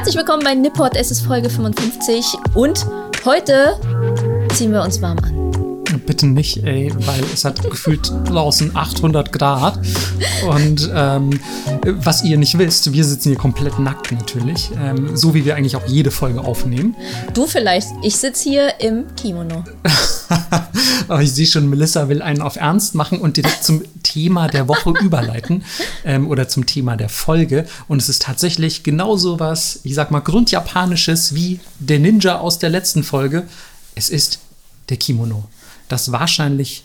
Herzlich willkommen bei Nippot. Es ist Folge 55 und heute ziehen wir uns warm an. Bitte nicht, ey, weil es hat gefühlt draußen 800 Grad. Und ähm, was ihr nicht wisst, wir sitzen hier komplett nackt natürlich. Ähm, so wie wir eigentlich auch jede Folge aufnehmen. Du vielleicht, ich sitze hier im Kimono. Aber ich sehe schon, Melissa will einen auf Ernst machen und direkt zum Thema der Woche überleiten ähm, oder zum Thema der Folge. Und es ist tatsächlich genauso was, ich sag mal, Grundjapanisches wie der Ninja aus der letzten Folge. Es ist der Kimono. Das wahrscheinlich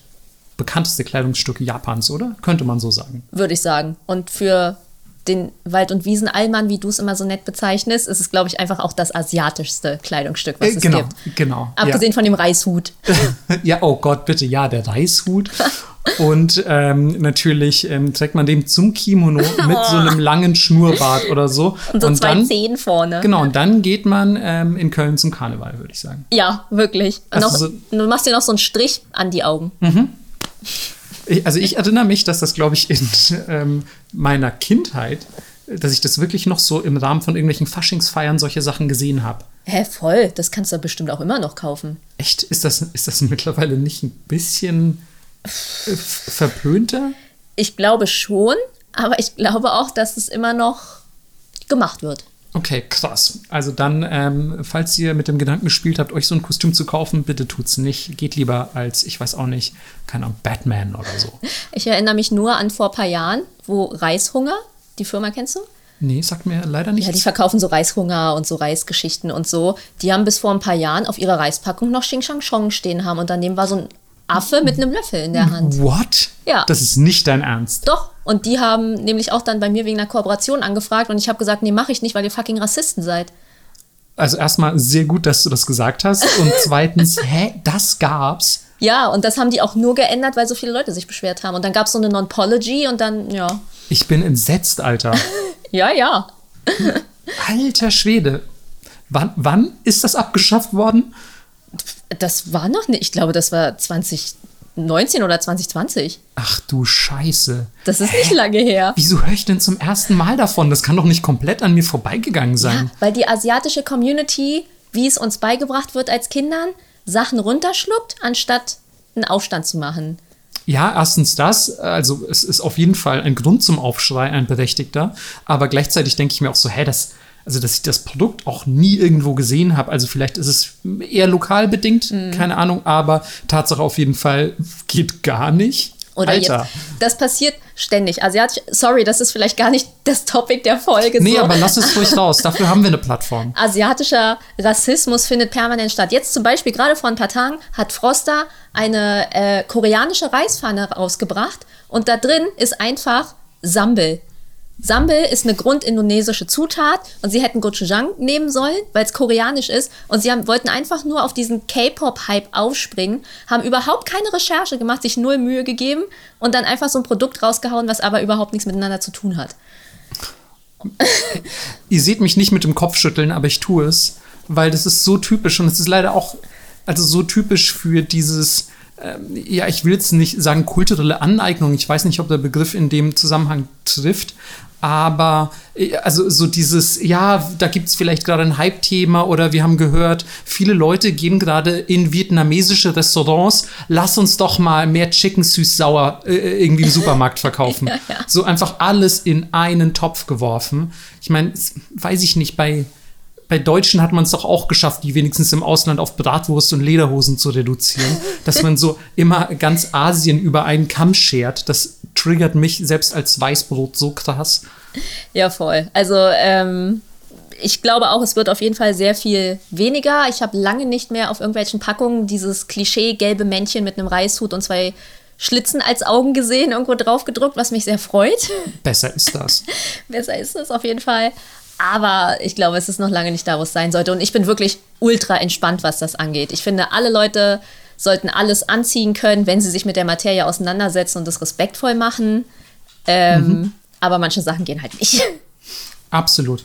bekannteste Kleidungsstück Japans, oder? Könnte man so sagen. Würde ich sagen. Und für den Wald- und Wiesenallmann, wie du es immer so nett bezeichnest, ist es, glaube ich, einfach auch das asiatischste Kleidungsstück, was Äh, es genau, gibt. genau. Abgesehen von dem Reishut. ja, oh Gott, bitte, ja, der Reishut. Und ähm, natürlich ähm, trägt man den zum Kimono mit so einem langen Schnurrbart oder so. Und so zwei dann, Zehen vorne. Genau, und dann geht man ähm, in Köln zum Karneval, würde ich sagen. Ja, wirklich. Und Also noch, du machst dir noch so einen Strich an die Augen. Ich, also ich erinnere mich, dass das, glaube ich, in ähm, meiner Kindheit, dass ich das wirklich noch so im Rahmen von irgendwelchen Faschingsfeiern solche Sachen gesehen habe. Hä, voll. Das kannst du bestimmt auch immer noch kaufen. Echt? Ist das, ist das mittlerweile nicht ein bisschen äh, verpönter? Ich glaube schon, aber ich glaube auch, dass es immer noch gemacht wird. Okay, krass. Also dann, ähm, falls ihr mit dem Gedanken gespielt habt, euch so ein Kostüm zu kaufen, bitte tut's nicht. Geht lieber als, ich weiß auch nicht, keine Ahnung, Batman oder so. Ich erinnere mich nur an vor ein paar Jahren, wo Reishunger, die Firma kennst du? Nee, sagt mir leider Ja, die verkaufen so Reishunger und so Reisgeschichten und so. Die haben bis vor ein paar Jahren auf ihrer Reispackung noch Xing Shang Chong stehen haben und daneben war so ein Affe mit einem Löffel in der Hand. What? Ja. Das ist nicht dein Ernst. Doch. Und die haben nämlich auch dann bei mir wegen einer Kooperation angefragt und ich habe gesagt, nee, mache ich nicht, weil ihr fucking Rassisten seid. Also erstmal sehr gut, dass du das gesagt hast. Und zweitens, hä, das gab's? Ja, und das haben die auch nur geändert, weil so viele Leute sich beschwert haben. Und dann gab es so eine Non-Pology und dann, ja. Ich bin entsetzt, Alter. Ja, ja. Alter Schwede. Wann, wann ist das abgeschafft worden? Das war noch nicht, ich glaube, das war 2019 oder 2020. Ach du Scheiße. Das ist nicht lange her. Wieso höre ich denn zum ersten Mal davon? Das kann doch nicht komplett an mir vorbeigegangen sein. Ja, weil die asiatische Community, wie es uns beigebracht wird als Kindern, Sachen runterschluckt, anstatt einen Aufstand zu machen. Ja, erstens das, also es ist auf jeden Fall ein Grund zum Aufschrei, ein berechtigter, aber gleichzeitig denke ich mir auch so, hä, das, also dass ich das Produkt auch nie irgendwo gesehen habe, also vielleicht ist es eher lokal bedingt, Mhm. keine Ahnung, aber Tatsache auf jeden Fall geht gar nicht. Oder Alter. jetzt, das passiert ständig. Asiatisch, sorry, das ist vielleicht gar nicht das Topic der Folge. Nee, so. aber lass es ruhig raus, dafür haben wir eine Plattform. Asiatischer Rassismus findet permanent statt. Jetzt zum Beispiel, gerade vor ein paar Tagen, hat Froster eine äh, koreanische Reispfanne rausgebracht und da drin ist einfach Sambal. Sambal ist eine grundindonesische Zutat und sie hätten Gochujang nehmen sollen, weil es koreanisch ist und sie haben, wollten einfach nur auf diesen K-Pop-Hype aufspringen, haben überhaupt keine Recherche gemacht, sich null Mühe gegeben und dann einfach so ein Produkt rausgehauen, was aber überhaupt nichts miteinander zu tun hat. Ihr seht mich nicht mit dem Kopf schütteln, aber ich tue es, weil das ist so typisch und es ist leider auch also so typisch für dieses ja, ich will jetzt nicht sagen kulturelle Aneignung. Ich weiß nicht, ob der Begriff in dem Zusammenhang trifft. Aber äh, also so dieses, ja, da gibt es vielleicht gerade ein Hype-Thema oder wir haben gehört, viele Leute gehen gerade in vietnamesische Restaurants, lass uns doch mal mehr Chicken süß-sauer äh, irgendwie im Supermarkt verkaufen. Ja, ja. So einfach alles in einen Topf geworfen. Ich meine, weiß ich nicht, bei bei Deutschen hat man es doch auch geschafft, die wenigstens im Ausland auf Bratwurst und Lederhosen zu reduzieren. Dass man so immer ganz Asien über einen Kamm schert, das triggert mich selbst als Weißbrot so krass. Ja, voll. Also, ähm, ich glaube auch, es wird auf jeden Fall sehr viel weniger. Ich habe lange nicht mehr auf irgendwelchen Packungen dieses Klischee gelbe Männchen mit einem Reishut und zwei Schlitzen als Augen gesehen, irgendwo drauf gedruckt, was mich sehr freut. Besser ist das. Besser ist es auf jeden Fall. Aber ich glaube, es ist noch lange nicht da, wo es sein sollte. Und ich bin wirklich ultra entspannt, was das angeht. Ich finde, alle Leute sollten alles anziehen können, wenn sie sich mit der Materie auseinandersetzen und das respektvoll machen. Ähm, Aber manche Sachen gehen halt nicht. Absolut.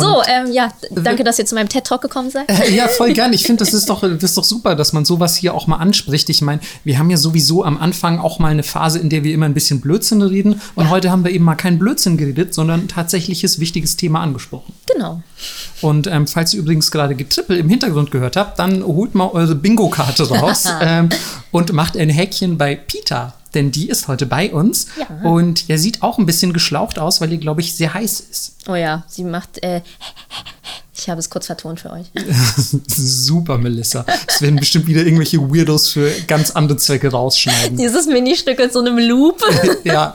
So, ähm, ja, danke, dass ihr zu meinem TED-Talk gekommen seid. Äh, ja, voll gern. Ich finde, das, ist doch, das ist doch super, dass man sowas hier auch mal anspricht. Ich meine, wir haben ja sowieso am Anfang auch mal eine Phase, in der wir immer ein bisschen Blödsinn reden. Und heute haben wir eben mal keinen Blödsinn geredet, sondern ein tatsächliches wichtiges Thema angesprochen. Genau. Und ähm, falls ihr übrigens gerade Getrippel im Hintergrund gehört habt, dann holt mal eure Bingo-Karte raus ähm, und macht ein Häkchen bei Pita. Denn die ist heute bei uns. Ja. Und er sieht auch ein bisschen geschlaucht aus, weil ihr, glaube ich, sehr heiß ist. Oh ja, sie macht. Äh, ich habe es kurz vertont für euch. Super, Melissa. Es werden bestimmt wieder irgendwelche Weirdos für ganz andere Zwecke rausschneiden. Dieses Ministück in so einem Loop. ja.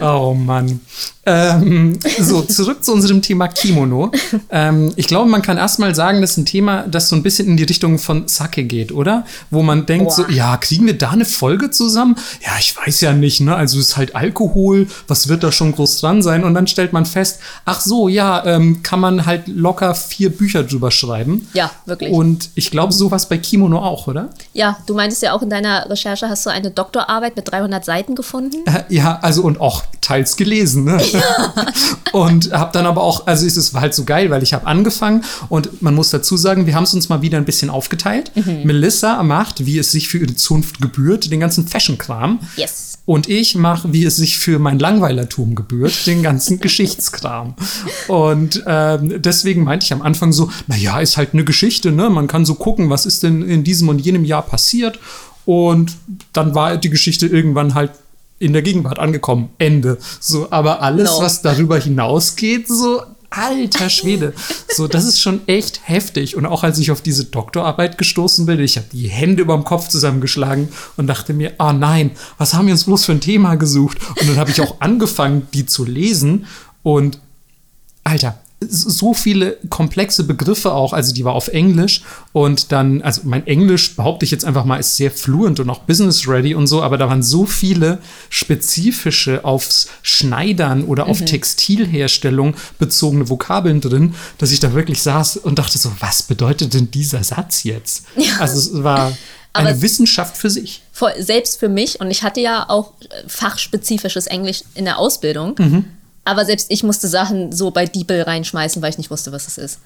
Oh Mann. Ähm, so, zurück zu unserem Thema Kimono. Ähm, ich glaube, man kann erstmal sagen, das ist ein Thema, das so ein bisschen in die Richtung von Sake geht, oder? Wo man denkt, so, Boah. ja, kriegen wir da eine Folge zusammen? Ja, ich weiß ja nicht, ne? Also es ist halt Alkohol, was wird da schon groß dran sein? Und dann stellt man fest, ach so, ja, ähm, kann man halt locker vier Bücher drüber schreiben. Ja, wirklich. Und ich glaube, sowas bei Kimono auch, oder? Ja, du meintest ja auch in deiner Recherche, hast du eine Doktorarbeit mit 300 Seiten gefunden? Äh, Ja, also und auch teils gelesen. Ne? und habe dann aber auch, also es ist halt so geil, weil ich habe angefangen und man muss dazu sagen, wir haben es uns mal wieder ein bisschen aufgeteilt. Melissa macht, wie es sich für ihre Zunft gebührt, den ganzen Fashion-Kram. Yes. Und ich mache, wie es sich für mein Langweilertum gebührt, den ganzen Geschichtskram. Und ähm, deswegen meinte ich am Anfang so, naja, ist halt eine Geschichte, ne? Man kann so gucken, was ist denn in diesem und jenem Jahr passiert. Und dann war die Geschichte irgendwann halt in der Gegenwart angekommen. Ende. So, aber alles, No. was darüber hinausgeht, so, alter Schwede. So, das ist schon echt heftig. Und auch als ich auf diese Doktorarbeit gestoßen bin, ich habe die Hände über dem Kopf zusammengeschlagen und dachte mir, ah nein, was haben wir uns bloß für ein Thema gesucht? Und dann habe ich auch angefangen, die zu lesen und Alter, so viele komplexe Begriffe auch, also die war auf Englisch und dann, also mein Englisch behaupte ich jetzt einfach mal, ist sehr fluent und auch business ready und so, aber da waren so viele spezifische aufs Schneidern oder auf Textilherstellung bezogene Vokabeln drin, dass ich da wirklich saß und dachte so, was bedeutet denn dieser Satz jetzt? Also es war Aber eine es- Wissenschaft für sich. Selbst für mich, und ich hatte ja auch äh, fachspezifisches Englisch in der Ausbildung, aber selbst ich musste Sachen so bei DeepL reinschmeißen, weil ich nicht wusste, was es ist.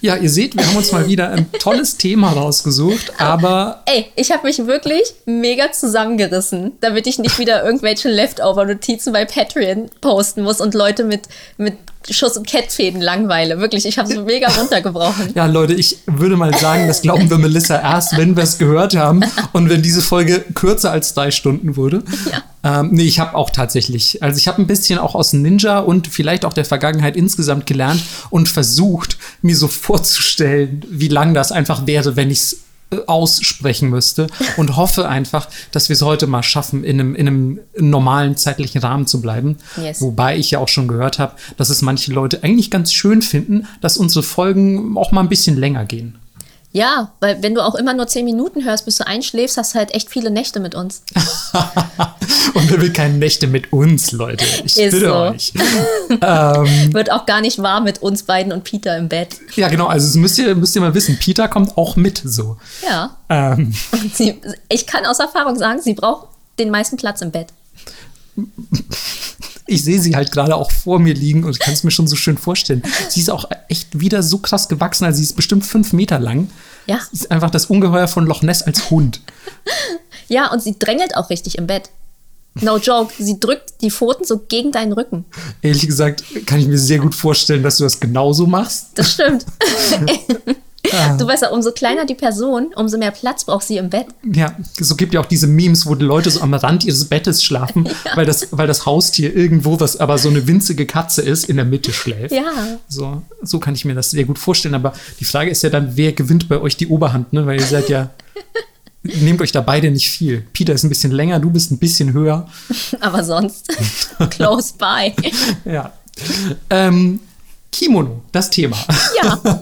Ja, ihr seht, wir haben uns mal wieder ein tolles Thema rausgesucht, aber Ey, ich habe mich wirklich mega zusammengerissen, damit ich nicht wieder irgendwelche Leftover-Notizen bei Patreon posten muss und Leute mit, mit Schuss- und Kettfäden langweile. Wirklich, ich habe es mega runtergebrochen. Ja, Leute, ich würde mal sagen, das glauben wir Melissa erst, wenn wir es gehört haben und wenn diese Folge kürzer als drei Stunden wurde. Ja. Ähm, nee, ich habe auch tatsächlich, also ich habe ein bisschen auch aus Ninja und vielleicht auch der Vergangenheit insgesamt gelernt und versucht, mir so vorzustellen, wie lang das einfach wäre, wenn ich es aussprechen müsste und hoffe einfach, dass wir es heute mal schaffen, in einem, in einem normalen zeitlichen Rahmen zu bleiben. Yes. Wobei ich ja auch schon gehört habe, dass es manche Leute eigentlich ganz schön finden, dass unsere Folgen auch mal ein bisschen länger gehen. Ja, weil wenn du auch immer nur zehn Minuten hörst, bis du einschläfst, hast du halt echt viele Nächte mit uns. Und wer will keine Nächte mit uns, Leute? Ich Ist bitte so. euch. Wird auch gar nicht warm mit uns beiden und Peter im Bett. Ja, genau, also das müsst ihr, müsst ihr mal wissen. Peter kommt auch mit so. Ja. Ähm, sie, ich kann aus Erfahrung sagen, sie braucht den meisten Platz im Bett. ich sehe sie halt gerade auch vor mir liegen und ich kann es mir schon so schön vorstellen. Sie ist auch echt wieder so krass gewachsen, also sie ist bestimmt fünf Meter lang. Ja. Sie ist einfach das Ungeheuer von Loch Ness als Hund. Ja, und sie drängelt auch richtig im Bett. No joke, sie drückt die Pfoten so gegen deinen Rücken. Ehrlich gesagt kann ich mir sehr gut vorstellen, dass du das genauso machst. Das stimmt. du weißt ja, umso kleiner die Person, umso mehr Platz braucht sie im Bett. Ja, so gibt ja auch diese Memes, wo die Leute so am Rand ihres Bettes schlafen, weil, das, weil das Haustier irgendwo, was aber so eine winzige Katze ist, in der Mitte schläft. Ja. So, so kann ich mir das sehr gut vorstellen. Aber die Frage ist ja dann, wer gewinnt bei euch die Oberhand, ne? Weil ihr seid ja. Nehmt euch da beide nicht viel. Peter ist ein bisschen länger, du bist ein bisschen höher. Aber sonst close by. Ja. Ähm, Kimono, das Thema. Ja,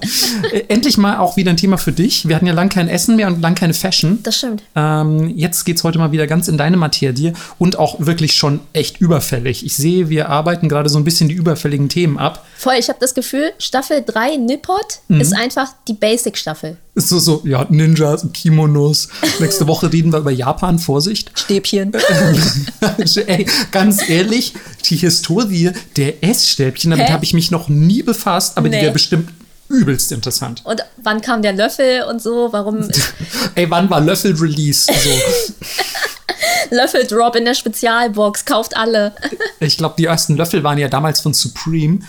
Äh, Endlich mal auch wieder ein Thema für dich. Wir hatten ja lang kein Essen mehr und lang keine Fashion. das stimmt. Ähm, jetzt geht's heute mal wieder ganz in deine Materie und auch wirklich schon echt überfällig. Ich sehe, wir arbeiten gerade so ein bisschen die überfälligen Themen ab. Voll, ich habe das Gefühl, Staffel 3 Nippot Mhm. ist einfach die Basic-Staffel. Ist so, so, ja, Ninjas, Kimonos. Nächste Woche reden wir über Japan, Vorsicht. Stäbchen. Ey, ganz ehrlich, die Historie der Essstäbchen, damit habe ich mich noch nie befasst, aber die Nee. wäre bestimmt übelst interessant. Und wann kam der Löffel und so? Warum Ey, wann war Löffel Release? So, Löffeldrop in der Spezialbox? Kauft alle. ich glaube, die ersten Löffel waren ja damals von Supreme.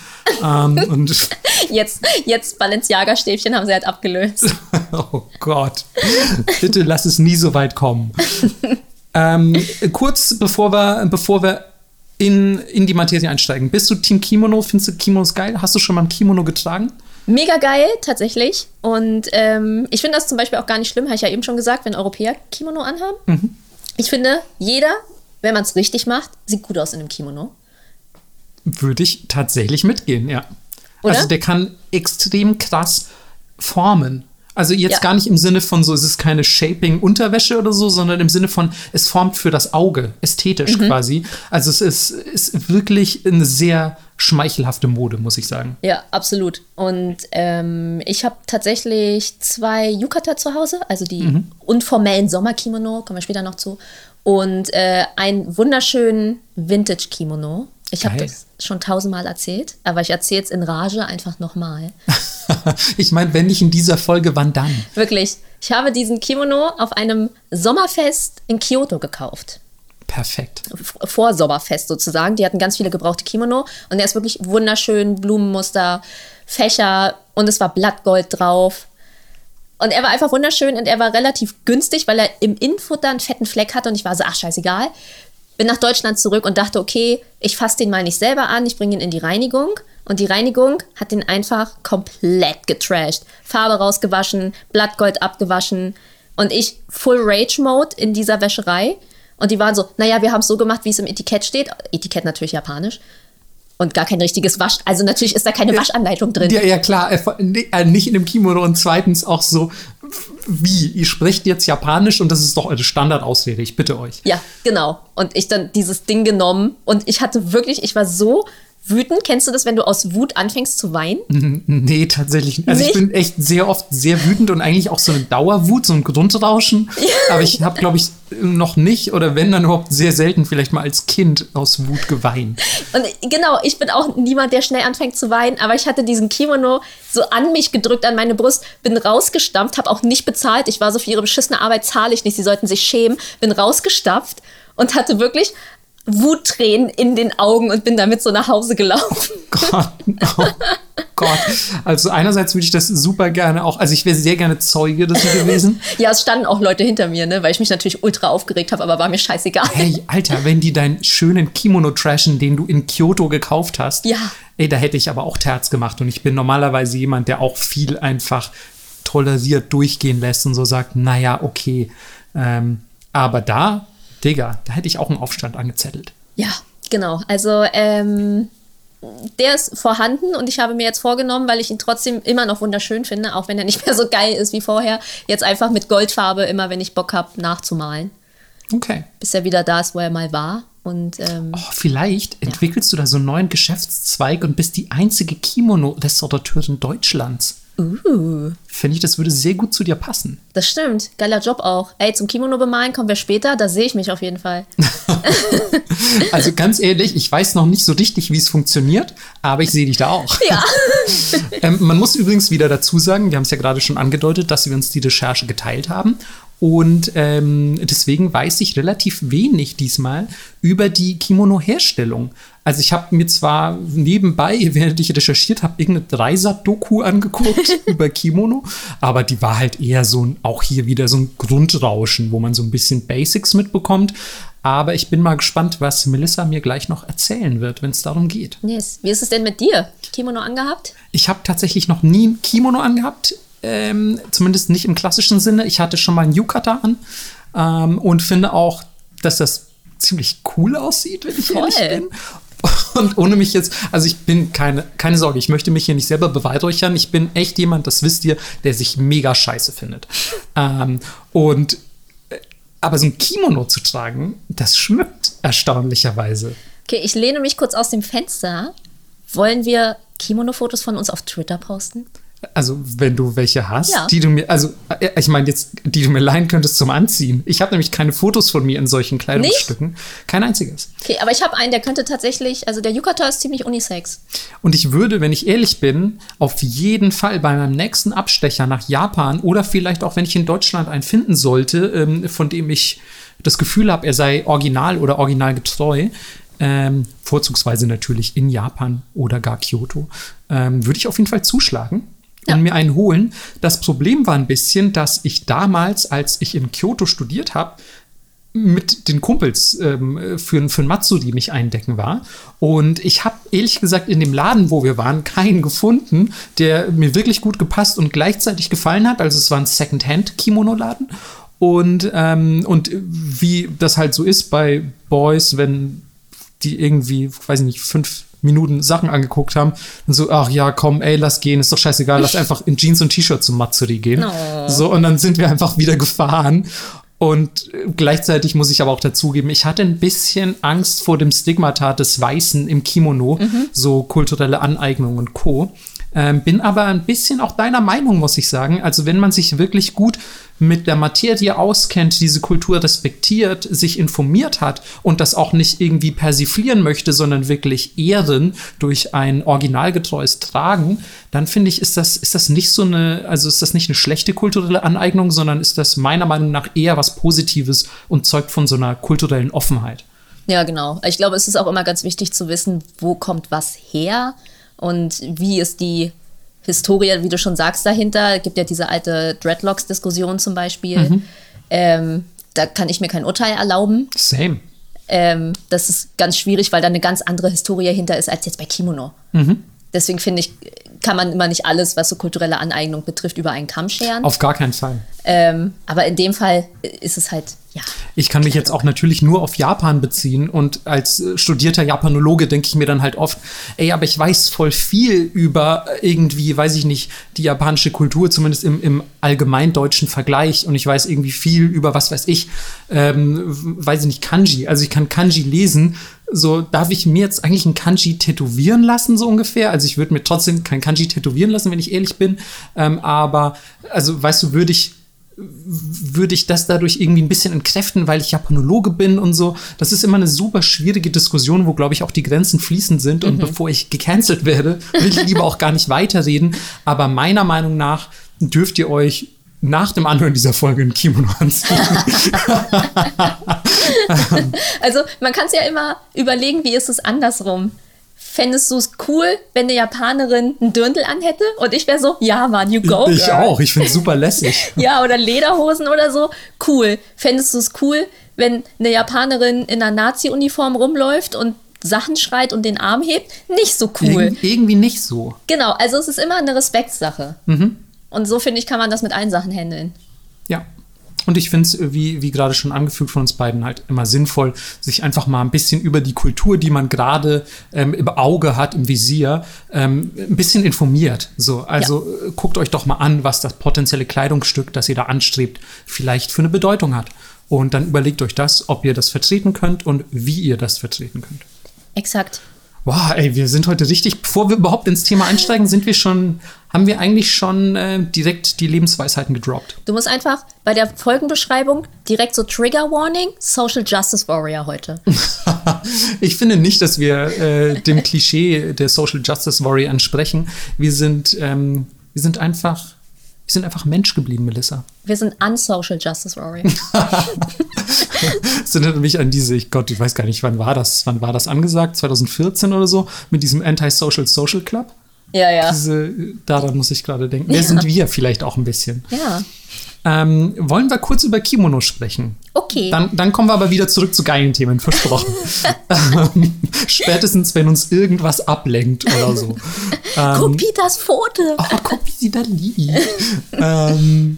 ähm, und Jetzt, jetzt Balenciaga-Stäbchen haben sie halt abgelöst. oh Gott, bitte lass es nie so weit kommen. ähm, kurz bevor wir, bevor wir in, in die Materie einsteigen. Bist du Team Kimono? Findest du Kimonos geil? Hast du schon mal ein Kimono getragen? Mega geil, tatsächlich. Und ähm, ich finde das zum Beispiel auch gar nicht schlimm, habe ich ja eben schon gesagt, wenn Europäer Kimono anhaben. Ich finde, jeder, wenn man es richtig macht, sieht gut aus in einem Kimono. Würde ich tatsächlich mitgehen, ja. Oder? Also der kann extrem krass formen. Also jetzt Ja. gar nicht im Sinne von so, es ist keine Shaping-Unterwäsche oder so, sondern im Sinne von, es formt für das Auge, ästhetisch Mhm. quasi. Also es ist, ist wirklich eine sehr schmeichelhafte Mode, muss ich sagen. Ja, absolut. Und ähm, ich habe tatsächlich zwei Yukata zu Hause, also die unformellen Sommerkimono, kommen wir später noch zu. Und äh, einen wunderschönen Vintage-Kimono. Ich habe das schon tausendmal erzählt, aber ich erzähle es in Rage einfach nochmal. ich meine, wenn nicht in dieser Folge, wann dann? Wirklich, ich habe diesen Kimono auf einem Sommerfest in Kyoto gekauft. Perfekt. Vor Sommerfest sozusagen. Die hatten ganz viele gebrauchte Kimono und der ist wirklich wunderschön, Blumenmuster, Fächer und es war Blattgold drauf. Und er war einfach wunderschön und er war relativ günstig, weil er im Innenfutter einen fetten Fleck hatte und ich war so, ach scheißegal. Bin nach Deutschland zurück und dachte, okay, ich fasse den mal nicht selber an, ich bringe ihn in die Reinigung. Und die Reinigung hat den einfach komplett getrashed. Farbe rausgewaschen, Blattgold abgewaschen. Und ich Full Rage Mode in dieser Wäscherei. Und die waren so, naja, wir haben es so gemacht, wie es im Etikett steht. Etikett natürlich japanisch. Und gar kein richtiges Wasch. Also natürlich ist da keine Waschanleitung drin. Ja, ja, klar. äh, äh, Nicht in dem Kimono und zweitens auch so, wie? Ihr sprecht jetzt Japanisch und das ist doch eure Standardausrede. Ich bitte euch. Ja, genau. Und ich dann dieses Ding genommen und ich hatte wirklich, ich war so wütend. Kennst du das, wenn du aus Wut anfängst zu weinen? Nee, tatsächlich nicht. Also ich Nicht? bin echt sehr oft sehr wütend und eigentlich auch so eine Dauerwut, so ein Grundrauschen. Aber ich habe, glaube ich, noch nicht oder wenn dann überhaupt sehr selten vielleicht mal als Kind aus Wut geweint. Und genau, ich bin auch niemand, der schnell anfängt zu weinen, aber ich hatte diesen Kimono so an mich gedrückt, an meine Brust, bin rausgestampft, habe auch nicht bezahlt. Ich war so für ihre beschissene Arbeit zahle ich nicht, sie sollten sich schämen. Bin rausgestapft und hatte wirklich Wuttränen in den Augen und bin damit so nach Hause gelaufen. Gott, oh Gott. Also einerseits würde ich das super gerne auch, also ich wäre sehr gerne Zeuge dessen gewesen. Ja, es standen auch Leute hinter mir, ne, weil ich mich natürlich ultra aufgeregt habe, aber war mir scheißegal. Hey, Alter, wenn die deinen schönen Kimono trashen, den du in Kyoto gekauft hast, Ja. ey, da hätte ich aber auch Terz gemacht. Und ich bin normalerweise jemand, der auch viel einfach toleriert durchgehen lässt und so sagt, naja, okay. Ähm, aber da, Digga, da hätte ich auch einen Aufstand angezettelt. Ja, genau. Also ähm, der ist vorhanden und ich habe mir jetzt vorgenommen, weil ich ihn trotzdem immer noch wunderschön finde, auch wenn er nicht mehr so geil ist wie vorher, jetzt einfach mit Goldfarbe immer, wenn ich Bock habe, nachzumalen, Okay. bis er wieder da ist, wo er mal war. Und ähm, Oh, vielleicht entwickelst du da so einen neuen Geschäftszweig und bist die einzige Kimono-Restaurateurin Deutschlands. Uh, Finde ich, das würde sehr gut zu dir passen. das stimmt. Geiler Job auch. Ey, zum Kimono bemalen kommen wir später, da sehe ich mich auf jeden Fall. Also ganz ehrlich, ich weiß noch nicht so richtig, wie es funktioniert, aber ich sehe dich da auch. Ja. Ähm, man muss übrigens wieder dazu sagen, wir haben es ja gerade schon angedeutet, dass wir uns die Recherche geteilt haben. Und ähm, deswegen weiß ich relativ wenig diesmal über die Kimono-Herstellung. Also ich habe mir zwar nebenbei, während ich recherchiert habe, irgendeine Dreisat-Doku angeguckt über Kimono, aber die war halt eher so ein, auch hier wieder so ein Grundrauschen, wo man so ein bisschen Basics mitbekommt. Aber ich bin mal gespannt, was Melissa mir gleich noch erzählen wird, wenn es darum geht. Yes. Wie ist es denn mit dir? Kimono angehabt? Ich habe tatsächlich noch nie ein Kimono angehabt, ähm, zumindest nicht im klassischen Sinne. Ich hatte schon mal ein Yukata an ähm, und finde auch, dass das ziemlich cool aussieht, wenn ich Voll. ehrlich bin. Und ohne mich jetzt, also ich bin keine, keine Sorge, ich möchte mich hier nicht selber beweihräuchern. Ich bin echt jemand, das wisst ihr, der sich mega scheiße findet. Ähm, und äh, aber so ein Kimono zu tragen, das schmückt erstaunlicherweise. Okay, ich lehne mich kurz aus dem Fenster. Wollen wir Kimono-Fotos von uns auf Twitter posten? Also, wenn du welche hast, Ja. die du mir, also, äh, ich meine jetzt, die du mir leihen könntest zum Anziehen. Ich habe nämlich keine Fotos von mir in solchen Kleidungsstücken. Kein einziges. Okay, aber ich habe einen, der könnte tatsächlich, also der Yukata ist ziemlich unisex. Und ich würde, wenn ich ehrlich bin, auf jeden Fall bei meinem nächsten Abstecher nach Japan oder vielleicht auch, wenn ich in Deutschland einen finden sollte, ähm, von dem ich das Gefühl habe, er sei original oder originalgetreu, ähm, vorzugsweise natürlich in Japan oder gar Kyoto, ähm, würde ich auf jeden Fall zuschlagen und Ja. mir einen holen. Das Problem war ein bisschen, dass ich damals, als ich in Kyoto studiert habe, mit den Kumpels ähm, für, für ein Matsuri mich eindecken war. Und ich habe ehrlich gesagt in dem Laden, wo wir waren, keinen gefunden, der mir wirklich gut gepasst und gleichzeitig gefallen hat. Also es war ein Secondhand-Kimono-Laden. Und, ähm, und wie das halt so ist bei Boys, wenn die irgendwie, weiß ich nicht, fünf Minuten Sachen angeguckt haben und so, ach ja, komm, ey, lass gehen, ist doch scheißegal, lass einfach in Jeans und T-Shirt zum Matsuri gehen. Oh. So, und dann sind wir einfach wieder gefahren. Und äh, gleichzeitig muss ich aber auch dazugeben, ich hatte ein bisschen Angst vor dem Stigmata des Weißen im Kimono, so kulturelle Aneignung und Co. Ähm, bin aber ein bisschen auch deiner Meinung, muss ich sagen. Also wenn man sich wirklich gut mit der Materie auskennt, diese Kultur respektiert, sich informiert hat und das auch nicht irgendwie persiflieren möchte, sondern wirklich ehren durch ein originalgetreues Tragen, dann finde ich, ist das, ist das nicht so eine, also ist das nicht eine schlechte kulturelle Aneignung, sondern ist das meiner Meinung nach eher was Positives und zeugt von so einer kulturellen Offenheit. Ja, genau. Ich glaube, es ist auch immer ganz wichtig zu wissen, wo kommt was her und wie ist die Historie, wie du schon sagst, dahinter. Es gibt ja diese alte Dreadlocks-Diskussion zum Beispiel. Ähm, da kann ich mir kein Urteil erlauben. Same. Ähm, das ist ganz schwierig, weil da eine ganz andere Historie hinter ist als jetzt bei Kimono. Deswegen finde ich, kann man immer nicht alles, was so kulturelle Aneignung betrifft, über einen Kamm scheren. Auf gar keinen Fall. Ähm, aber in dem Fall ist es halt, ja. Ich kann mich jetzt auch natürlich nur auf Japan beziehen und als äh, studierter Japanologe denke ich mir dann halt oft, ey, aber ich weiß voll viel über irgendwie, weiß ich nicht, die japanische Kultur, zumindest im, im allgemeindeutschen Vergleich und ich weiß irgendwie viel über, was weiß ich, ähm, weiß ich nicht, Kanji. Also ich kann Kanji lesen. So, darf ich mir jetzt eigentlich ein Kanji tätowieren lassen, so ungefähr? Also ich würde mir trotzdem kein Kanji tätowieren lassen, wenn ich ehrlich bin. Ähm, aber, also weißt du, würde ich würde ich das dadurch irgendwie ein bisschen entkräften, weil ich Japanologe bin und so. Das ist immer eine super schwierige Diskussion, wo, glaube ich, auch die Grenzen fließend sind. Und bevor ich gecancelt werde, will ich lieber auch gar nicht weiterreden. Aber meiner Meinung nach dürft ihr euch nach dem Anhören dieser Folge ein Kimono anziehen. Also man kann es ja immer überlegen, wie ist es andersrum. Fändest du es cool, wenn eine Japanerin einen Dirndl anhätte? Und ich wäre so, ja Mann, you go. ich girl. auch. Ich finde es super lässig. Ja, oder Lederhosen oder so. Cool. Fändest du es cool, wenn eine Japanerin in einer Nazi-Uniform rumläuft und Sachen schreit und den Arm hebt? Nicht so cool. Irg irgendwie nicht so. Genau, also es ist immer eine Respektssache. Und so finde ich, kann man das mit allen Sachen handeln. Ja. Und ich finde es, wie, wie gerade schon angefügt von uns beiden, halt immer sinnvoll, sich einfach mal ein bisschen über die Kultur, die man gerade ähm, im Auge hat, im Visier, ähm, ein bisschen informiert. So, also äh, guckt euch doch mal an, was das potenzielle Kleidungsstück, das ihr da anstrebt, vielleicht für eine Bedeutung hat. Und dann überlegt euch das, ob ihr das vertreten könnt und wie ihr das vertreten könnt. Exakt. Wow, ey, wir sind heute richtig, bevor wir überhaupt ins Thema einsteigen, sind wir schon, haben wir eigentlich schon äh, direkt die Lebensweisheiten gedroppt. Du musst einfach bei der Folgenbeschreibung direkt so Trigger Warning, Social Justice Warrior heute. ich finde nicht, dass wir äh, dem Klischee der Social Justice Warrior entsprechen. Wir sind, ähm, wir sind einfach, wir sind einfach Mensch geblieben, Melissa. Wir sind unsocial Justice Warrior. Das erinnert mich an diese, ich Gott, ich weiß gar nicht, wann war das? Wann war das angesagt? 2014 oder so? Mit diesem Anti-Social Social Club? ja, ja. Diese, daran muss ich gerade denken. Wer sind wir vielleicht auch ein bisschen? Ja. Ähm, wollen wir kurz über Kimono sprechen? Okay. Dann, dann kommen wir aber wieder zurück zu geilen Themen, versprochen. ähm, spätestens, wenn uns irgendwas ablenkt oder so. Guck Peters Pfote. Oh, guck, wie sie da liegt. ähm,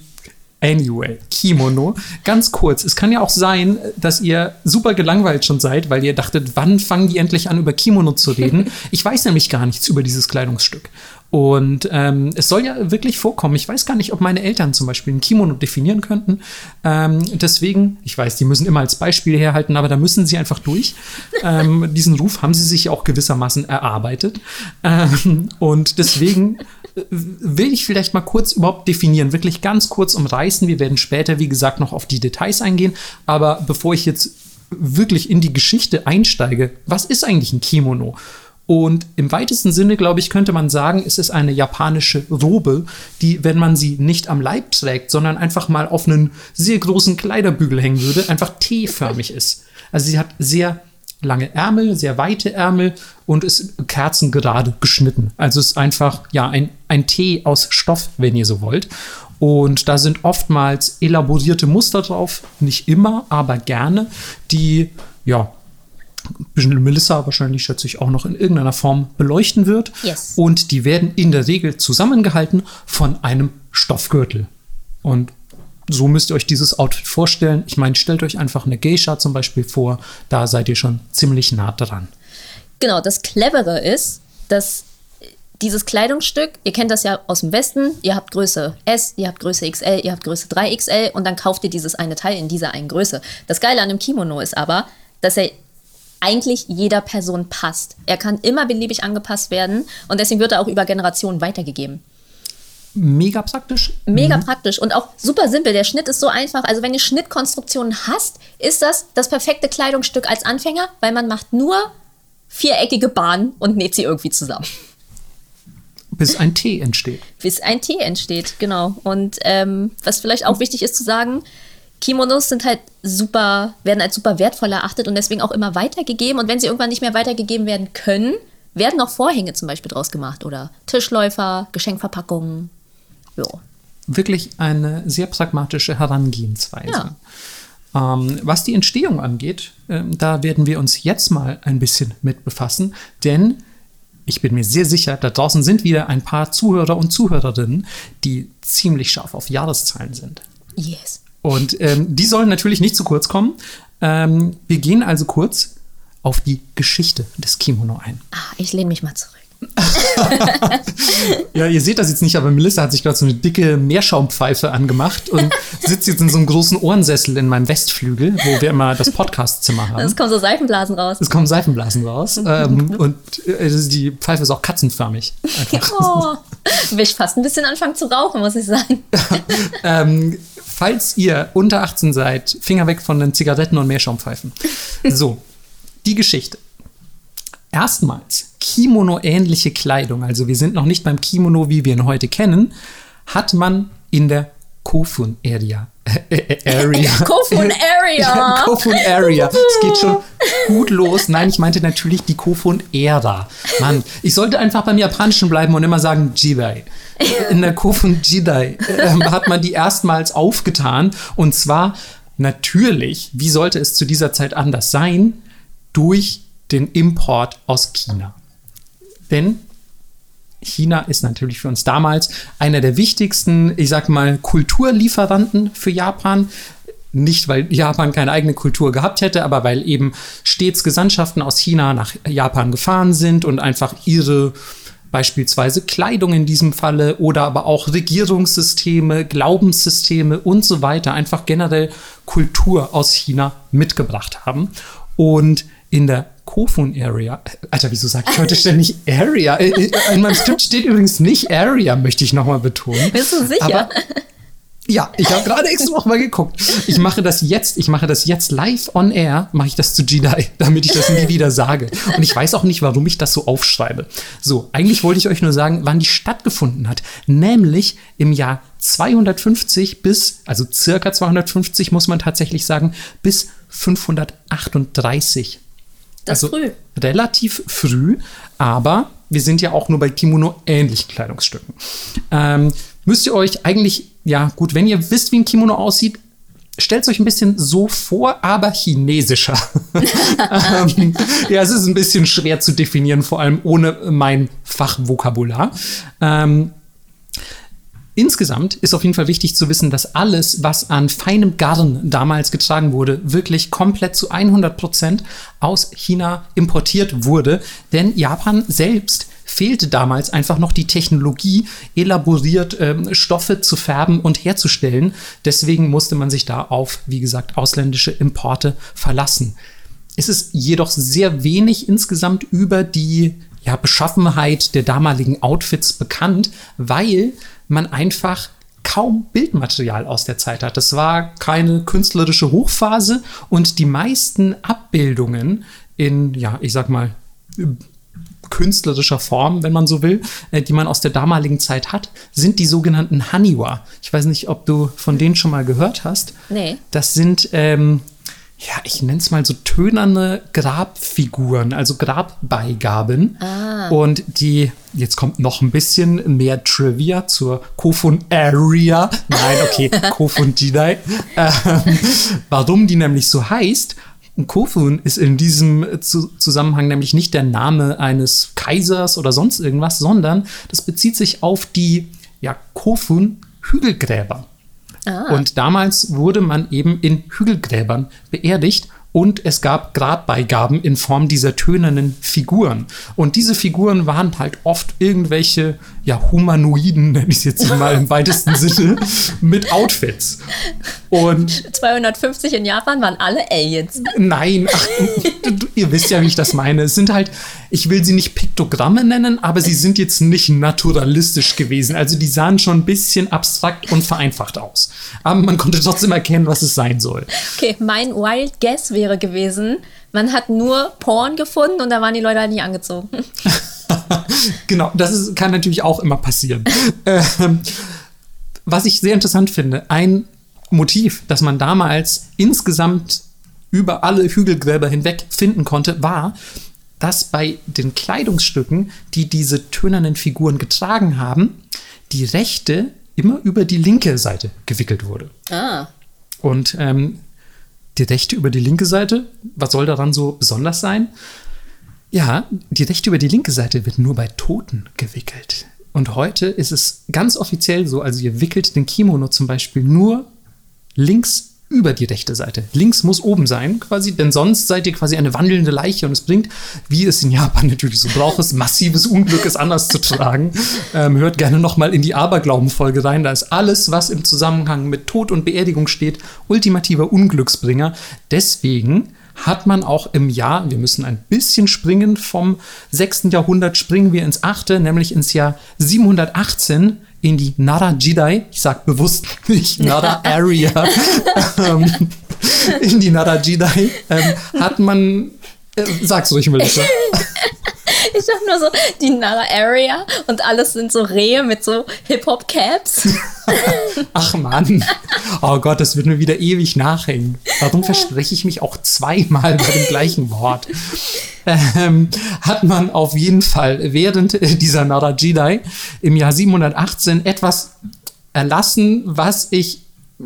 anyway, Kimono. Ganz kurz, es kann ja auch sein, dass ihr super gelangweilt schon seid, weil ihr dachtet, wann fangen die endlich an, über Kimono zu reden? Ich weiß nämlich gar nichts über dieses Kleidungsstück. Und ähm, es soll ja wirklich vorkommen. Ich weiß gar nicht, ob meine Eltern zum Beispiel ein Kimono definieren könnten. Ähm, deswegen, ich weiß, die müssen immer als Beispiel herhalten, aber da müssen sie einfach durch. ähm, diesen Ruf haben sie sich auch gewissermaßen erarbeitet. Ähm, und deswegen äh, will ich vielleicht mal kurz überhaupt definieren, wirklich ganz kurz umreißen. Wir werden später, wie gesagt, noch auf die Details eingehen. Aber bevor ich jetzt wirklich in die Geschichte einsteige, was ist eigentlich ein Kimono? Und im weitesten Sinne, glaube ich, könnte man sagen, es ist eine japanische Robe, die, wenn man sie nicht am Leib trägt, sondern einfach mal auf einen sehr großen Kleiderbügel hängen würde, einfach T-förmig ist. Also sie hat sehr lange Ärmel, sehr weite Ärmel und ist kerzengerade geschnitten. Also es ist einfach, ja, ein, ein T aus Stoff, wenn ihr so wollt. Und da sind oftmals elaborierte Muster drauf, nicht immer, aber gerne, die, ja, Melissa wahrscheinlich, schätze ich, auch noch in irgendeiner Form beleuchten wird. Yes. Und die werden in der Regel zusammengehalten von einem Stoffgürtel. Und so müsst ihr euch dieses Outfit vorstellen. Ich meine, stellt euch einfach eine Geisha zum Beispiel vor, da seid ihr schon ziemlich nah dran. Genau, das Clevere ist, dass dieses Kleidungsstück, ihr kennt das ja aus dem Westen, ihr habt Größe S, ihr habt Größe XL, ihr habt Größe 3XL und dann kauft ihr dieses eine Teil in dieser einen Größe. Das Geile an einem Kimono ist aber, dass er eigentlich jeder Person passt. Er kann immer beliebig angepasst werden und deswegen wird er auch über Generationen weitergegeben. Mega praktisch. Mega mhm. praktisch und auch super simpel. Der Schnitt ist so einfach. Also wenn ihr Schnittkonstruktionen hast, ist das das perfekte Kleidungsstück als Anfänger, weil man macht nur viereckige Bahnen und näht sie irgendwie zusammen. Bis ein T entsteht. Bis ein T entsteht, genau. Und ähm, was vielleicht auch wichtig ist zu sagen, Kimonos sind halt super, werden als super wertvoll erachtet und deswegen auch immer weitergegeben. Und wenn sie irgendwann nicht mehr weitergegeben werden können, werden auch Vorhänge zum Beispiel draus gemacht oder Tischläufer, Geschenkverpackungen. Jo. Wirklich eine sehr pragmatische Herangehensweise. Ja. Ähm, was die Entstehung angeht, äh, da werden wir uns jetzt mal ein bisschen mit befassen, denn ich bin mir sehr sicher, da draußen sind wieder ein paar Zuhörer und Zuhörerinnen, die ziemlich scharf auf Jahreszahlen sind. Yes. Und ähm, die sollen natürlich nicht zu kurz kommen. Ähm, wir gehen also kurz auf die Geschichte des Kimono ein. Ah, ich lehne mich mal zurück. ja, ihr seht das jetzt nicht, aber Melissa hat sich gerade so eine dicke Meerschaumpfeife angemacht und sitzt jetzt in so einem großen Ohrensessel in meinem Westflügel, wo wir immer das Podcastzimmer haben. Es kommen so Seifenblasen raus. Es kommen Seifenblasen raus. ähm, und äh, die Pfeife ist auch katzenförmig. Oh, will ich fast ein bisschen anfangen zu rauchen, muss ich sagen. ähm, falls ihr unter 18 seid, Finger weg von den Zigaretten und Meerschaumpfeifen. So, die Geschichte. Erstmals Kimono-ähnliche Kleidung, also wir sind noch nicht beim Kimono, wie wir ihn heute kennen, hat man in der Kofun Area. Äh, area. Kofun Area. Kofun Area. Es geht schon gut los. Nein, ich meinte natürlich die Kofun Ära. Mann, ich sollte einfach beim Japanischen bleiben und immer sagen Jidai. In der Kofun Jidai äh, hat man die erstmals aufgetan. Und zwar natürlich, wie sollte es zu dieser Zeit anders sein, durch den Import aus China. Denn China ist natürlich für uns damals einer der wichtigsten, ich sag mal, Kulturlieferanten für Japan. Nicht, weil Japan keine eigene Kultur gehabt hätte, aber weil eben stets Gesandtschaften aus China nach Japan gefahren sind und einfach ihre beispielsweise Kleidung in diesem Falle oder aber auch Regierungssysteme, Glaubenssysteme und so weiter, einfach generell Kultur aus China mitgebracht haben. Und in der Kofun Area. Alter, wieso sagt ich heute ständig Area? Äh, äh, in meinem Skript steht übrigens nicht Area, möchte ich nochmal betonen. Bist du sicher? Aber, ja, ich habe gerade extra noch mal geguckt. Ich mache das jetzt, ich mache das jetzt live on air, mache ich das zu Jedi, damit ich das nie wieder sage. Und ich weiß auch nicht, warum ich das so aufschreibe. So, eigentlich wollte ich euch nur sagen, wann die stattgefunden hat. Nämlich im Jahr 250 bis, also circa 250 muss man tatsächlich sagen, bis 538 das also früh. relativ früh, aber wir sind ja auch nur bei Kimono-ähnlichen Kleidungsstücken. Ähm, müsst ihr euch eigentlich, ja gut, wenn ihr wisst, wie ein Kimono aussieht, stellt es euch ein bisschen so vor, aber chinesischer. ähm, ja, es ist ein bisschen schwer zu definieren, vor allem ohne mein Fachvokabular. Ähm, Insgesamt ist auf jeden Fall wichtig zu wissen, dass alles, was an feinem Garn damals getragen wurde, wirklich komplett zu 100 Prozent aus China importiert wurde. Denn Japan selbst fehlte damals einfach noch die Technologie, elaboriert ähm, Stoffe zu färben und herzustellen. Deswegen musste man sich da auf, wie gesagt, ausländische Importe verlassen. Es ist jedoch sehr wenig insgesamt über die ja, Beschaffenheit der damaligen Outfits bekannt, weil man einfach kaum Bildmaterial aus der Zeit hat. Das war keine künstlerische Hochphase und die meisten Abbildungen in, ja, ich sag mal, künstlerischer Form, wenn man so will, äh, die man aus der damaligen Zeit hat, sind die sogenannten Haniwa. Ich weiß nicht, ob du von denen schon mal gehört hast. Nee. Das sind, ähm, ja, ich nenne es mal so tönerne Grabfiguren, also Grabbeigaben. Ah. Und die, jetzt kommt noch ein bisschen mehr Trivia zur Kofun Area. Nein, okay, Kofun Jidai. Ähm, warum die nämlich so heißt, Kofun ist in diesem Zu Zusammenhang nämlich nicht der Name eines Kaisers oder sonst irgendwas, sondern das bezieht sich auf die ja, Kofun-Hügelgräber. Ah. Und damals wurde man eben in Hügelgräbern beerdigt und es gab Grabbeigaben in Form dieser tönernen Figuren. Und diese Figuren waren halt oft irgendwelche, ja, Humanoiden, nenne ich es jetzt mal im weitesten Sinne, mit Outfits. Und 250 in Japan waren alle Aliens. Nein, ach, ihr wisst ja, wie ich das meine. Es sind halt, ich will sie nicht Piktogramme nennen, aber sie sind jetzt nicht naturalistisch gewesen. Also die sahen schon ein bisschen abstrakt und vereinfacht aus. Aber man konnte trotzdem erkennen, was es sein soll. Okay, mein Wild Guess wäre gewesen, man hat nur Porn gefunden und da waren die Leute halt nicht angezogen. genau, das ist, kann natürlich auch immer passieren. ähm, was ich sehr interessant finde, ein Motiv, das man damals insgesamt über alle Hügelgräber hinweg finden konnte, war, dass bei den Kleidungsstücken, die diese tönernen Figuren getragen haben, die rechte immer über die linke Seite gewickelt wurde. Ah. Und ähm, die rechte über die linke Seite, was soll daran so besonders sein? Ja, die rechte über die linke Seite wird nur bei Toten gewickelt. Und heute ist es ganz offiziell so, also ihr wickelt den Kimono zum Beispiel nur links über die rechte Seite. Links muss oben sein, quasi, denn sonst seid ihr quasi eine wandelnde Leiche und es bringt, wie es in Japan natürlich so braucht, es massives Unglück, es anders zu tragen. Ähm, hört gerne nochmal in die Aberglauben-Folge rein. Da ist alles, was im Zusammenhang mit Tod und Beerdigung steht, ultimativer Unglücksbringer. Deswegen hat man auch im Jahr, wir müssen ein bisschen springen, vom 6. Jahrhundert springen wir ins 8., nämlich ins Jahr 718 in die Nara Jidai, ich sag bewusst nicht Nara Area, ähm, in die Nara Jidai, ähm, hat man, äh, sag's ruhig, Melissa. Ich dachte nur so, die Nara Area und alles sind so Rehe mit so Hip-Hop-Caps. Ach Mann, oh Gott, das wird mir wieder ewig nachhängen. Warum verspreche ich mich auch zweimal bei dem gleichen Wort? Ähm, hat man auf jeden Fall während äh, dieser Nara Jidai im Jahr 718 etwas erlassen, was ich äh,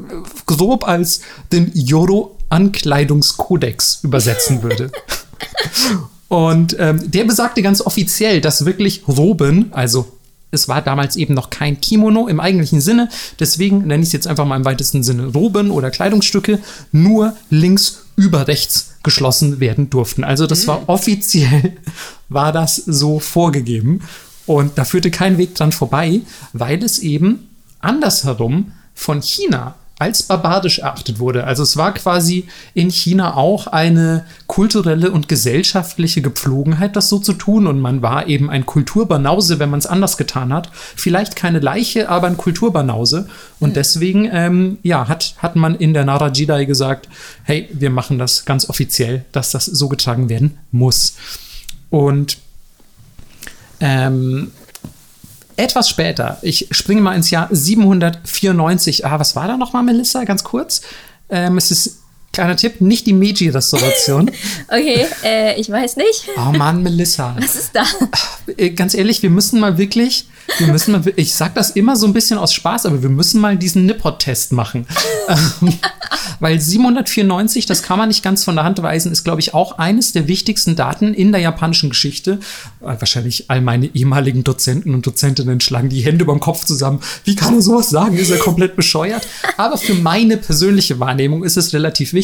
grob als den Yoro-Ankleidungskodex übersetzen würde. Und ähm, der besagte ganz offiziell, dass wirklich Roben, also es war damals eben noch kein Kimono im eigentlichen Sinne, deswegen nenne ich es jetzt einfach mal im weitesten Sinne Roben oder Kleidungsstücke, nur links über rechts geschlossen werden durften. Also das war offiziell, war das so vorgegeben. Und da führte kein Weg dran vorbei, weil es eben andersherum von China als barbarisch erachtet wurde. Also es war quasi in China auch eine kulturelle und gesellschaftliche Gepflogenheit, das so zu tun. Und man war eben ein Kulturbanause, wenn man es anders getan hat. Vielleicht keine Leiche, aber ein Kulturbanause. Und deswegen, ähm, ja, hat, hat man in der Nara Jidai gesagt, hey, wir machen das ganz offiziell, dass das so getragen werden muss. Und ähm, etwas später, ich springe mal ins Jahr 794. Ah, was war da nochmal, Melissa? Ganz kurz. Ähm, es ist, kleiner Tipp, nicht die Meiji-Restauration. Okay, äh, ich weiß nicht. oh Mann, Melissa. Was ist da? Äh, Ganz ehrlich, wir müssen mal wirklich, wir müssen mal, ich sag das immer so ein bisschen aus Spaß, aber wir müssen mal diesen Nippot-Test machen. Ähm, Weil 794, das kann man nicht ganz von der Hand weisen, ist, glaube ich, auch eines der wichtigsten Daten in der japanischen Geschichte. Äh, Wahrscheinlich all meine ehemaligen Dozenten und Dozentinnen schlagen die Hände beim Kopf zusammen. Wie kann er sowas sagen? Ist er komplett bescheuert? Aber für meine persönliche Wahrnehmung ist es relativ wichtig,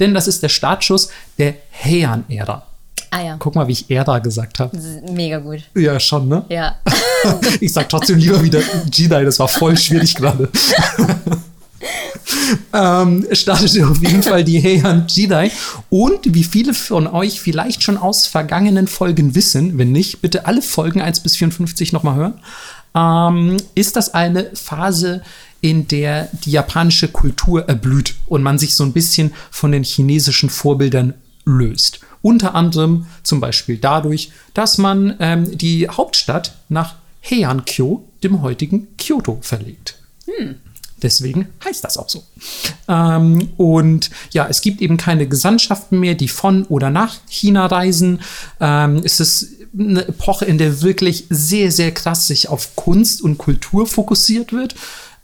denn das ist der Startschuss der Heian-Ära. Ah ja, Guck mal, wie ich Ära gesagt habe. mega gut. Ja, schon, ne? Ja. Ich sag trotzdem lieber wieder Jedi, das war voll schwierig gerade. ähm, startete auf jeden Fall die Heian Jedi. Und wie viele von euch vielleicht schon aus vergangenen Folgen wissen, wenn nicht, bitte alle Folgen 1 bis 54 nochmal hören, ähm, ist das eine Phase, in der die japanische Kultur erblüht und man sich so ein bisschen von den chinesischen Vorbildern löst. Unter anderem zum Beispiel dadurch, dass man ähm, die Hauptstadt nach Heian-kyo, dem heutigen Kyoto, verlegt. Hm. Deswegen heißt das auch so. Ähm, und ja, es gibt eben keine Gesandtschaften mehr, die von oder nach China reisen. Ähm, es ist eine Epoche, in der wirklich sehr, sehr krass sich auf Kunst und Kultur fokussiert wird.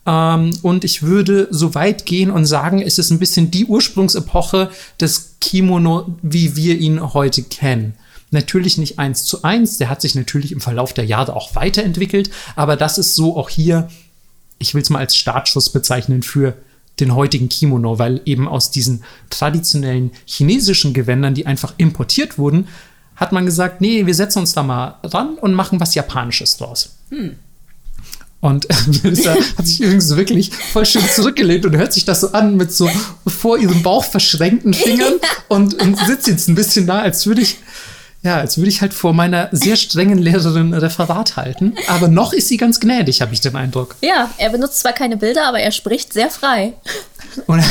Ähm, und ich würde so weit gehen und sagen, es ist ein bisschen die Ursprungsepoche des Kimono, wie wir ihn heute kennen. Natürlich nicht eins zu eins, der hat sich natürlich im Verlauf der Jahre auch weiterentwickelt, aber das ist so auch hier ich will es mal als Startschuss bezeichnen für den heutigen Kimono, weil eben aus diesen traditionellen chinesischen Gewändern, die einfach importiert wurden, hat man gesagt, nee, wir setzen uns da mal ran und machen was Japanisches draus. Hm. Und Melissa hat sich übrigens wirklich voll schön zurückgelehnt und hört sich das so an mit so vor ihrem Bauch verschränkten Fingern und, und sitzt jetzt ein bisschen da, als würde ich ja, als würde ich halt vor meiner sehr strengen Lehrerin Referat halten. Aber noch ist sie ganz gnädig, habe ich den Eindruck. Ja, er benutzt zwar keine Bilder, aber er spricht sehr frei. Und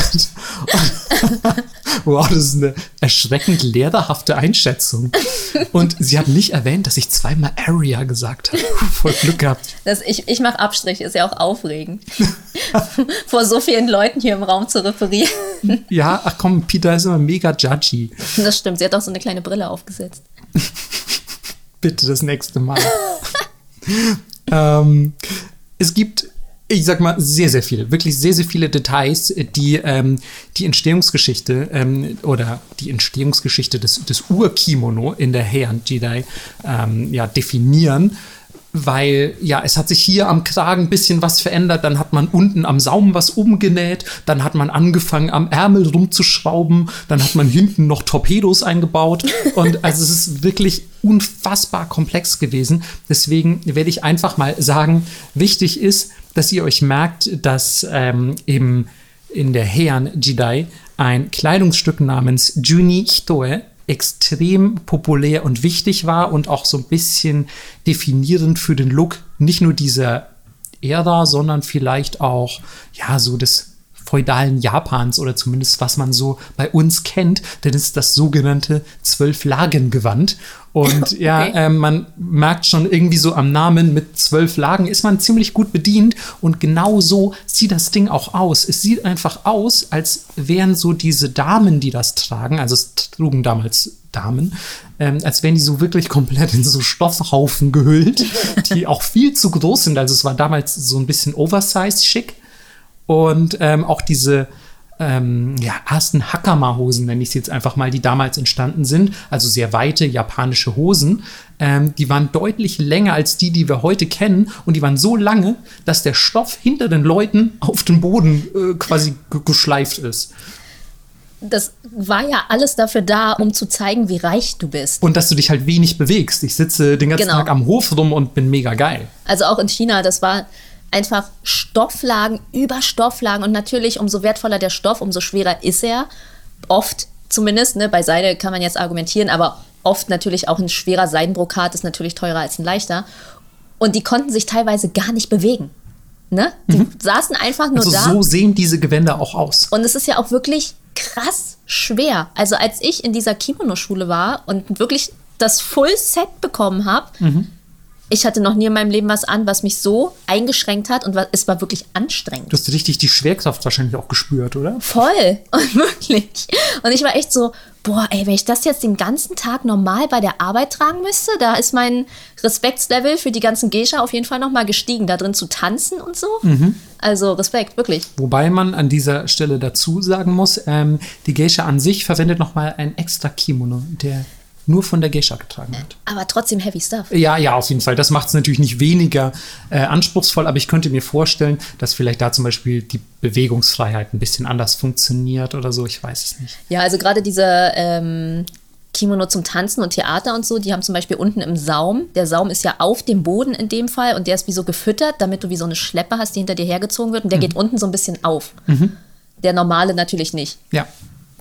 und, wow, das ist eine erschreckend lehrerhafte Einschätzung. Und sie hat nicht erwähnt, dass ich zweimal Area gesagt habe. Voll Glück gehabt. Das, ich ich mache Abstriche, ist ja auch aufregend. Vor so vielen Leuten hier im Raum zu referieren. Ja, ach komm, Peter ist immer mega judgy. Das stimmt, sie hat auch so eine kleine Brille aufgesetzt. Bitte das nächste Mal. ähm, es gibt ich sag mal, sehr, sehr viele, wirklich sehr, sehr viele Details, die ähm, die Entstehungsgeschichte ähm, oder die Entstehungsgeschichte des, des Ur-Kimono in der Heian Jedi ähm, ja, definieren. Weil ja, es hat sich hier am Kragen ein bisschen was verändert, dann hat man unten am Saum was umgenäht, dann hat man angefangen am Ärmel rumzuschrauben, dann hat man hinten noch Torpedos eingebaut. Und also es ist wirklich unfassbar komplex gewesen. Deswegen werde ich einfach mal sagen, wichtig ist, dass ihr euch merkt, dass ähm, eben in der Heian Jidai ein Kleidungsstück namens Juni Hitoe extrem populär und wichtig war und auch so ein bisschen definierend für den Look. Nicht nur dieser Ära, sondern vielleicht auch ja so des feudalen Japans oder zumindest was man so bei uns kennt, denn es ist das sogenannte Zwölf-Lagen-Gewand. Und okay. ja, äh, man merkt schon irgendwie so am Namen mit zwölf Lagen ist man ziemlich gut bedient und genau so sieht das Ding auch aus. Es sieht einfach aus, als wären so diese Damen, die das tragen, also es trugen damals Damen, ähm, als wären die so wirklich komplett in so Stoffhaufen gehüllt, die auch viel zu groß sind. Also es war damals so ein bisschen oversized schick. Und ähm, auch diese ähm, ja, ersten Hakama-Hosen, nenne ich sie jetzt einfach mal, die damals entstanden sind, also sehr weite japanische Hosen, ähm, die waren deutlich länger als die, die wir heute kennen. Und die waren so lange, dass der Stoff hinter den Leuten auf den Boden äh, quasi geschleift ist das war ja alles dafür da, um zu zeigen, wie reich du bist. Und dass du dich halt wenig bewegst. Ich sitze den ganzen genau. Tag am Hof rum und bin mega geil. Also auch in China, das war einfach Stofflagen über Stofflagen und natürlich umso wertvoller der Stoff, umso schwerer ist er. Oft zumindest, ne, bei Seide kann man jetzt argumentieren, aber oft natürlich auch ein schwerer Seidenbrokat ist natürlich teurer als ein leichter. Und die konnten sich teilweise gar nicht bewegen. Ne? Die mhm. saßen einfach nur also da. So sehen diese Gewänder auch aus. Und es ist ja auch wirklich krass schwer. Also als ich in dieser Kimono-Schule war und wirklich das Full-Set bekommen habe, mhm ich hatte noch nie in meinem Leben was an, was mich so eingeschränkt hat und es war wirklich anstrengend. Du hast richtig die Schwerkraft wahrscheinlich auch gespürt, oder? Voll, und wirklich. Und ich war echt so, boah, ey, wenn ich das jetzt den ganzen Tag normal bei der Arbeit tragen müsste, da ist mein Respektslevel für die ganzen Geisha auf jeden Fall nochmal gestiegen, da drin zu tanzen und so. Mhm. Also Respekt, wirklich. Wobei man an dieser Stelle dazu sagen muss, ähm, die Geisha an sich verwendet nochmal ein extra Kimono, der nur von der Geisha getragen wird. Aber trotzdem heavy stuff. Ja, ja, auf jeden Fall. Das macht es natürlich nicht weniger äh, anspruchsvoll, aber ich könnte mir vorstellen, dass vielleicht da zum Beispiel die Bewegungsfreiheit ein bisschen anders funktioniert oder so. Ich weiß es nicht. Ja, also gerade diese ähm, Kimono zum Tanzen und Theater und so, die haben zum Beispiel unten im Saum, der Saum ist ja auf dem Boden in dem Fall und der ist wie so gefüttert, damit du wie so eine Schleppe hast, die hinter dir hergezogen wird und der geht unten so ein bisschen auf. Der normale natürlich nicht. Ja,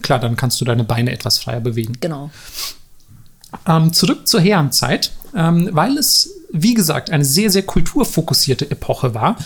klar, dann kannst du deine Beine etwas freier bewegen. Genau. Ähm, zurück zur Herrenzeit, ähm, weil es, wie gesagt, eine sehr, sehr kulturfokussierte Epoche war,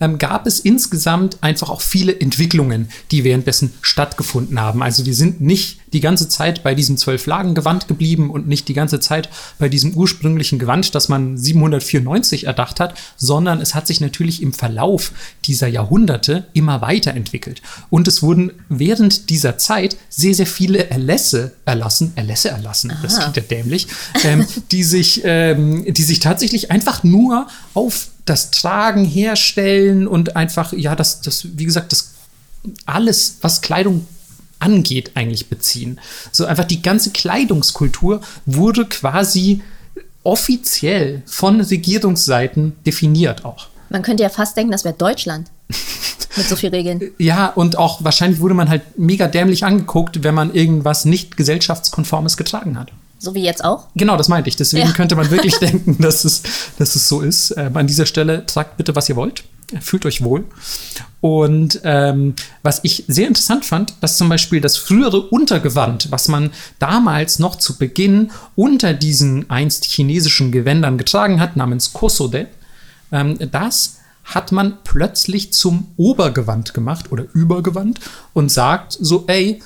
ähm, gab es insgesamt einfach auch viele Entwicklungen, die währenddessen stattgefunden haben. Also wir sind nicht die ganze Zeit bei diesem Zwölf-Lagen-Gewand geblieben und nicht die ganze Zeit bei diesem ursprünglichen Gewand, das man 794 erdacht hat, sondern es hat sich natürlich im Verlauf dieser Jahrhunderte immer weiterentwickelt. Und es wurden während dieser Zeit sehr, sehr viele Erlässe erlassen, Erlässe erlassen, das klingt ja dämlich, ähm, die, sich, ähm, die sich tatsächlich einfach nur auf das Tragen, Herstellen und einfach, ja, das, das, wie gesagt, das alles, was Kleidung angeht, eigentlich beziehen. So einfach die ganze Kleidungskultur wurde quasi offiziell von Regierungsseiten definiert auch. Man könnte ja fast denken, das wäre Deutschland. Mit so vielen Regeln. Ja, und auch wahrscheinlich wurde man halt mega dämlich angeguckt, wenn man irgendwas nicht gesellschaftskonformes getragen hat. So wie jetzt auch. Genau, das meinte ich. Deswegen Ja. könnte man wirklich denken, dass es, dass es so ist. Ähm, an dieser Stelle tragt bitte, was ihr wollt. Fühlt euch wohl. Und ähm, was ich sehr interessant fand, dass zum Beispiel das frühere Untergewand, was man damals noch zu Beginn unter diesen einst chinesischen Gewändern getragen hat, namens Kosode, ähm, das hat man plötzlich zum Obergewand gemacht oder Übergewand und sagt so, ey,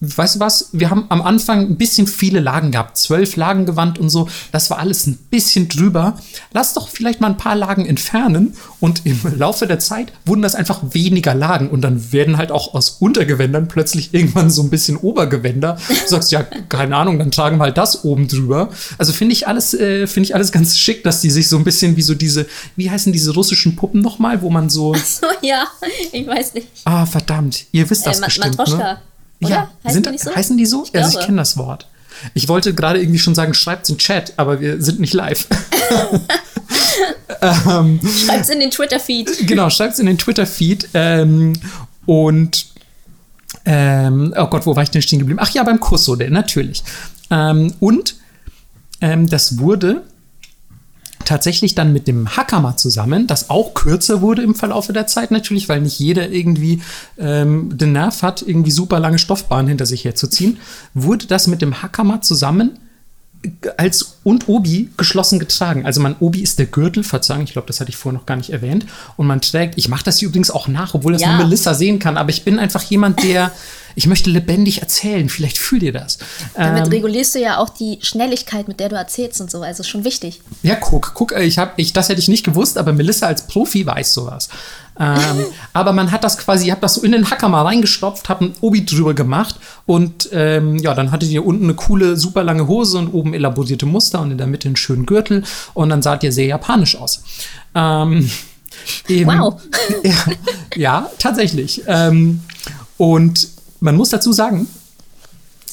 weißt du was, wir haben am Anfang ein bisschen viele Lagen gehabt, zwölf Lagen Gewand und so, das war alles ein bisschen drüber. Lass doch vielleicht mal ein paar Lagen entfernen und im Laufe der Zeit wurden das einfach weniger Lagen und dann werden halt auch aus Untergewändern plötzlich irgendwann so ein bisschen Obergewänder. Du sagst, ja, keine Ahnung, dann tragen wir halt das oben drüber. Also finde ich alles, äh, finde ich alles ganz schick, dass die sich so ein bisschen wie so diese, wie heißen diese russischen Puppen nochmal, wo man so, So, ja, ich weiß nicht. ah, verdammt, ihr wisst das Äh, Ma- bestimmt, Matroschka. ne? Oder? Ja, Heißen sind, die so? heißen die so? Ich also ich kenne das Wort. Ich wollte gerade irgendwie schon sagen, schreibt's in Chat, aber wir sind nicht live. Schreibt's in den Twitter-Feed. genau, schreibt's in den Twitter-Feed. Ähm, und ähm, oh Gott, wo war ich denn stehen geblieben? Ach ja, beim Kursode, natürlich. Ähm, und ähm, das wurde tatsächlich dann mit dem Hakama zusammen, das auch kürzer wurde im Verlaufe der Zeit natürlich, weil nicht jeder irgendwie ähm, den Nerv hat, irgendwie super lange Stoffbahnen hinter sich herzuziehen, wurde das mit dem Hakama zusammen als und Obi geschlossen getragen. Also mein Obi ist der Gürtel, Verzeihung, ich glaube, das hatte ich vorher noch gar nicht erwähnt. Und man trägt, ich mache das übrigens auch nach, obwohl das Ja. nur Melissa sehen kann, aber ich bin einfach jemand, der, ich möchte lebendig erzählen. Vielleicht fühlt ihr das. Damit Ähm, regulierst du ja auch die Schnelligkeit, mit der du erzählst und so. Also schon wichtig. Ja, guck, guck, ich habe, ich, das hätte ich nicht gewusst, aber Melissa als Profi weiß sowas. Ähm, aber man hat das quasi, ich habe das so in den Hacker mal reingestopft, habe ein Obi drüber gemacht und ähm, ja, dann hattet ihr unten eine coole, super lange Hose und oben elaborierte Muster und in der Mitte einen schönen Gürtel und dann saht ihr sehr japanisch aus. Ähm, eben, Wow. Ja, ja tatsächlich. Ähm, und man muss dazu sagen,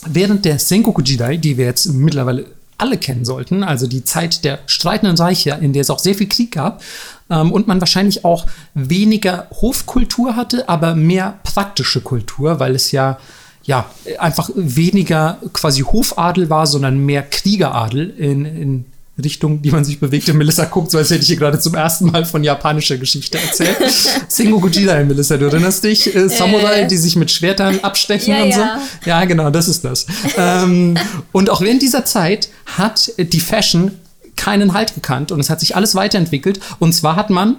während der Sengoku Jidai, die wir jetzt mittlerweile alle kennen sollten, also die Zeit der streitenden Reiche, in der es auch sehr viel Krieg gab ähm, und man wahrscheinlich auch weniger Hofkultur hatte, aber mehr praktische Kultur, weil es ja ja einfach weniger quasi Hofadel war, sondern mehr Kriegeradel in, in Richtung, die man sich bewegte. Melissa guckt, so als hätte ich hier gerade zum ersten Mal von japanischer Geschichte erzählt. Sengoku Jidai, Melissa, du erinnerst dich? Äh, Samurai, die sich mit Schwertern abstechen Ja, und so. ja. Ja, genau, das ist das. ähm, und auch während dieser Zeit hat die Fashion keinen Halt gekannt und es hat sich alles weiterentwickelt. Und zwar hat man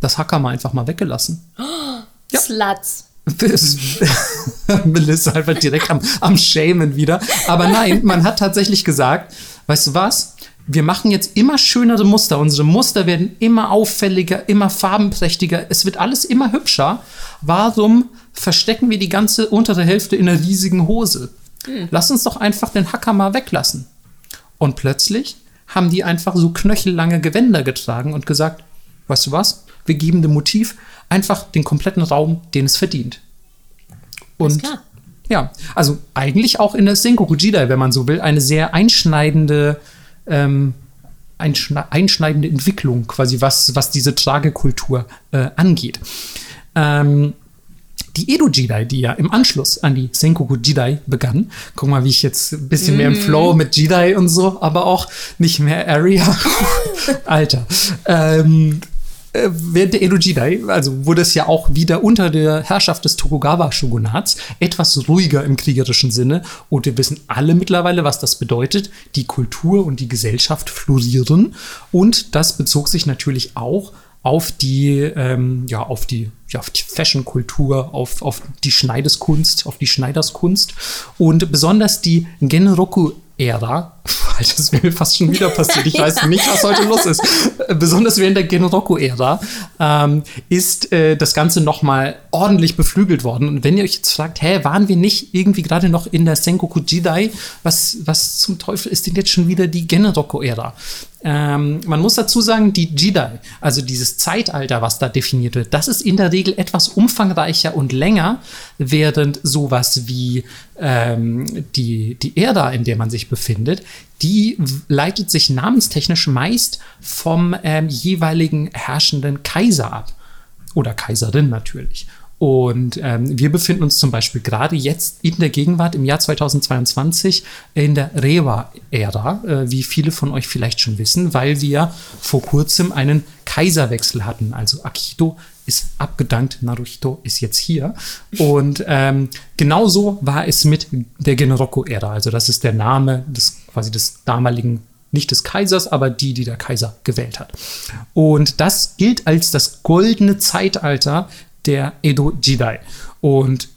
das Hakama einfach mal weggelassen. Ja. Sluts. Melissa einfach direkt am, am Shamen wieder. Aber nein, man hat tatsächlich gesagt, weißt du was? Wir machen jetzt immer schönere Muster. Unsere Muster werden immer auffälliger, immer farbenprächtiger. Es wird alles immer hübscher. Warum verstecken wir die ganze untere Hälfte in einer riesigen Hose? Lass uns doch einfach den Hacker mal weglassen. Und plötzlich haben die einfach so knöchellange Gewänder getragen und gesagt, weißt du was? Wir geben dem Motiv einfach den kompletten Raum, den es verdient. Und klar. ja, also eigentlich auch in der Sengoku Jidai, wenn man so will, eine sehr einschneidende, ähm, einschne einschneidende Entwicklung, quasi was, was diese Tragekultur äh, angeht. Ähm, die Edo Jidai, die ja im Anschluss an die Senkoku Jidai begann. Guck mal, wie ich jetzt ein bisschen mehr im Flow mit Jidai und so, aber auch nicht mehr Area. Alter. Ähm, äh, während der Edo Jidai, also wurde es ja auch wieder unter der Herrschaft des Tokugawa-Shogunats etwas ruhiger im kriegerischen Sinne. Und wir wissen alle mittlerweile, was das bedeutet. Die Kultur und die Gesellschaft florieren. Und das bezog sich natürlich auch auf die, ähm, ja, auf die, ja, auf die Fashion-Kultur, auf, auf die Schneideskunst, auf die Schneiderskunst und besonders die Genroku Das wäre mir fast schon wieder passiert, ich weiß nicht, was heute los ist, besonders während der Genroku-Ära, ähm, ist äh, das Ganze nochmal ordentlich beflügelt worden. Und wenn ihr euch jetzt fragt, hä, waren wir nicht irgendwie gerade noch in der Sengoku Jidai? Was, was zum Teufel ist denn jetzt schon wieder die Genroku-Ära? Ähm, man muss dazu sagen, die Jidai, also dieses Zeitalter, was da definiert wird, das ist in der Regel etwas umfangreicher und länger, während sowas wie ähm, die, die Ära, in der man sich befindet, die leitet sich namenstechnisch meist vom ähm, jeweiligen herrschenden Kaiser ab. Oder Kaiserin natürlich. Und ähm, wir befinden uns zum Beispiel gerade jetzt in der Gegenwart im Jahr 2022 in der Rewa-Ära, äh, wie viele von euch vielleicht schon wissen, weil wir vor kurzem einen Kaiserwechsel hatten. Also Akito ist abgedankt, Naruhito ist jetzt hier. Und ähm, genauso war es mit der Genroku-Ära. Also das ist der Name des quasi des damaligen nicht des Kaisers, aber die, die der Kaiser gewählt hat. Und das gilt als das goldene Zeitalter der Edo Jidai. Und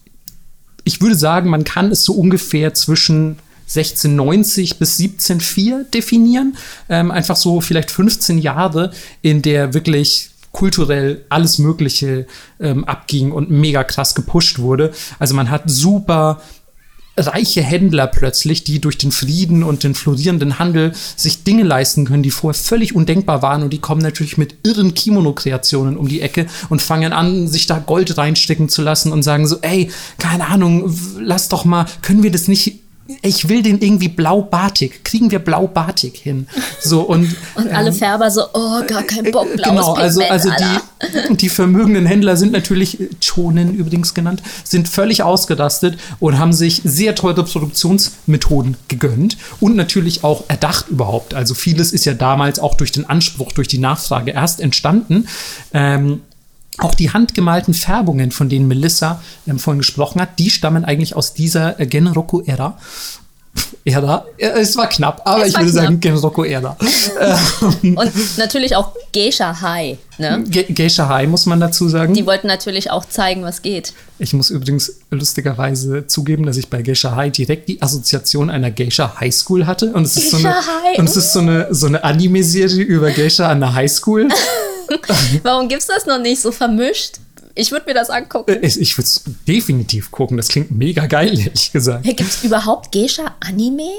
ich würde sagen, man kann es so ungefähr zwischen 1690 bis 1704 definieren. Ähm, einfach so vielleicht 15 Jahre, in der wirklich kulturell alles Mögliche ähm, abging und mega krass gepusht wurde. Also man hat super reiche Händler plötzlich, die durch den Frieden und den florierenden Handel sich Dinge leisten können, die vorher völlig undenkbar waren. Und die kommen natürlich mit irren Kimono-Kreationen um die Ecke und fangen an, sich da Gold reinstecken zu lassen und sagen so, ey, keine Ahnung, lass doch mal, können wir das nicht ich will den irgendwie blau-bartig. Kriegen wir blau-bartig hin? So und, und alle ähm, Färber so, oh, gar kein Bock, blaues Genau, also, also die, die vermögenden Händler sind natürlich, Chonen übrigens genannt, sind völlig ausgerastet und haben sich sehr teure Produktionsmethoden gegönnt und natürlich auch erdacht überhaupt. Also vieles ist ja damals auch durch den Anspruch, durch die Nachfrage erst entstanden. Ähm, auch die handgemalten Färbungen, von denen Melissa ähm, vorhin gesprochen hat, die stammen eigentlich aus dieser äh, Genroku-Ära. Ära. Es war knapp, aber es ich würde knapp. sagen Genroku-Ära. Und natürlich auch Geisha High. Ne? Ge Geisha High muss man dazu sagen. Die wollten natürlich auch zeigen, was geht. Ich muss übrigens lustigerweise zugeben, dass ich bei Geisha High direkt die Assoziation einer Geisha High School hatte. Und es ist Geisha so eine, High. Und es ist so eine, so eine Anime-Serie über Geisha an der High School. Warum gibt es das noch nicht so vermischt? Ich würde mir das angucken. Ich, ich würde es definitiv gucken. Das klingt mega geil, ehrlich gesagt. Hey, Gibt es überhaupt Geisha-Anime?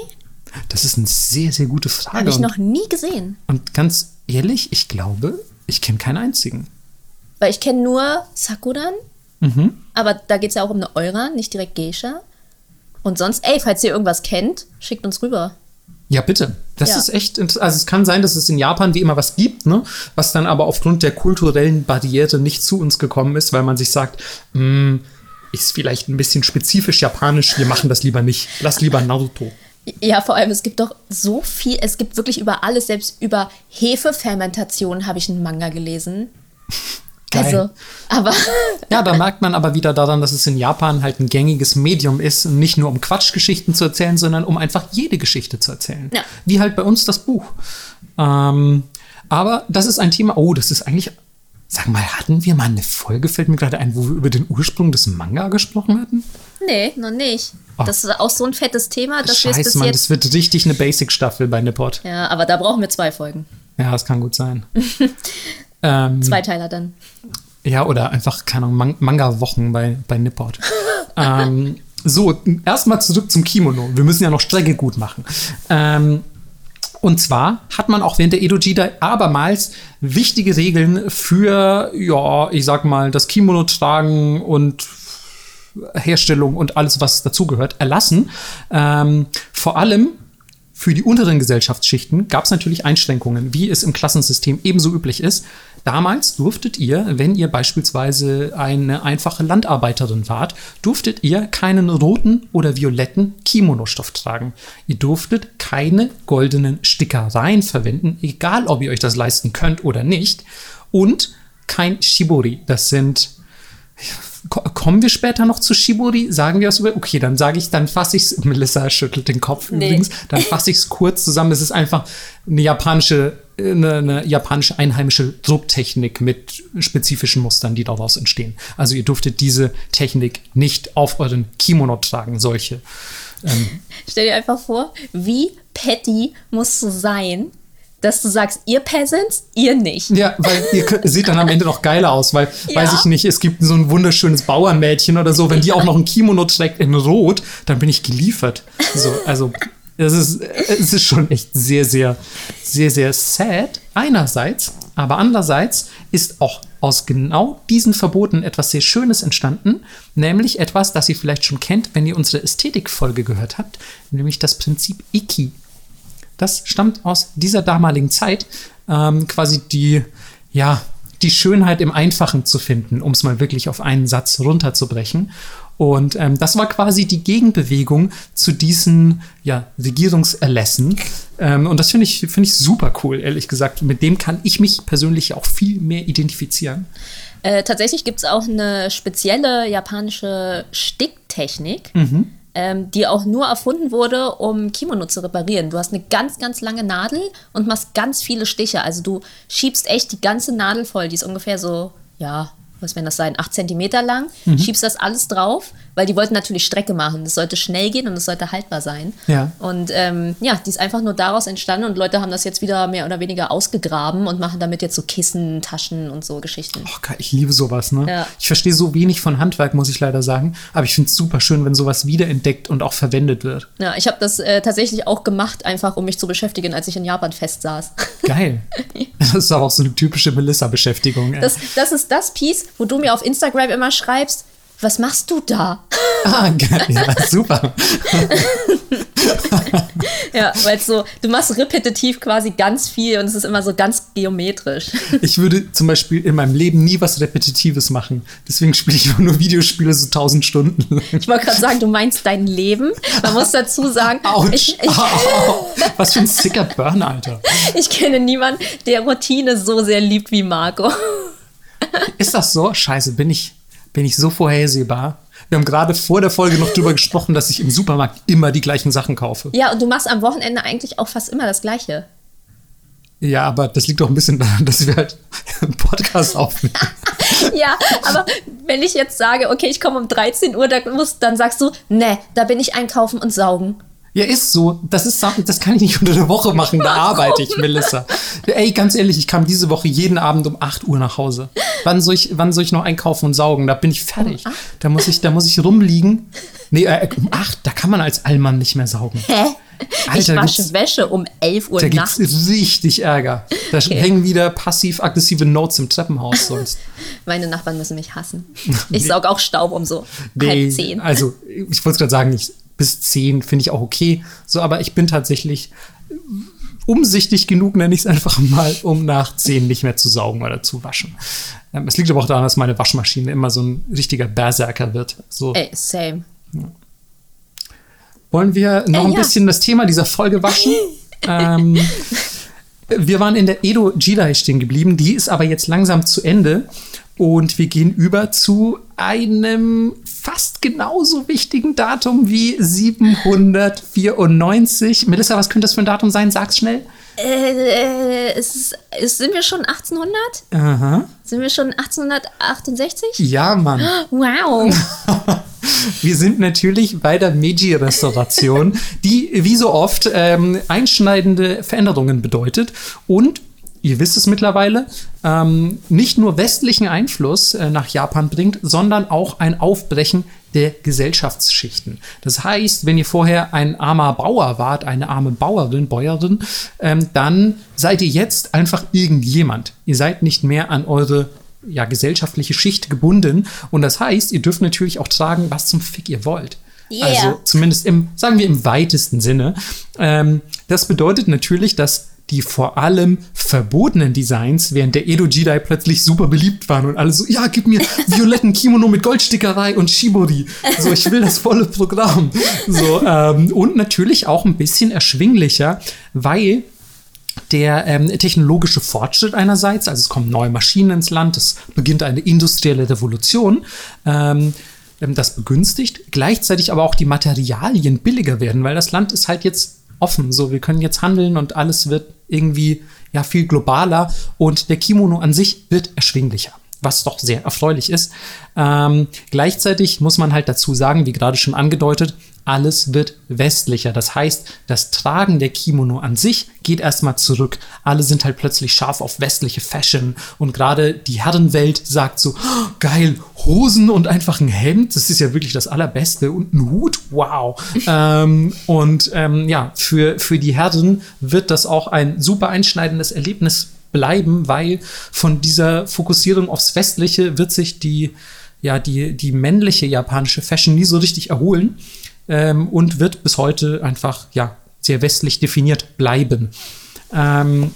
Das ist eine sehr, sehr gute Frage. Habe ich noch nie gesehen. Und ganz ehrlich, ich glaube, ich kenne keinen einzigen. Weil ich kenne nur Sakuran. Mhm. Aber da geht es ja auch um eine Eura, nicht direkt Geisha. Und sonst, ey, falls ihr irgendwas kennt, schickt uns rüber. Ja, bitte. Das ja. ist echt interessant. Also es kann sein, dass es in Japan wie immer was gibt, ne? was dann aber aufgrund der kulturellen Barriere nicht zu uns gekommen ist, weil man sich sagt, hm, ist vielleicht ein bisschen spezifisch japanisch, wir machen das lieber nicht. Lass lieber Naruto. Ja, vor allem, es gibt doch so viel, es gibt wirklich über alles, selbst über Hefefermentation habe ich einen Manga gelesen. Geil. Also, aber. ja, da merkt man aber wieder daran, dass es in Japan halt ein gängiges Medium ist, nicht nur um Quatschgeschichten zu erzählen, sondern um einfach jede Geschichte zu erzählen. Ja. Wie halt bei uns das Buch. Ähm, aber das ist ein Thema, oh, das ist eigentlich. Sag mal, hatten wir mal eine Folge, fällt mir gerade ein, wo wir über den Ursprung des Manga gesprochen hatten? Nee, noch nicht. Oh. Das ist auch so ein fettes Thema, dass wir es bis Mann, jetzt das wird richtig eine Basic-Staffel bei Nippot. Ja, aber da brauchen wir zwei Folgen. Ja, das kann gut sein. ähm, Zweiteiler dann. Ja, oder einfach, keine Ahnung, Man Manga-Wochen bei, bei Nippot. ähm, so, erstmal zurück zum Kimono. Wir müssen ja noch Strecke gut machen. Ähm, und zwar hat man auch während der Edo Jidai abermals wichtige Regeln für, ja, ich sag mal, das Kimono tragen und Herstellung und alles, was dazugehört, erlassen. Ähm, vor allem für die unteren Gesellschaftsschichten gab es natürlich Einschränkungen, wie es im Klassensystem ebenso üblich ist. damals durftet ihr, wenn ihr beispielsweise eine einfache Landarbeiterin wart, durftet ihr keinen roten oder violetten Kimono-Stoff tragen. Ihr durftet keine goldenen Stickereien verwenden, egal ob ihr euch das leisten könnt oder nicht. Und kein Shibori. Das sind Kommen wir später noch zu Shibori? Sagen wir was über. Okay, dann sage ich, dann fasse ich es. Melissa schüttelt den Kopf nee. übrigens. Dann fasse ich es kurz zusammen. Es ist einfach eine japanische, eine, eine, japanische einheimische Drucktechnik mit spezifischen Mustern, die daraus entstehen. Also ihr durftet diese Technik nicht auf euren Kimono tragen, solche. Ähm. Stell dir einfach vor, wie petty musst du sein, dass du sagst, ihr Peasants, ihr nicht. Ja, weil ihr sieht dann am Ende noch geiler aus, weil, ja. weiß ich nicht, es gibt so ein wunderschönes Bauernmädchen oder so, wenn die auch noch ein Kimono trägt in Rot, dann bin ich geliefert. So, also, es ist, es ist schon echt sehr, sehr, sehr, sehr sad, einerseits, aber andererseits ist auch aus genau diesen Verboten etwas sehr Schönes entstanden, nämlich etwas, das ihr vielleicht schon kennt, wenn ihr unsere Ästhetikfolge gehört habt, nämlich das Prinzip Iki. Das stammt aus dieser damaligen Zeit, ähm, quasi die, ja, die Schönheit im Einfachen zu finden, um es mal wirklich auf einen Satz runterzubrechen. Und ähm, das war quasi die Gegenbewegung zu diesen ja, Regierungserlässen. Ähm, und das finde ich, find ich super cool, ehrlich gesagt. Mit dem kann ich mich persönlich auch viel mehr identifizieren. Äh, tatsächlich gibt es auch eine spezielle japanische Sticktechnik. Mhm ähm, die auch nur erfunden wurde, um Kimono zu reparieren. Du hast eine ganz, ganz lange Nadel und machst ganz viele Stiche. Also du schiebst echt die ganze Nadel voll. Die ist ungefähr so, ja, was werden das sein, 8 cm lang, mhm. schiebst das alles drauf, weil die wollten natürlich Strecke machen. Es sollte schnell gehen und es sollte haltbar sein. Ja. Und ähm, ja, die ist einfach nur daraus entstanden und Leute haben das jetzt wieder mehr oder weniger ausgegraben und machen damit jetzt so Kissen, Taschen und so Geschichten. Oh, geil, ich liebe sowas, ne? Ja. Ich verstehe so wenig von Handwerk, muss ich leider sagen, aber ich finde es super schön, wenn sowas wiederentdeckt und auch verwendet wird. Ja, ich habe das äh, tatsächlich auch gemacht, einfach um mich zu beschäftigen, als ich in Japan festsaß. Geil. Das ist aber auch so eine typische Melissa-Beschäftigung. Das, das ist das Piece, wo du mir auf Instagram immer schreibst, was machst du da? Ah, ja, super. ja, weil so, du machst repetitiv quasi ganz viel und es ist immer so ganz geometrisch. Ich würde zum Beispiel in meinem Leben nie was Repetitives machen. Deswegen spiele ich nur Videospiele so tausend Stunden lang. Ich wollte gerade sagen, du meinst dein Leben. Man muss dazu sagen, Autsch. Ich, ich, was für ein sicker Burn, Alter. Ich kenne niemanden, der Routine so sehr liebt wie Marco. Ist das so? Scheiße, bin ich, bin ich so vorhersehbar? Wir haben gerade vor der Folge noch drüber gesprochen, dass ich im Supermarkt immer die gleichen Sachen kaufe. Ja, und du machst am Wochenende eigentlich auch fast immer das Gleiche. Ja, aber das liegt doch ein bisschen daran, dass wir halt einen Podcast aufnehmen. ja, aber wenn ich jetzt sage, okay, ich komme um 13 Uhr, dann, musst, dann sagst du, ne, da bin ich einkaufen und saugen. Ja, ist so. Das ist das kann ich nicht unter der Woche machen. Da arbeite ich, Melissa. Ey, ganz ehrlich, ich kam diese Woche jeden Abend um 8 Uhr nach Hause. Wann soll ich, wann soll ich noch einkaufen und saugen? Da bin ich fertig. Um da muss ich, da muss ich rumliegen. Nee, äh, um 8, da kann man als Allmann nicht mehr saugen. Hä? Alter, ich wasche Wäsche um 11 Uhr da nachts. Da gibt's richtig Ärger. Da okay. hängen wieder passiv-aggressive Notes im Treppenhaus sonst. Meine Nachbarn müssen mich hassen. Ich nee. saug auch Staub um so nee, halb zehn. Also, ich wollte gerade sagen, ich bis zehn finde ich auch okay. So, aber ich bin tatsächlich umsichtig genug, nenne ich es einfach mal, um nach zehn nicht mehr zu saugen oder zu waschen. Ähm, es liegt aber auch daran, dass meine Waschmaschine immer so ein richtiger Berserker wird. So. Ey, same. Ja. Wollen wir noch Ey, ein ja. bisschen das Thema dieser Folge waschen? ähm, wir waren in der Edo Jidai stehen geblieben, die ist aber jetzt langsam zu Ende. Und wir gehen über zu einem fast genauso wichtigen Datum wie 794. Melissa, was könnte das für ein Datum sein? Sag's schnell. Äh, ist, ist, sind wir schon 1800? Aha. Sind wir schon 1868? Ja, Mann. Wow. wir sind natürlich bei der Meiji-Restauration, die wie so oft ähm, einschneidende Veränderungen bedeutet und ihr wisst es mittlerweile, ähm, nicht nur westlichen Einfluss äh, nach Japan bringt, sondern auch ein Aufbrechen der Gesellschaftsschichten. Das heißt, wenn ihr vorher ein armer Bauer wart, eine arme Bauerin, Bäuerin, ähm, dann seid ihr jetzt einfach irgendjemand. Ihr seid nicht mehr an eure ja, gesellschaftliche Schicht gebunden. Und das heißt, ihr dürft natürlich auch tragen, was zum Fick ihr wollt. Yeah. Also zumindest im, sagen wir im weitesten Sinne. Ähm, das bedeutet natürlich, dass die vor allem verbotenen Designs während der Edo Jedi plötzlich super beliebt waren und alle so, ja, gib mir violetten Kimono mit Goldstickerei und Shibori. So, ich will das volle Programm. So, ähm, und natürlich auch ein bisschen erschwinglicher, weil der ähm, technologische Fortschritt einerseits, also es kommen neue Maschinen ins Land, es beginnt eine industrielle Revolution, ähm, ähm, das begünstigt, gleichzeitig aber auch die Materialien billiger werden, weil das Land ist halt jetzt offen, so wir können jetzt handeln und alles wird irgendwie ja viel globaler und der Kimono an sich wird erschwinglicher was doch sehr erfreulich ist. Ähm, gleichzeitig muss man halt dazu sagen, wie gerade schon angedeutet, alles wird westlicher. Das heißt, das Tragen der Kimono an sich geht erstmal zurück. Alle sind halt plötzlich scharf auf westliche Fashion und gerade die Herrenwelt sagt so, oh, geil, Hosen und einfach ein Hemd, das ist ja wirklich das Allerbeste und ein Hut, wow. ähm, und ähm, ja, für, für die Herren wird das auch ein super einschneidendes Erlebnis bleiben, weil von dieser Fokussierung aufs Westliche wird sich die ja, die, die männliche japanische Fashion nie so richtig erholen ähm, und wird bis heute einfach ja, sehr westlich definiert bleiben. Ähm,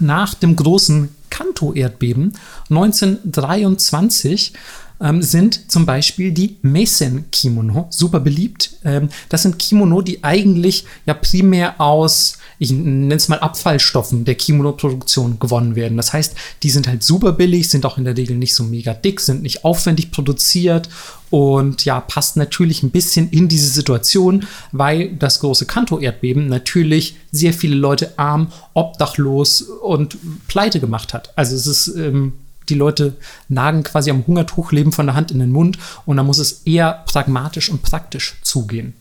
nach dem großen Kanto-Erdbeben 1923 ähm, sind zum Beispiel die Meisen-Kimono super beliebt. Ähm, das sind Kimono, die eigentlich ja primär aus ich nenne es mal Abfallstoffen der Kimono-Produktion gewonnen werden. Das heißt, die sind halt super billig, sind auch in der Regel nicht so mega dick, sind nicht aufwendig produziert und ja, passt natürlich ein bisschen in diese Situation, weil das große Kanto-Erdbeben natürlich sehr viele Leute arm, obdachlos und pleite gemacht hat. Also es ist ähm, die Leute nagen quasi am Hungertuch, leben von der Hand in den Mund und da muss es eher pragmatisch und praktisch zugehen.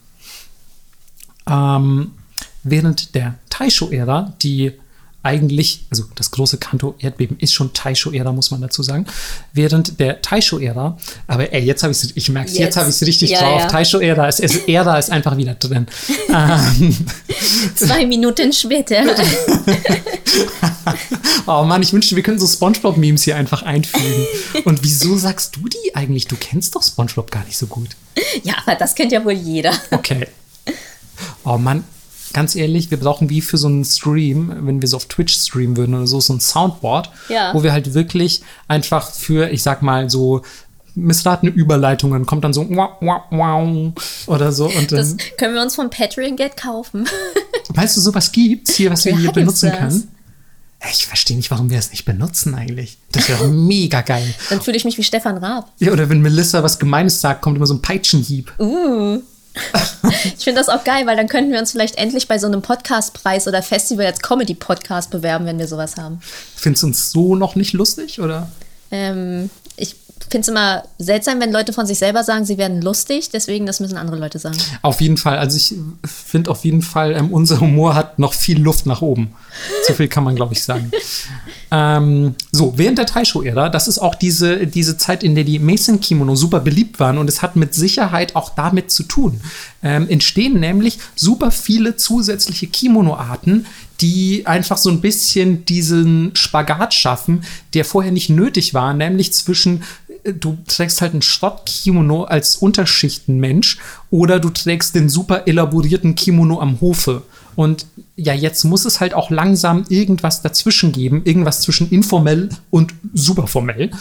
Ähm, während der Taisho-Ära, die eigentlich, also das große Kanto-Erdbeben ist schon Taisho-Ära, muss man dazu sagen. Während der Taisho-Ära, aber ey, jetzt habe ich es, ich merke jetzt, jetzt habe ich es richtig ja, drauf. Ja. Taisho-Ära ist, ist, Ära ist einfach wieder drin. ähm. Zwei Minuten später. oh Mann, ich wünschte, wir könnten so Spongebob-Memes hier einfach einfügen. Und wieso sagst du die eigentlich? Du kennst doch Spongebob gar nicht so gut. Ja, aber das kennt ja wohl jeder. Okay. Oh Mann, ganz ehrlich, wir brauchen wie für so einen Stream, wenn wir so auf Twitch streamen würden oder so, so ein Soundboard, ja. wo wir halt wirklich einfach für, ich sag mal, so missratene Überleitungen kommt dann so wow, wow, wow oder so. Und dann, das können wir uns von Patreon Get kaufen. weißt du, sowas gibt's hier, was wir hier benutzen können? Ich verstehe nicht, warum wir es nicht benutzen eigentlich. Das wäre mega geil. Dann fühle ich mich wie Stefan Raab. Ja, oder wenn Melissa was Gemeines sagt, kommt immer so ein Peitschenhieb. Uh ich finde das auch geil, weil dann könnten wir uns vielleicht endlich bei so einem Podcastpreis oder Festival als Comedy-Podcast bewerben, wenn wir sowas haben. Findest du uns so noch nicht lustig, oder? Ähm, ich finde es immer seltsam, wenn Leute von sich selber sagen, sie werden lustig. Deswegen, das müssen andere Leute sagen. Auf jeden Fall. Also ich finde auf jeden Fall, ähm, unser Humor hat noch viel Luft nach oben. So viel kann man, glaube ich, sagen. ähm, so, während der Taisho-Ära, das ist auch diese, diese Zeit, in der die Mason-Kimono super beliebt waren und es hat mit Sicherheit auch damit zu tun. Ähm, entstehen nämlich super viele zusätzliche Kimono-Arten, die einfach so ein bisschen diesen Spagat schaffen, der vorher nicht nötig war, nämlich zwischen du trägst halt ein Schrott-Kimono als Unterschichtenmensch oder du trägst den super elaborierten Kimono am Hofe. Und ja, jetzt muss es halt auch langsam irgendwas dazwischen geben, irgendwas zwischen informell und superformell.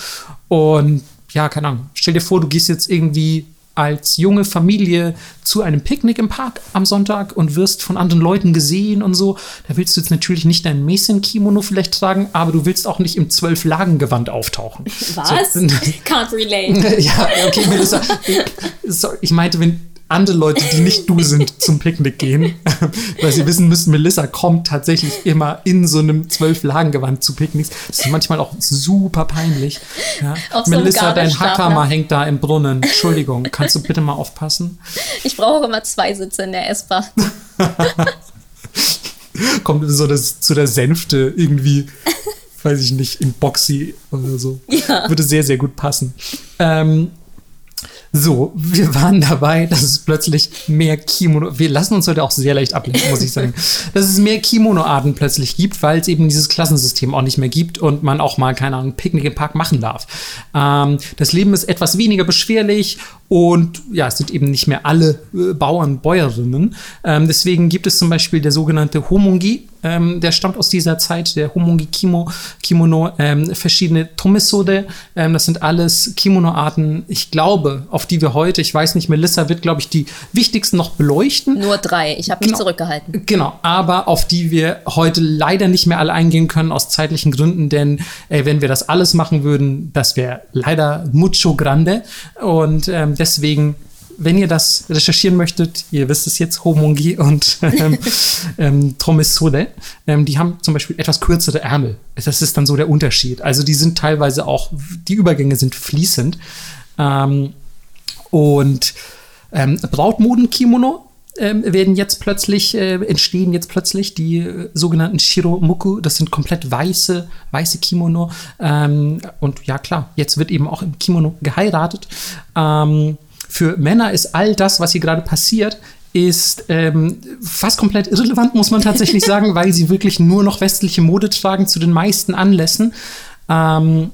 Und ja, keine Ahnung, stell dir vor, du gehst jetzt irgendwie als junge Familie zu einem Picknick im Park am Sonntag und wirst von anderen Leuten gesehen und so. Da willst du jetzt natürlich nicht dein Mason-Kimono vielleicht tragen, aber du willst auch nicht im Zwölf-Lagen-Gewand auftauchen. Was? So, Can't relate. ja, okay, Melissa. Ich meinte, wenn andere Leute, die nicht du sind, zum Picknick gehen. Weil sie wissen müssen, Melissa kommt tatsächlich immer in so einem Zwölf-Lagen-Gewand zu Picknicks. Das ist manchmal auch super peinlich. Ja. Melissa, so dein Hackhammer hängt da im Brunnen. Entschuldigung, kannst du bitte mal aufpassen? Ich brauche immer zwei Sitze in der S-Bahn. kommt so das, zu der Sänfte irgendwie weiß ich nicht, in Boxy oder so. Ja. Würde sehr, sehr gut passen. Ähm, so, wir waren dabei, dass es plötzlich mehr Kimono, wir lassen uns heute auch sehr leicht ablenken, muss ich sagen, dass es mehr Kimono-Arten plötzlich gibt, weil es eben dieses Klassensystem auch nicht mehr gibt und man auch mal, keine Ahnung, Picknick im Park machen darf. Ähm, das Leben ist etwas weniger beschwerlich Und ja, es sind eben nicht mehr alle äh, Bauern, Bäuerinnen. Ähm, deswegen gibt es zum Beispiel der sogenannte Homongi, ähm, der stammt aus dieser Zeit, der Homongi Kimo, Kimono, ähm, verschiedene Tomesode, ähm, das sind alles Kimono-Arten, ich glaube, auf die wir heute, ich weiß nicht, Melissa wird, glaube ich, die wichtigsten noch beleuchten. Nur drei, ich habe mich Genau. zurückgehalten. Genau, aber auf die wir heute leider nicht mehr alle eingehen können aus zeitlichen Gründen, denn äh, wenn wir das alles machen würden, das wäre leider mucho grande und ähm, deswegen wenn ihr das recherchieren möchtet, ihr wisst es jetzt, Homongi und ähm, ähm, Tromesode, ähm, die haben zum Beispiel etwas kürzere Ärmel. Das ist dann so der Unterschied. Also die sind teilweise auch, die Übergänge sind fließend. Ähm, und ähm, Brautmoden-Kimono ähm, werden jetzt plötzlich, äh, entstehen jetzt plötzlich die äh, sogenannten Shiromuku. Das sind komplett weiße, weiße Kimono. Ähm, und ja, klar, jetzt wird eben auch im Kimono geheiratet. Ähm, für Männer ist all das, was hier gerade passiert, ist ähm, fast komplett irrelevant, muss man tatsächlich sagen, weil sie wirklich nur noch westliche Mode tragen zu den meisten Anlässen. Ähm,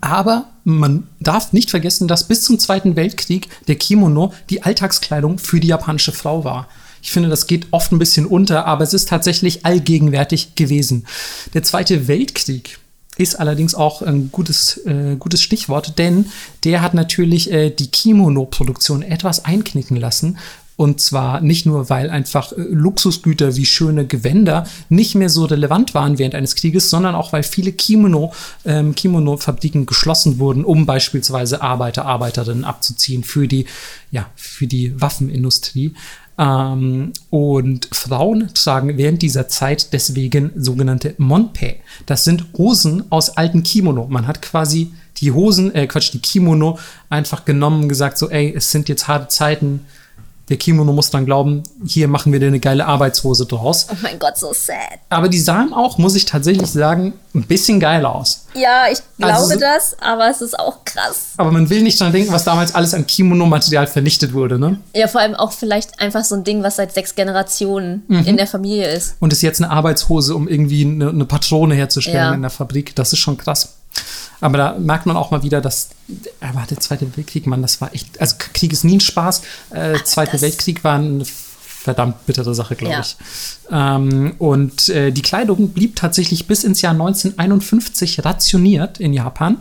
aber man darf nicht vergessen, dass bis zum Zweiten Weltkrieg der Kimono die Alltagskleidung für die japanische Frau war. Ich finde, das geht oft ein bisschen unter, aber es ist tatsächlich allgegenwärtig gewesen. Der Zweite Weltkrieg ist allerdings auch ein gutes, äh, gutes Stichwort, denn der hat natürlich äh, die Kimono-Produktion etwas einknicken lassen. Und zwar nicht nur, weil einfach äh, Luxusgüter wie schöne Gewänder nicht mehr so relevant waren während eines Krieges, sondern auch, weil viele Kimono, ähm, Kimono-Fabriken geschlossen wurden, um beispielsweise Arbeiter, Arbeiterinnen abzuziehen für die, ja, für die Waffenindustrie. Ähm, und Frauen tragen während dieser Zeit deswegen sogenannte Monpe. Das sind Hosen aus alten Kimono. Man hat quasi die Hosen, äh, Quatsch, die Kimono einfach genommen und gesagt, so, ey, es sind jetzt harte Zeiten. Der Kimono muss dann glauben, hier machen wir dir eine geile Arbeitshose draus. Oh mein Gott, so sad. Aber die sahen auch, muss ich tatsächlich sagen, ein bisschen geil aus. Ja, ich glaube Also so- das, aber es ist auch krass. Aber man will nicht dran denken, was damals alles an Kimono-Material vernichtet wurde, ne? Ja, vor allem auch vielleicht einfach so ein Ding, was seit sechs Generationen Mhm. in der Familie ist. Und ist jetzt eine Arbeitshose, um irgendwie eine, eine Patrone herzustellen Ja. in der Fabrik. Das ist schon krass. Aber da merkt man auch mal wieder, dass, aber der Zweite Weltkrieg, Mann, das war echt, also Krieg ist nie ein Spaß. Äh, Zweiter das- Weltkrieg war eine verdammt bittere Sache, glaube Ja. ich. Ähm, und äh, die Kleidung blieb tatsächlich bis ins Jahr 1951 rationiert in Japan.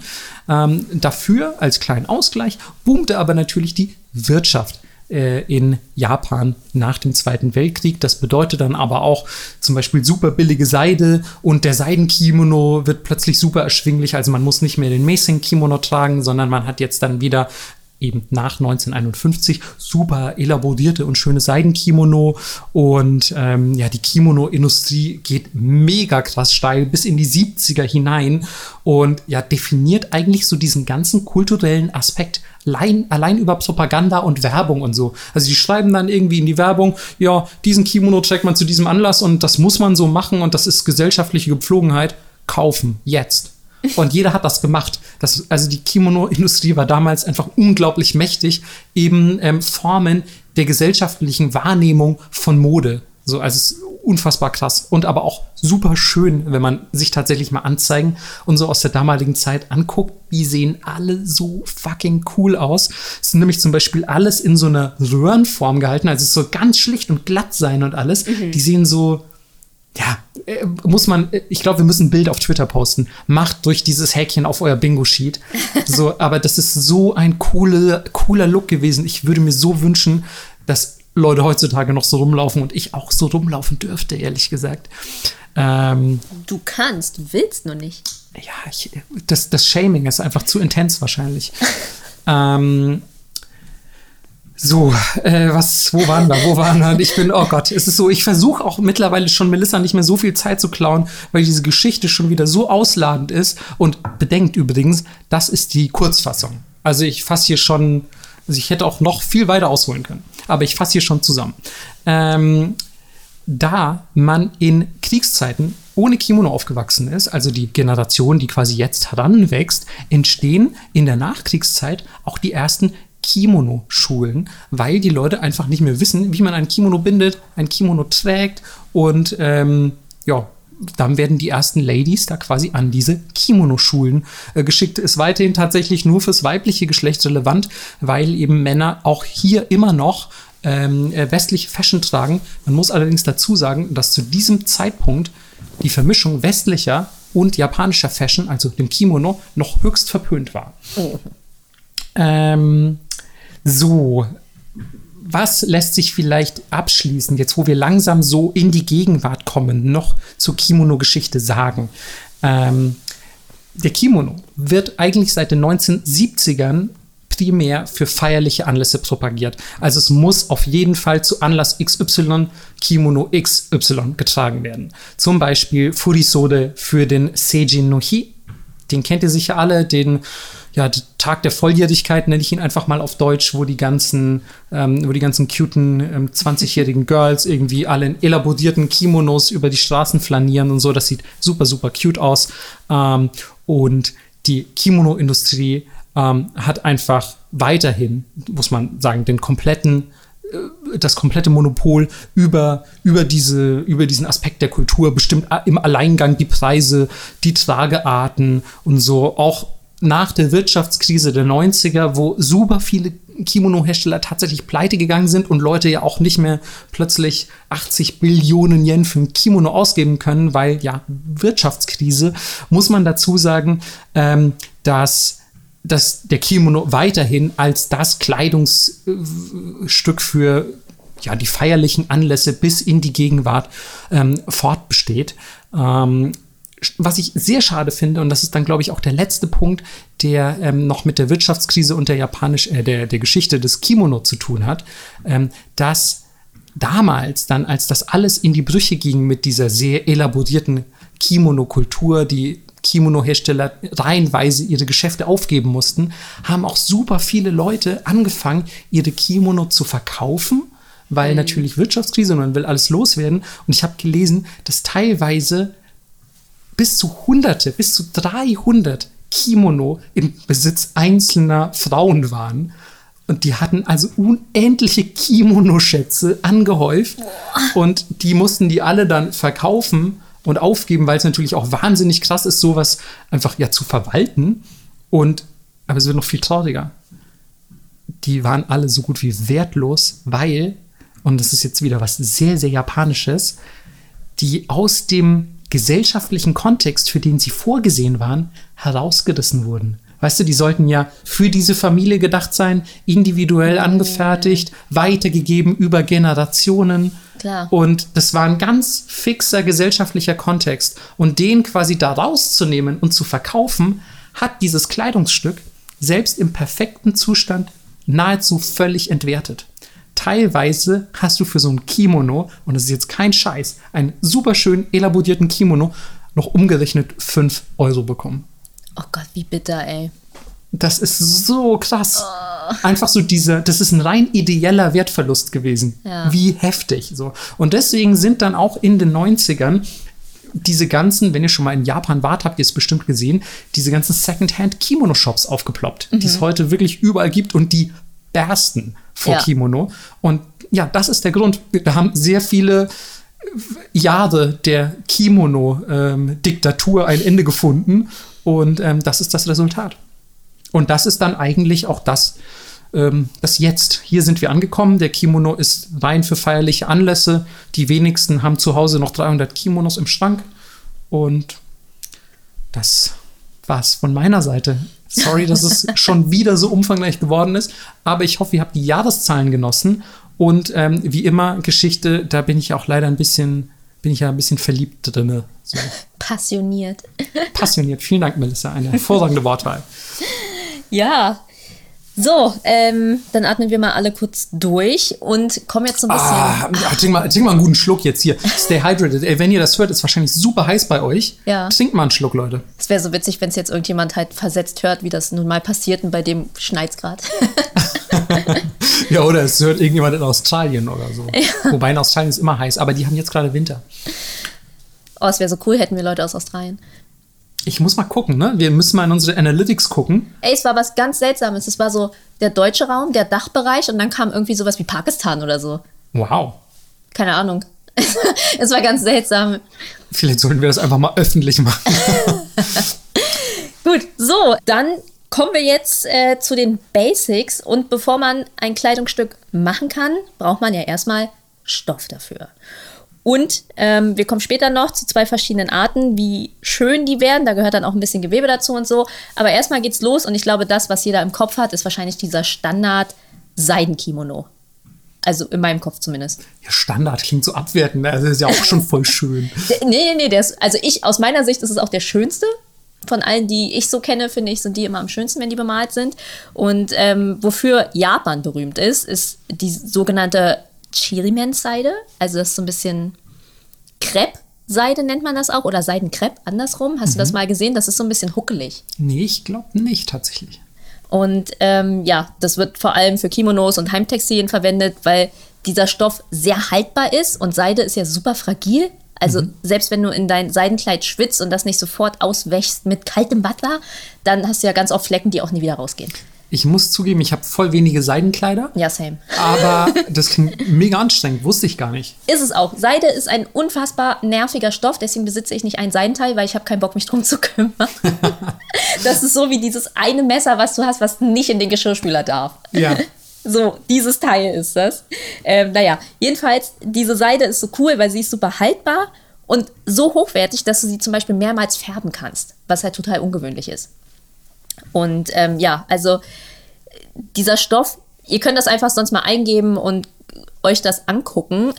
Ähm, dafür, als kleinen Ausgleich, boomte aber natürlich die Wirtschaft äh, in Japan nach dem Zweiten Weltkrieg. Das bedeutet dann aber auch zum Beispiel super billige Seide und der Seidenkimono wird plötzlich super erschwinglich. Also man muss nicht mehr den Messing-Kimono tragen, sondern man hat jetzt dann wieder eben nach 1951 super elaborierte und schöne Seidenkimono und ähm, ja, die Kimono-Industrie geht mega krass steil bis in die 70er hinein und ja, definiert eigentlich so diesen ganzen kulturellen Aspekt allein, allein über Propaganda und Werbung und so. Also die schreiben dann irgendwie in die Werbung, ja, diesen Kimono trägt man zu diesem Anlass und das muss man so machen und das ist gesellschaftliche Gepflogenheit. Kaufen, jetzt. Und jeder hat das gemacht. Das, also die Kimono-Industrie war damals einfach unglaublich mächtig, eben ähm, Formen der gesellschaftlichen Wahrnehmung von Mode. So, also es ist unfassbar krass und aber auch super schön, wenn man sich tatsächlich mal Anzeigen und so aus der damaligen Zeit anguckt. Die sehen alle so fucking cool aus. Es sind nämlich zum Beispiel alles in so einer Röhrenform gehalten, also es soll ganz schlicht und glatt sein und alles. Die sehen so, ja, äh, muss man, äh, ich glaube, wir müssen ein Bild auf Twitter posten. Macht durch dieses Häkchen auf euer Bingo-Sheet. So, aber das ist so ein coole, cooler Look gewesen. Ich würde mir so wünschen, dass Leute heutzutage noch so rumlaufen und ich auch so rumlaufen dürfte, ehrlich gesagt. Ähm, Du kannst, willst nur nicht. ja, ich, das, das Shaming ist einfach zu intens wahrscheinlich. ähm, so, äh, was, wo waren wir, wo waren wir? Ich bin, oh Gott, es ist so, ich versuche auch mittlerweile schon Melissa nicht mehr so viel Zeit zu klauen, weil diese Geschichte schon wieder so ausladend ist. Und bedenkt übrigens, das ist die Kurzfassung. Also ich fasse hier schon, also ich hätte auch noch viel weiter ausholen können, aber ich fasse hier schon zusammen. Ähm, da man in Kriegszeiten ohne Kimono aufgewachsen ist, also die Generation, die quasi jetzt heranwächst, entstehen in der Nachkriegszeit auch die ersten Kimono-Schulen, weil die Leute einfach nicht mehr wissen, wie man ein Kimono bindet, ein Kimono trägt und ähm, ja, dann werden die ersten Ladies da quasi an diese Kimono-Schulen äh, geschickt. Ist weiterhin tatsächlich nur fürs weibliche Geschlecht relevant, weil eben Männer auch hier immer noch ähm, äh, westliche Fashion tragen. Man muss allerdings dazu sagen, dass zu diesem Zeitpunkt die Vermischung westlicher und japanischer Fashion, also dem Kimono, noch höchst verpönt war. Oh. Ähm, so, was lässt sich vielleicht abschließen, jetzt wo wir langsam so in die Gegenwart kommen, noch zur Kimono-Geschichte sagen? Ähm, der Kimono wird eigentlich seit den 1970ern primär für feierliche Anlässe propagiert. Also es muss auf jeden Fall zu Anlass XY Kimono XY getragen werden. Zum Beispiel Furisode für den Seijin no Hi. Den kennt ihr sicher alle, den ja, Tag der Volljährigkeit nenne ich ihn einfach mal auf Deutsch, wo die ganzen, ähm, wo die ganzen cuten ähm, 20-jährigen Girls irgendwie alle in elaborierten Kimonos über die Straßen flanieren und so. Das sieht super, super cute aus. Ähm, und die Kimono-Industrie ähm, hat einfach weiterhin, muss man sagen, den kompletten äh, das komplette Monopol über, über, diese, über diesen Aspekt der Kultur, bestimmt im Alleingang die Preise, die Tragearten und so. Auch nach der Wirtschaftskrise der 90er, wo super viele Kimono-Hersteller tatsächlich pleite gegangen sind und Leute ja auch nicht mehr plötzlich 80 Billionen Yen für ein Kimono ausgeben können, weil ja Wirtschaftskrise, muss man dazu sagen, ähm, dass dass der Kimono weiterhin als das Kleidungsstück für ja, die feierlichen Anlässe bis in die Gegenwart ähm, fortbesteht. Ähm, was ich sehr schade finde, und das ist dann, glaube ich, auch der letzte Punkt, der ähm, noch mit der Wirtschaftskrise und der japanisch, äh, der, der Geschichte des Kimono zu tun hat, ähm, dass damals dann, als das alles in die Brüche ging mit dieser sehr elaborierten Kimono-Kultur, die Kimono-Hersteller reihenweise ihre Geschäfte aufgeben mussten, haben auch super viele Leute angefangen, ihre Kimono zu verkaufen, weil mhm. natürlich Wirtschaftskrise und man will alles loswerden. Und ich habe gelesen, dass teilweise bis zu Hunderte, bis zu 300 Kimono im Besitz einzelner Frauen waren. Und die hatten also unendliche Kimono-Schätze angehäuft. Und die mussten die alle dann verkaufen und aufgeben, weil es natürlich auch wahnsinnig krass ist, sowas einfach ja zu verwalten. Und aber es wird noch viel trauriger. Die waren alle so gut wie wertlos, weil, und das ist jetzt wieder was sehr, sehr Japanisches, die aus dem gesellschaftlichen Kontext, für den sie vorgesehen waren, herausgerissen wurden. Weißt du, die sollten ja für diese Familie gedacht sein, individuell angefertigt, weitergegeben über Generationen. Klar. Und das war ein ganz fixer gesellschaftlicher Kontext. Und den quasi da rauszunehmen und zu verkaufen, hat dieses Kleidungsstück selbst im perfekten Zustand nahezu völlig entwertet teilweise hast du für so ein Kimono, und das ist jetzt kein Scheiß, einen super schön elaborierten Kimono noch umgerechnet 5 Euro bekommen. Oh Gott, wie bitter, ey. Das ist so krass. Oh. Einfach so dieser, das ist ein rein ideeller Wertverlust gewesen. Ja. Wie heftig. So. Und deswegen sind dann auch in den 90ern diese ganzen, wenn ihr schon mal in Japan wart, habt ihr es bestimmt gesehen, diese ganzen Secondhand-Kimono-Shops aufgeploppt, mhm. die es mhm. heute wirklich überall gibt und die bersten vor ja. Kimono. Und ja, das ist der Grund. Wir haben sehr viele Jahre der Kimono-Diktatur ähm, ein Ende gefunden und ähm, das ist das Resultat. Und das ist dann eigentlich auch das, ähm, das Jetzt. Hier sind wir angekommen. Der Kimono ist rein für feierliche Anlässe. Die wenigsten haben zu Hause noch 300 Kimonos im Schrank. Und das war's von meiner Seite. Sorry, dass es schon wieder so umfangreich geworden ist, aber ich hoffe, ihr habt die Jahreszahlen genossen. Und ähm, wie immer, Geschichte, da bin ich auch leider ein bisschen, bin ich ja ein bisschen verliebt drin. So. Passioniert. Passioniert. Vielen Dank, Melissa. Eine hervorragende Wortwahl. Ja, so, ähm, dann atmen wir mal alle kurz durch und kommen jetzt so ein bisschen. Ah, trink, mal, trink mal einen guten Schluck jetzt hier. Stay hydrated. Ey, wenn ihr das hört, ist wahrscheinlich super heiß bei euch. Ja. Trinkt mal einen Schluck, Leute. Es wäre so witzig, wenn es jetzt irgendjemand halt versetzt hört, wie das nun mal passiert und bei dem schneit es gerade. ja, oder es hört irgendjemand in Australien oder so. Ja. Wobei in Australien ist immer heiß, aber die haben jetzt gerade Winter. Oh, es wäre so cool, hätten wir Leute aus Australien. Ich muss mal gucken, ne? Wir müssen mal in unsere Analytics gucken. Ey, es war was ganz Seltsames. Es war so der deutsche Raum, der Dachbereich und dann kam irgendwie sowas wie Pakistan oder so. Wow. Keine Ahnung. es war ganz seltsam. Vielleicht sollten wir das einfach mal öffentlich machen. Gut, so, dann kommen wir jetzt äh, zu den Basics. Und bevor man ein Kleidungsstück machen kann, braucht man ja erstmal Stoff dafür. Und ähm, wir kommen später noch zu zwei verschiedenen Arten, wie schön die werden. Da gehört dann auch ein bisschen Gewebe dazu und so. Aber erstmal geht's los und ich glaube, das, was jeder im Kopf hat, ist wahrscheinlich dieser Standard Seidenkimono. Also in meinem Kopf zumindest. Ja, Standard klingt so abwertend. Also ist ja auch schon voll schön. nee, nee, nee. Der ist, also ich, aus meiner Sicht ist es auch der schönste. Von allen, die ich so kenne, finde ich, sind die immer am schönsten, wenn die bemalt sind. Und ähm, wofür Japan berühmt ist, ist die sogenannte Chirimen-Seide. Also das ist so ein bisschen Crepe-Seide nennt man das auch. Oder Seidenkrepp, andersrum. Hast mhm. du das mal gesehen? Das ist so ein bisschen huckelig. Nee, ich glaube nicht tatsächlich. Und ähm, ja, das wird vor allem für Kimonos und Heimtextilien verwendet, weil dieser Stoff sehr haltbar ist und Seide ist ja super fragil. Also mhm. selbst wenn du in dein Seidenkleid schwitzt und das nicht sofort auswächst mit kaltem Wasser, dann hast du ja ganz oft Flecken, die auch nie wieder rausgehen. Ich muss zugeben, ich habe voll wenige Seidenkleider. Ja, same. Aber das klingt mega anstrengend, wusste ich gar nicht. Ist es auch. Seide ist ein unfassbar nerviger Stoff, deswegen besitze ich nicht ein Seidenteil, weil ich habe keinen Bock, mich drum zu kümmern. das ist so wie dieses eine Messer, was du hast, was nicht in den Geschirrspüler darf. Ja. So, dieses Teil ist das. Ähm, naja, jedenfalls, diese Seide ist so cool, weil sie ist super haltbar und so hochwertig, dass du sie zum Beispiel mehrmals färben kannst, was halt total ungewöhnlich ist. Und ähm, ja, also dieser Stoff, ihr könnt das einfach sonst mal eingeben und euch das angucken.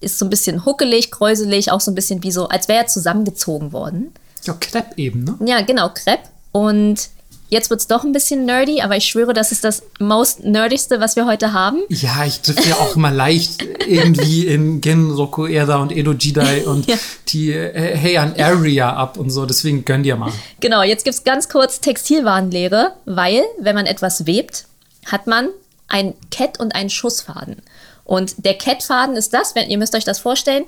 Ist so ein bisschen huckelig, kräuselig, auch so ein bisschen wie so, als wäre er zusammengezogen worden. Ja, Crepe eben, ne? Ja, genau, Crepe. Und Jetzt wird es doch ein bisschen nerdy, aber ich schwöre, das ist das most nerdigste, was wir heute haben. Ja, ich treffe ja auch immer leicht irgendwie in Genroku Eda und Edo Jidai und ja. die äh, Heian Area ab und so. Deswegen gönn dir mal. Genau, jetzt gibt es ganz kurz Textilwarenlehre, weil, wenn man etwas webt, hat man ein Kett und einen Schussfaden. Und der Kettfaden ist das, wenn ihr müsst euch das vorstellen,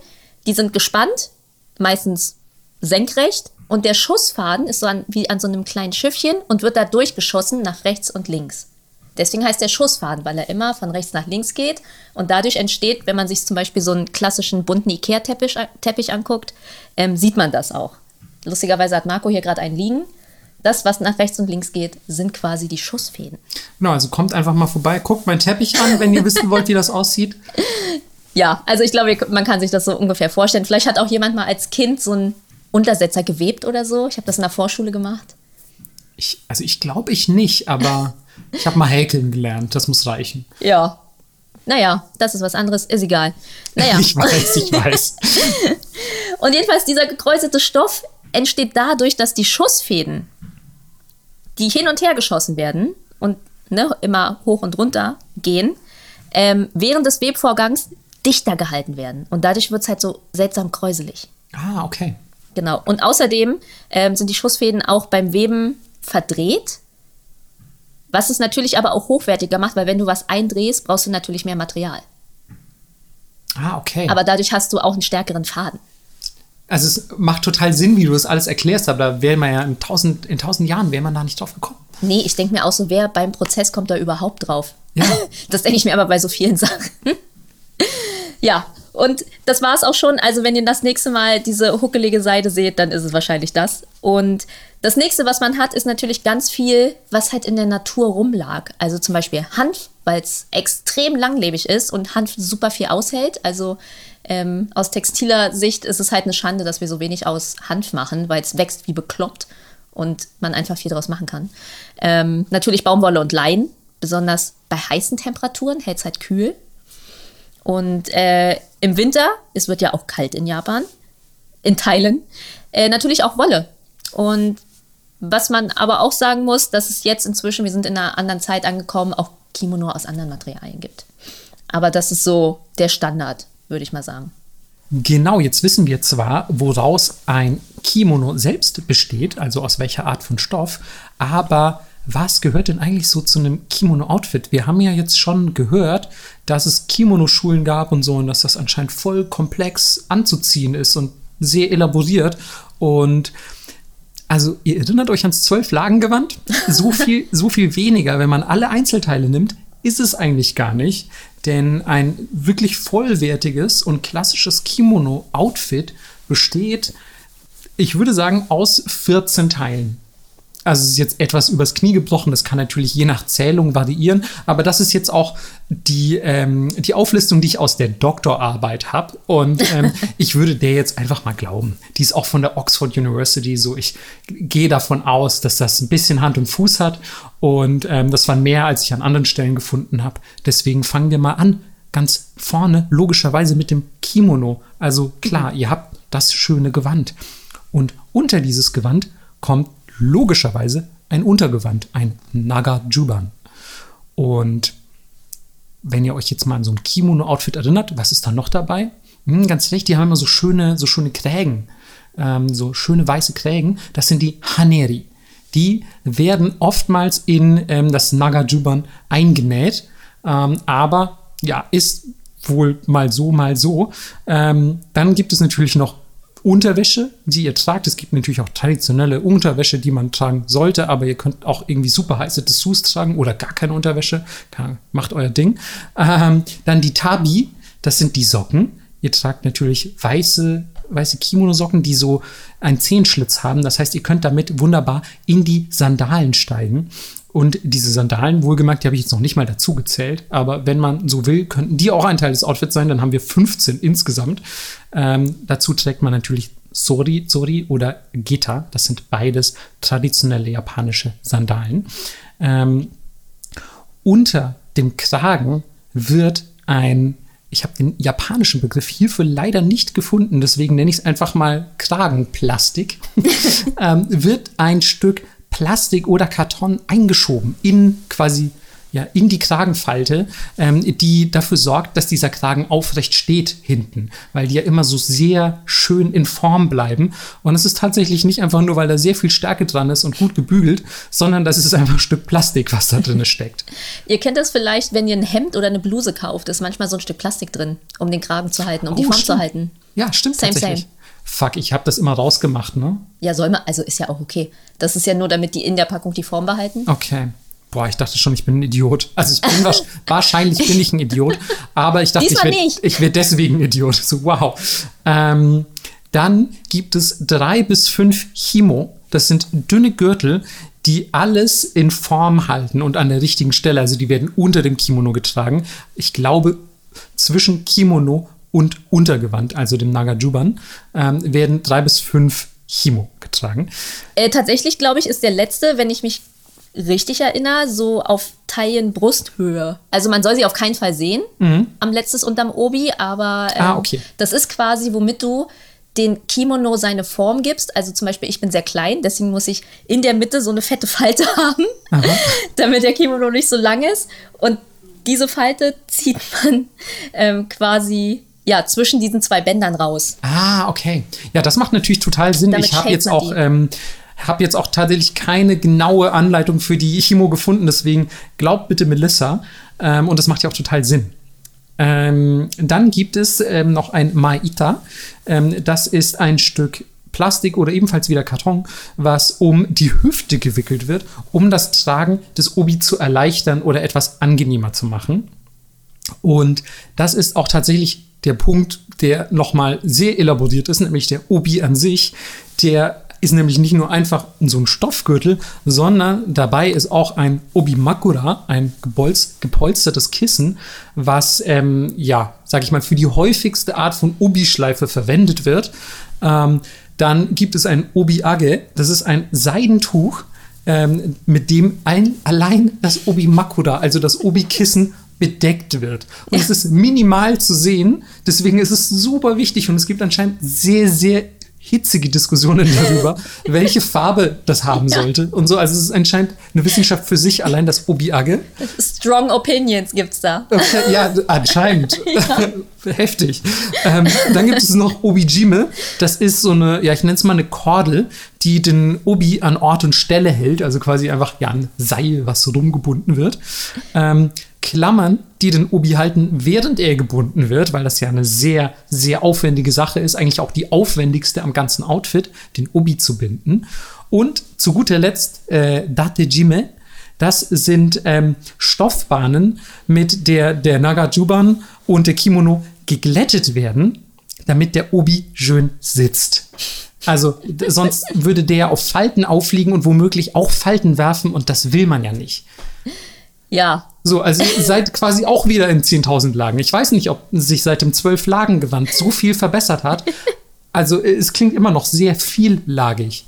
die sind gespannt, meistens senkrecht und der Schussfaden ist so an, wie an so einem kleinen Schiffchen und wird da durchgeschossen nach rechts und links. Deswegen heißt der Schussfaden, weil er immer von rechts nach links geht. Und dadurch entsteht, wenn man sich zum Beispiel so einen klassischen bunten Ikea-Teppich Teppich anguckt, ähm, sieht man das auch. Lustigerweise hat Marco hier gerade einen liegen. Das, was nach rechts und links geht, sind quasi die Schussfäden. Genau, also kommt einfach mal vorbei, guckt meinen Teppich an, wenn ihr wissen wollt, wie das aussieht. Ja, also ich glaube, man kann sich das so ungefähr vorstellen. Vielleicht hat auch jemand mal als Kind so ein Untersetzer gewebt oder so? Ich habe das in der Vorschule gemacht. Ich, also ich glaube ich nicht, aber ich habe mal häkeln gelernt. Das muss reichen. Ja. Naja, das ist was anderes, ist egal. Naja. ich weiß, ich weiß. Und jedenfalls, dieser gekräuselte Stoff entsteht dadurch, dass die Schussfäden, die hin und her geschossen werden und ne, immer hoch und runter gehen, ähm, während des Webvorgangs dichter gehalten werden. Und dadurch wird es halt so seltsam kräuselig. Ah, okay. Genau. Und außerdem ähm, sind die Schussfäden auch beim Weben verdreht. Was es natürlich aber auch hochwertiger macht, weil wenn du was eindrehst, brauchst du natürlich mehr Material. Ah, okay. Aber dadurch hast du auch einen stärkeren Faden. Also es macht total Sinn, wie du das alles erklärst, aber da wäre man ja in tausend, in tausend Jahren wäre man da nicht drauf gekommen. Nee, ich denke mir auch so, wer beim Prozess kommt da überhaupt drauf? Ja. Das denke ich mir aber bei so vielen Sachen. ja, und das war es auch schon. Also, wenn ihr das nächste Mal diese huckelige Seite seht, dann ist es wahrscheinlich das. Und das nächste, was man hat, ist natürlich ganz viel, was halt in der Natur rumlag. Also zum Beispiel Hanf, weil es extrem langlebig ist und Hanf super viel aushält. Also ähm, aus textiler Sicht ist es halt eine Schande, dass wir so wenig aus Hanf machen, weil es wächst wie bekloppt und man einfach viel daraus machen kann. Ähm, natürlich Baumwolle und Leinen, besonders bei heißen Temperaturen hält es halt kühl. Und äh, im Winter, es wird ja auch kalt in Japan, in Teilen, äh, natürlich auch Wolle. Und was man aber auch sagen muss, dass es jetzt inzwischen, wir sind in einer anderen Zeit angekommen, auch Kimono aus anderen Materialien gibt. Aber das ist so der Standard, würde ich mal sagen. Genau, jetzt wissen wir zwar, woraus ein Kimono selbst besteht, also aus welcher Art von Stoff, aber was gehört denn eigentlich so zu einem Kimono-Outfit? Wir haben ja jetzt schon gehört, dass es Kimono-Schulen gab und so und dass das anscheinend voll komplex anzuziehen ist und sehr elaboriert. Und also, ihr erinnert euch ans Zwölf-Lagen-Gewand? So viel, so viel weniger, wenn man alle Einzelteile nimmt, ist es eigentlich gar nicht. Denn ein wirklich vollwertiges und klassisches Kimono-Outfit besteht, ich würde sagen, aus 14 Teilen. Also es ist jetzt etwas übers Knie gebrochen, das kann natürlich je nach Zählung variieren, aber das ist jetzt auch die, ähm, die Auflistung, die ich aus der Doktorarbeit habe. Und ähm, ich würde der jetzt einfach mal glauben. Die ist auch von der Oxford University, so ich gehe davon aus, dass das ein bisschen Hand und Fuß hat. Und ähm, das war mehr, als ich an anderen Stellen gefunden habe. Deswegen fangen wir mal an. Ganz vorne, logischerweise mit dem Kimono. Also klar, ihr habt das schöne Gewand. Und unter dieses Gewand kommt logischerweise ein Untergewand, ein Naga-Juban. Und wenn ihr euch jetzt mal an so ein Kimono-Outfit erinnert, was ist da noch dabei? Hm, ganz recht, die haben immer so schöne, so schöne Krägen, ähm, so schöne weiße Krägen. Das sind die Haneri. Die werden oftmals in ähm, das Naga-Juban eingenäht, ähm, aber ja, ist wohl mal so, mal so. Ähm, dann gibt es natürlich noch Unterwäsche, die ihr tragt. Es gibt natürlich auch traditionelle Unterwäsche, die man tragen sollte, aber ihr könnt auch irgendwie super heiße Dessous tragen oder gar keine Unterwäsche. Macht euer Ding. Ähm, dann die Tabi, das sind die Socken. Ihr tragt natürlich weiße, weiße Kimono-Socken, die so einen Zehenschlitz haben. Das heißt, ihr könnt damit wunderbar in die Sandalen steigen. Und diese Sandalen, wohlgemerkt, die habe ich jetzt noch nicht mal dazu gezählt, aber wenn man so will, könnten die auch ein Teil des Outfits sein, dann haben wir 15 insgesamt. Ähm, dazu trägt man natürlich Sori, Sori oder Geta. Das sind beides traditionelle japanische Sandalen. Ähm, unter dem Kragen wird ein, ich habe den japanischen Begriff hierfür leider nicht gefunden, deswegen nenne ich es einfach mal Kragenplastik, ähm, wird ein Stück Plastik oder Karton eingeschoben in quasi ja, in die Kragenfalte, ähm, die dafür sorgt, dass dieser Kragen aufrecht steht hinten, weil die ja immer so sehr schön in Form bleiben. Und es ist tatsächlich nicht einfach nur, weil da sehr viel Stärke dran ist und gut gebügelt, sondern das ist einfach ein Stück Plastik, was da drin steckt. ihr kennt das vielleicht, wenn ihr ein Hemd oder eine Bluse kauft, ist manchmal so ein Stück Plastik drin, um den Kragen zu halten, um oh, die Form stimmt. zu halten. Ja, stimmt same, tatsächlich. Same. Fuck, ich habe das immer rausgemacht, ne? Ja, soll man, also ist ja auch okay. Das ist ja nur, damit die in der Packung die Form behalten. Okay. Boah, ich dachte schon, ich bin ein Idiot. Also ich bin wahrscheinlich bin ich ein Idiot, aber ich dachte, Diesmal ich werde werd deswegen ein Idiot. So, wow. Ähm, dann gibt es drei bis fünf Chimo. Das sind dünne Gürtel, die alles in Form halten und an der richtigen Stelle. Also die werden unter dem Kimono getragen. Ich glaube, zwischen Kimono und Untergewand, also dem Nagajuban, ähm, werden drei bis fünf Chimo getragen. Äh, tatsächlich, glaube ich, ist der letzte, wenn ich mich richtig erinnere, so auf Taillen-Brusthöhe. Also man soll sie auf keinen Fall sehen, mhm. am letztes unterm Obi, aber ähm, ah, okay. das ist quasi, womit du den Kimono seine Form gibst. Also zum Beispiel, ich bin sehr klein, deswegen muss ich in der Mitte so eine fette Falte haben, damit der Kimono nicht so lang ist. Und diese Falte zieht man ähm, quasi ja, zwischen diesen zwei Bändern raus. Ah, okay. Ja, das macht natürlich total Sinn. Damit ich habe jetzt auch. Ähm, habe jetzt auch tatsächlich keine genaue Anleitung für die Chemo gefunden, deswegen glaubt bitte Melissa. Ähm, und das macht ja auch total Sinn. Ähm, dann gibt es ähm, noch ein Maita. Ähm, das ist ein Stück Plastik oder ebenfalls wieder Karton, was um die Hüfte gewickelt wird, um das Tragen des Obi zu erleichtern oder etwas angenehmer zu machen. Und das ist auch tatsächlich der Punkt, der nochmal sehr elaboriert ist, nämlich der Obi an sich. Der ist nämlich nicht nur einfach so ein Stoffgürtel, sondern dabei ist auch ein Obi-Makura, ein gepolstertes Kissen, was, ähm, ja, sag ich mal, für die häufigste Art von Obi-Schleife verwendet wird. Ähm, dann gibt es ein Obi-Age, das ist ein Seidentuch, ähm, mit dem ein, allein das Obi-Makura, also das Obi-Kissen, bedeckt wird. Und ja. es ist minimal zu sehen, deswegen ist es super wichtig und es gibt anscheinend sehr, sehr hitzige Diskussionen darüber, welche Farbe das haben ja. sollte und so. Also es ist anscheinend eine Wissenschaft für sich, allein das Obiage. Strong Opinions gibt's da. Okay, ja, anscheinend. Ja. Heftig. Ähm, dann gibt es noch Obijime. Das ist so eine, ja, ich nenne es mal eine Kordel, die den Obi an Ort und Stelle hält. Also quasi einfach, ja, ein Seil, was so rumgebunden wird. Ähm, Klammern, die den Obi halten, während er gebunden wird, weil das ja eine sehr, sehr aufwendige Sache ist, eigentlich auch die aufwendigste am ganzen Outfit, den Obi zu binden. Und zu guter Letzt äh, Datejime, Das sind ähm, Stoffbahnen, mit der der Nagajuban und der Kimono geglättet werden, damit der Obi schön sitzt. Also sonst würde der auf Falten aufliegen und womöglich auch Falten werfen und das will man ja nicht. Ja, So, also ihr seid quasi auch wieder in 10.000 Lagen. Ich weiß nicht, ob sich seit dem 12-Lagen-Gewand so viel verbessert hat. Also es klingt immer noch sehr viellagig.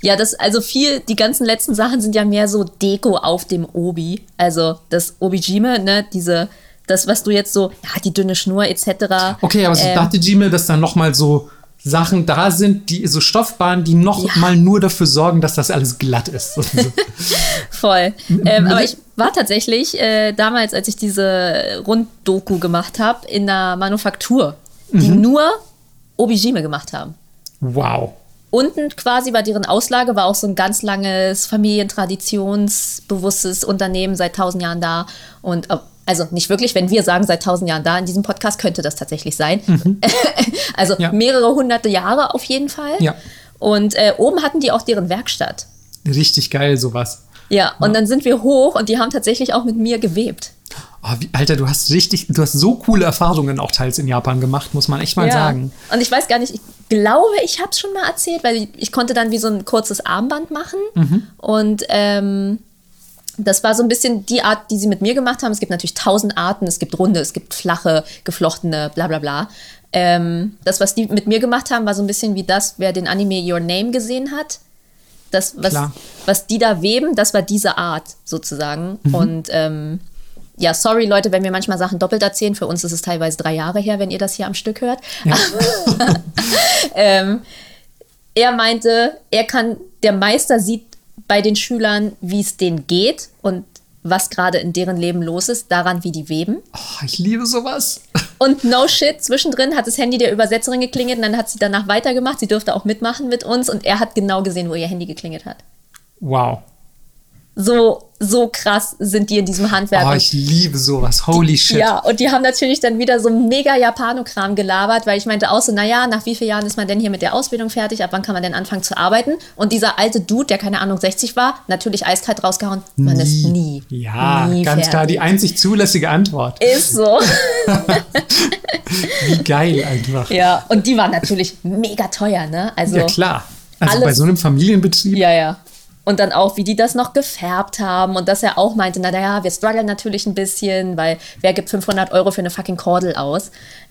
Ja, das, also viel, die ganzen letzten Sachen sind ja mehr so Deko auf dem Obi. Also das Obijime, ne, diese, das, was du jetzt so, ja, die dünne Schnur etc. Okay, aber so Ähm, dachte Jime, dass dann noch mal so Sachen da sind, die so Stoffbahnen, die noch Ja. mal nur dafür sorgen, dass das alles glatt ist. Voll. Ähm, aber ich war tatsächlich äh, damals, als ich diese Runddoku gemacht habe, in einer Manufaktur, die Mhm. nur Obijime gemacht haben. wow. Unten quasi bei deren Auslage war auch so ein ganz langes familientraditionsbewusstes Unternehmen seit tausend Jahren da. Und äh, also nicht wirklich, wenn wir sagen seit tausend Jahren da, in diesem Podcast könnte das tatsächlich sein. also Ja. mehrere hunderte Jahre auf jeden Fall. Ja. Und äh, oben hatten die auch deren Werkstatt. Richtig geil, sowas. Ja, und dann sind wir hoch und die haben tatsächlich auch mit mir gewebt. Oh, wie, Alter, du hast richtig, du hast so coole Erfahrungen auch teils in Japan gemacht, muss man echt mal ja. sagen. Und ich weiß gar nicht, ich glaube, ich habe es schon mal erzählt, weil ich, ich konnte dann wie so ein kurzes Armband machen. Mhm. Und ähm, das war so ein bisschen die Art, die sie mit mir gemacht haben. Es gibt natürlich tausend Arten. Es gibt runde, es gibt flache, geflochtene, bla bla bla. Ähm, das, was die mit mir gemacht haben, war so ein bisschen wie das, wer den Anime Your Name gesehen hat. Das, was, Klar. was die da weben, das war diese Art sozusagen. Und ähm, ja, sorry Leute, wenn wir manchmal Sachen doppelt erzählen. Für uns ist es teilweise drei Jahre her, wenn ihr das hier am Stück hört. ähm, er meinte, er kann, der Meister sieht bei den Schülern, wie es denen geht und was gerade in deren Leben los ist, daran, wie die weben. Oh, ich liebe sowas. Und no shit, zwischendrin hat das Handy der Übersetzerin geklingelt und dann hat sie danach weitergemacht. Sie durfte auch mitmachen mit uns und er hat genau gesehen, wo ihr Handy geklingelt hat. Wow. So, so krass sind die in diesem Handwerk. Oh, ich liebe sowas. Holy shit. Ja, und die haben natürlich dann wieder so mega Japanokram gelabert, weil ich meinte auch so, naja, nach wie vielen Jahren ist man denn hier mit der Ausbildung fertig? Ab wann kann man denn anfangen zu arbeiten? Und dieser alte Dude, der keine Ahnung 60 war, natürlich eiskalt rausgehauen, man ist nie. Ja, nie ganz klar, die fertig. einzig zulässige Antwort. Ist so. Wie geil einfach. ja, und die waren natürlich mega teuer, ne? Also, Ja, klar. Also alles- bei so einem Familienbetrieb. Ja, ja. Und dann auch, wie die das noch gefärbt haben und dass er auch meinte, na ja, wir strugglen natürlich ein bisschen, weil wer gibt 500 Euro für eine fucking Kordel aus?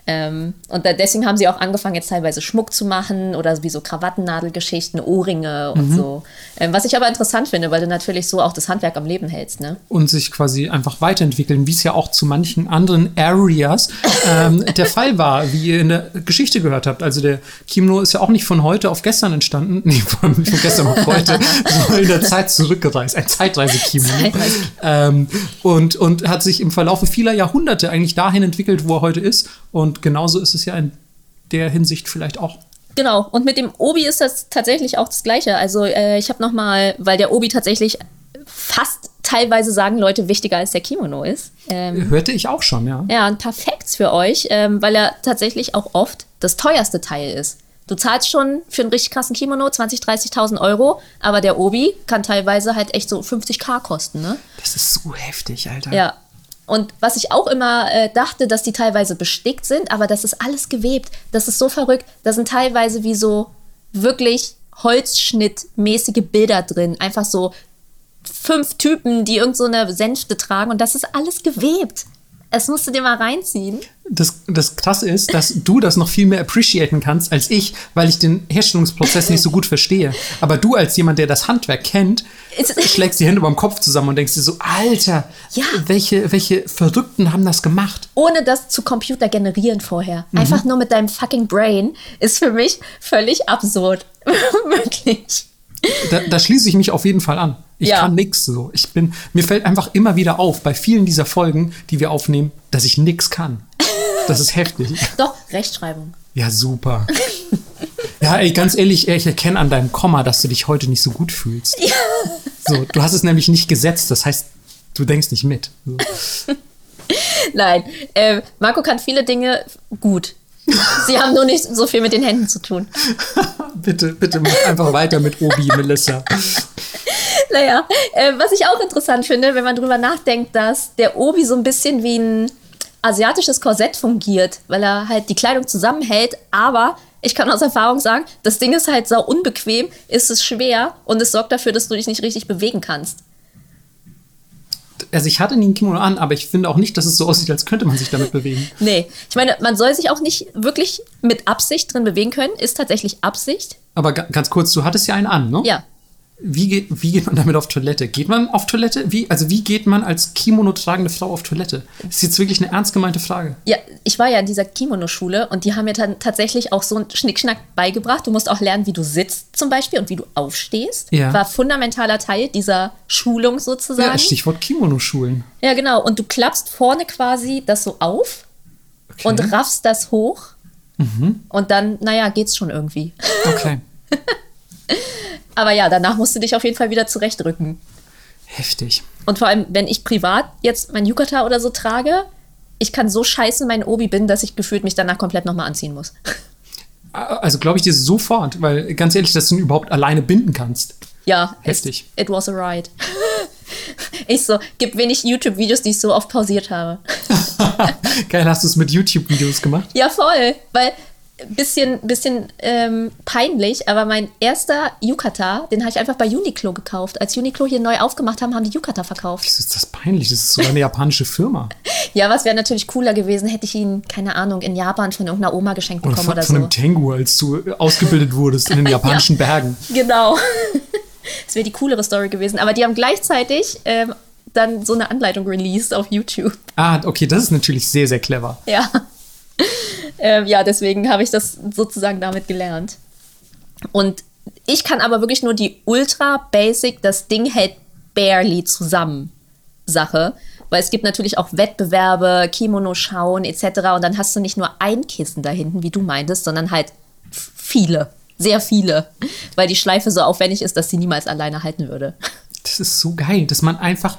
Ähm, und da, deswegen haben sie auch angefangen, jetzt teilweise Schmuck zu machen oder wie so Krawattennadelgeschichten, Ohrringe und so. Ähm, was ich aber interessant finde, weil du natürlich so auch das Handwerk am Leben hältst, ne? und sich quasi einfach weiterentwickeln, wie es ja auch zu manchen anderen Areas ähm, der Fall war, wie ihr in der Geschichte gehört habt. Also der Kimono ist ja auch nicht von heute auf gestern entstanden, nee, von, von gestern auf heute, sondern in der Zeit zurückgereist, ein Zeitreise-Kimono. Zeitreise. Ähm, und, und hat sich im Verlaufe vieler Jahrhunderte eigentlich dahin entwickelt, wo er heute ist. Und genauso ist es ja in der Hinsicht vielleicht auch. Genau, und mit dem Obi ist das tatsächlich auch das Gleiche. Also äh, ich habe noch mal, weil der Obi tatsächlich fast teilweise sagen Leute wichtiger als der Kimono ist. Ähm, Hörte ich auch schon, ja. Ja, ein paar Facts für euch, ähm, weil er tatsächlich auch oft das teuerste Teil ist. Du zahlst schon für einen richtig krassen Kimono 20.000, 30.000 Euro, aber der Obi kann teilweise halt echt so 50k kosten, ne? Das ist so heftig, Alter. Ja. Und was ich auch immer äh, dachte, dass die teilweise bestickt sind, aber das ist alles gewebt. Das ist so verrückt. Da sind teilweise wie so wirklich Holzschnittmäßige Bilder drin. Einfach so fünf Typen, die irgend so eine Sänfte tragen und das ist alles gewebt. Es musst du dir mal reinziehen. Das, das Krasse ist, dass du das noch viel mehr appreciaten kannst als ich, weil ich den Herstellungsprozess nicht so gut verstehe. Aber du als jemand, der das Handwerk kennt, schlägst die Hände beim Kopf zusammen und denkst dir so, Alter, Ja. welche, welche Verrückten haben das gemacht? Ohne das zu Computer generieren vorher. Einfach nur mit deinem fucking Brain ist für mich völlig absurd. Wirklich. Da, da schließe ich mich auf jeden Fall an. Ich Ja. kann nix so. Ich bin, mir fällt einfach immer wieder auf, bei vielen dieser Folgen, die wir aufnehmen, dass ich nix kann. Das ist heftig. Doch, Rechtschreibung. Ja, super. Ja, ey, ganz ehrlich, ich erkenne an deinem Komma, dass du dich heute nicht so gut fühlst. So, du hast es nämlich nicht gesetzt, das heißt, du denkst nicht mit. So. Nein, äh, Marco kann viele Dinge gut. Sie haben nur nicht so viel mit den Händen zu tun. Bitte, bitte mach einfach weiter mit Obi, Melissa. Naja, äh, was ich auch interessant finde, wenn man drüber nachdenkt, dass der Obi so ein bisschen wie ein asiatisches Korsett fungiert, weil er halt die Kleidung zusammenhält, aber ich kann aus Erfahrung sagen, das Ding ist halt sau unbequem, ist es schwer und es sorgt dafür, dass du dich nicht richtig bewegen kannst. Also ich hatte nie ein Kimono an, aber ich finde auch nicht, dass es so aussieht, als könnte man sich damit bewegen. Nee, ich meine, man soll sich auch nicht wirklich mit Absicht drin bewegen können, ist tatsächlich Absicht. Aber ga- ganz kurz, du hattest ja einen an, ne? Ja. Wie geht, wie geht man damit auf Toilette? Geht man auf Toilette? Wie, also wie geht man als Kimono tragende Frau auf Toilette? Das ist jetzt wirklich eine ernst gemeinte Frage. Ja, ich war ja in dieser Kimono-Schule und die haben mir dann tatsächlich auch so einen Schnickschnack beigebracht. Du musst auch lernen, wie du sitzt zum Beispiel und wie du aufstehst. Ja. War fundamentaler Teil dieser Schulung sozusagen. Ja, Stichwort Kimono-Schulen. Ja, genau. Und du klappst vorne quasi das so auf Okay. und raffst das hoch. Und dann, naja, geht's schon irgendwie. okay. Aber ja, danach musst du dich auf jeden Fall wieder zurechtrücken. Heftig. Und vor allem, wenn ich privat jetzt mein Yukata oder so trage, ich kann so scheiße mein Obi bin, dass ich gefühlt mich danach komplett nochmal anziehen muss. Also glaube ich dir sofort, weil ganz ehrlich, dass du ihn überhaupt alleine binden kannst. Ja, Heftig. It, it was a ride. ich so, gibt wenig YouTube-Videos, die ich so oft pausiert habe. Geil, hast du es mit YouTube-Videos gemacht? Ja, voll. Weil bisschen, bisschen ähm, peinlich, aber mein erster Yukata, den habe ich einfach bei Uniqlo gekauft. Als Uniqlo hier neu aufgemacht haben, haben die Yukata verkauft. Wieso ist das peinlich? Das ist sogar eine japanische Firma. Ja, was wäre natürlich cooler gewesen, hätte ich ihn, keine Ahnung, in Japan von irgendeiner Oma geschenkt Oder bekommen von, oder von so. einem Tengu, als du ausgebildet wurdest in den japanischen Bergen. Genau. Das wäre die coolere Story gewesen. Aber die haben gleichzeitig ähm, dann so eine Anleitung released auf YouTube. Ah, okay, das ist natürlich sehr, sehr clever. Ja. ähm, ja, deswegen habe ich das sozusagen damit gelernt. Und ich kann aber wirklich nur die ultra basic, das Ding hält barely zusammen Sache. Weil es gibt natürlich auch Wettbewerbe, Kimono schauen etc. Und dann hast du nicht nur ein Kissen da hinten, wie du meintest, sondern halt viele. Sehr viele. Weil die Schleife so aufwendig ist, dass sie niemals alleine halten würde. Das ist so geil, dass man einfach,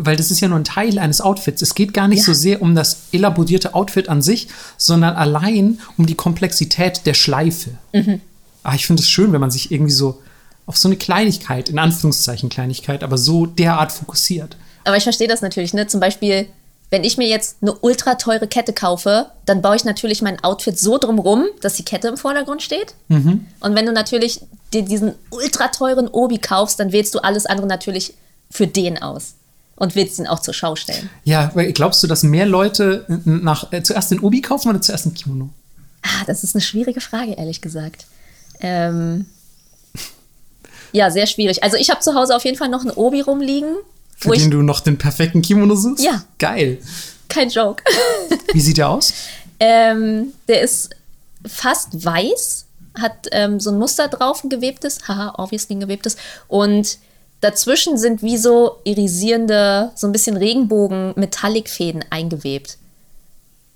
weil das ist ja nur ein Teil eines Outfits. Es geht gar nicht Ja. so sehr um das elaborierte Outfit an sich, sondern allein um die Komplexität der Schleife. Mhm. Ah, ich finde es schön, wenn man sich irgendwie so auf so eine Kleinigkeit, in Anführungszeichen Kleinigkeit, aber so derart fokussiert. Aber ich verstehe das natürlich, ne? Zum Beispiel, wenn ich mir jetzt eine ultra teure Kette kaufe, dann baue ich natürlich mein Outfit so drumrum, dass die Kette im Vordergrund steht. Und wenn du natürlich dir diesen ultra teuren Obi kaufst, dann wählst du alles andere natürlich für den aus. Und willst ihn auch zur Schau stellen. Ja, weil glaubst du, dass mehr Leute nach, äh, zuerst den Obi kaufen oder zuerst ein Kimono? Ah, das ist eine schwierige Frage, ehrlich gesagt. Ähm, ja, sehr schwierig. Also ich habe zu Hause auf jeden Fall noch einen Obi rumliegen, Für den du noch den perfekten Kimono suchst? Ja. Geil. Kein Joke. Wie sieht der aus? Ähm, der ist fast weiß, hat ähm, so ein Muster drauf, ein gewebtes, haha, obviously ein gewebtes. Und dazwischen sind wie so irisierende, so ein bisschen Regenbogen-Metallic-Fäden eingewebt.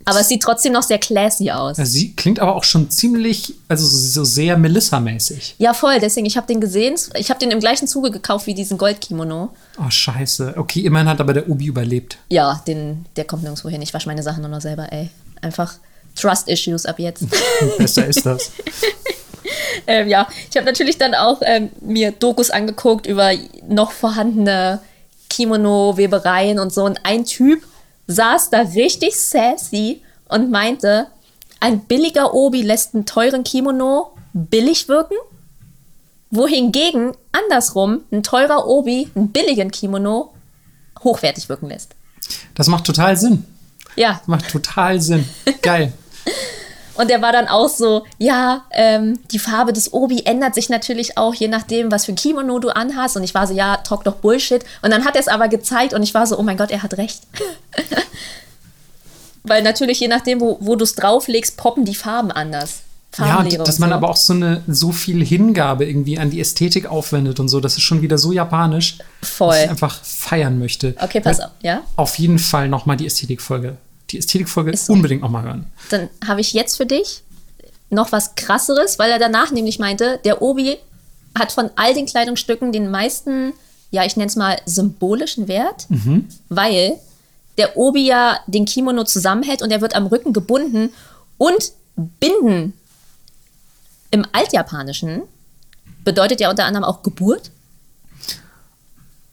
Aber es sieht trotzdem noch sehr classy aus. Sie klingt aber auch schon ziemlich, also so, sehr Melissa-mäßig. Ja, voll, deswegen, ich habe den gesehen. Ich habe den im gleichen Zuge gekauft wie diesen Goldkimono. Oh, scheiße. Okay, immerhin hat aber der Obi überlebt. Ja, den, der kommt nirgendwo hin. Ich wasche meine Sachen nur noch selber, ey. Einfach Trust-Issues ab jetzt. Besser ist das. Ähm, ja, ich habe natürlich dann auch ähm, mir Dokus angeguckt über noch vorhandene Kimono-Webereien und so. Und ein Typ saß da richtig sassy und meinte, ein billiger Obi lässt einen teuren Kimono billig wirken, wohingegen andersrum ein teurer Obi einen billigen Kimono hochwertig wirken lässt. Das macht total Sinn. Ja, Macht total Sinn. Geil. Und der war dann auch so, ja, ähm, die Farbe des Obi ändert sich natürlich auch, je nachdem, was für ein Kimono du anhast. Und ich war so, ja, talk doch Bullshit. Und dann hat er es aber gezeigt und ich war so, oh mein Gott, er hat recht. Weil natürlich, je nachdem, wo, wo du es drauflegst, poppen die Farben anders. Ja, dass man so. aber auch so eine so viel Hingabe irgendwie an die Ästhetik aufwendet und so, das ist schon wieder so japanisch, Voll. dass ich einfach feiern möchte. Okay, pass auf, ja? Auf jeden Fall nochmal die Ästhetikfolge. Die Ästhetikfolge so. unbedingt nochmal hören. Dann habe ich jetzt für dich noch was krasseres, weil er danach nämlich meinte, der Obi hat von all den Kleidungsstücken den meisten, ja, ich nenne es mal symbolischen Wert, weil der Obi ja den Kimono zusammenhält und er wird am Rücken gebunden und binden im Altjapanischen bedeutet ja unter anderem auch Geburt.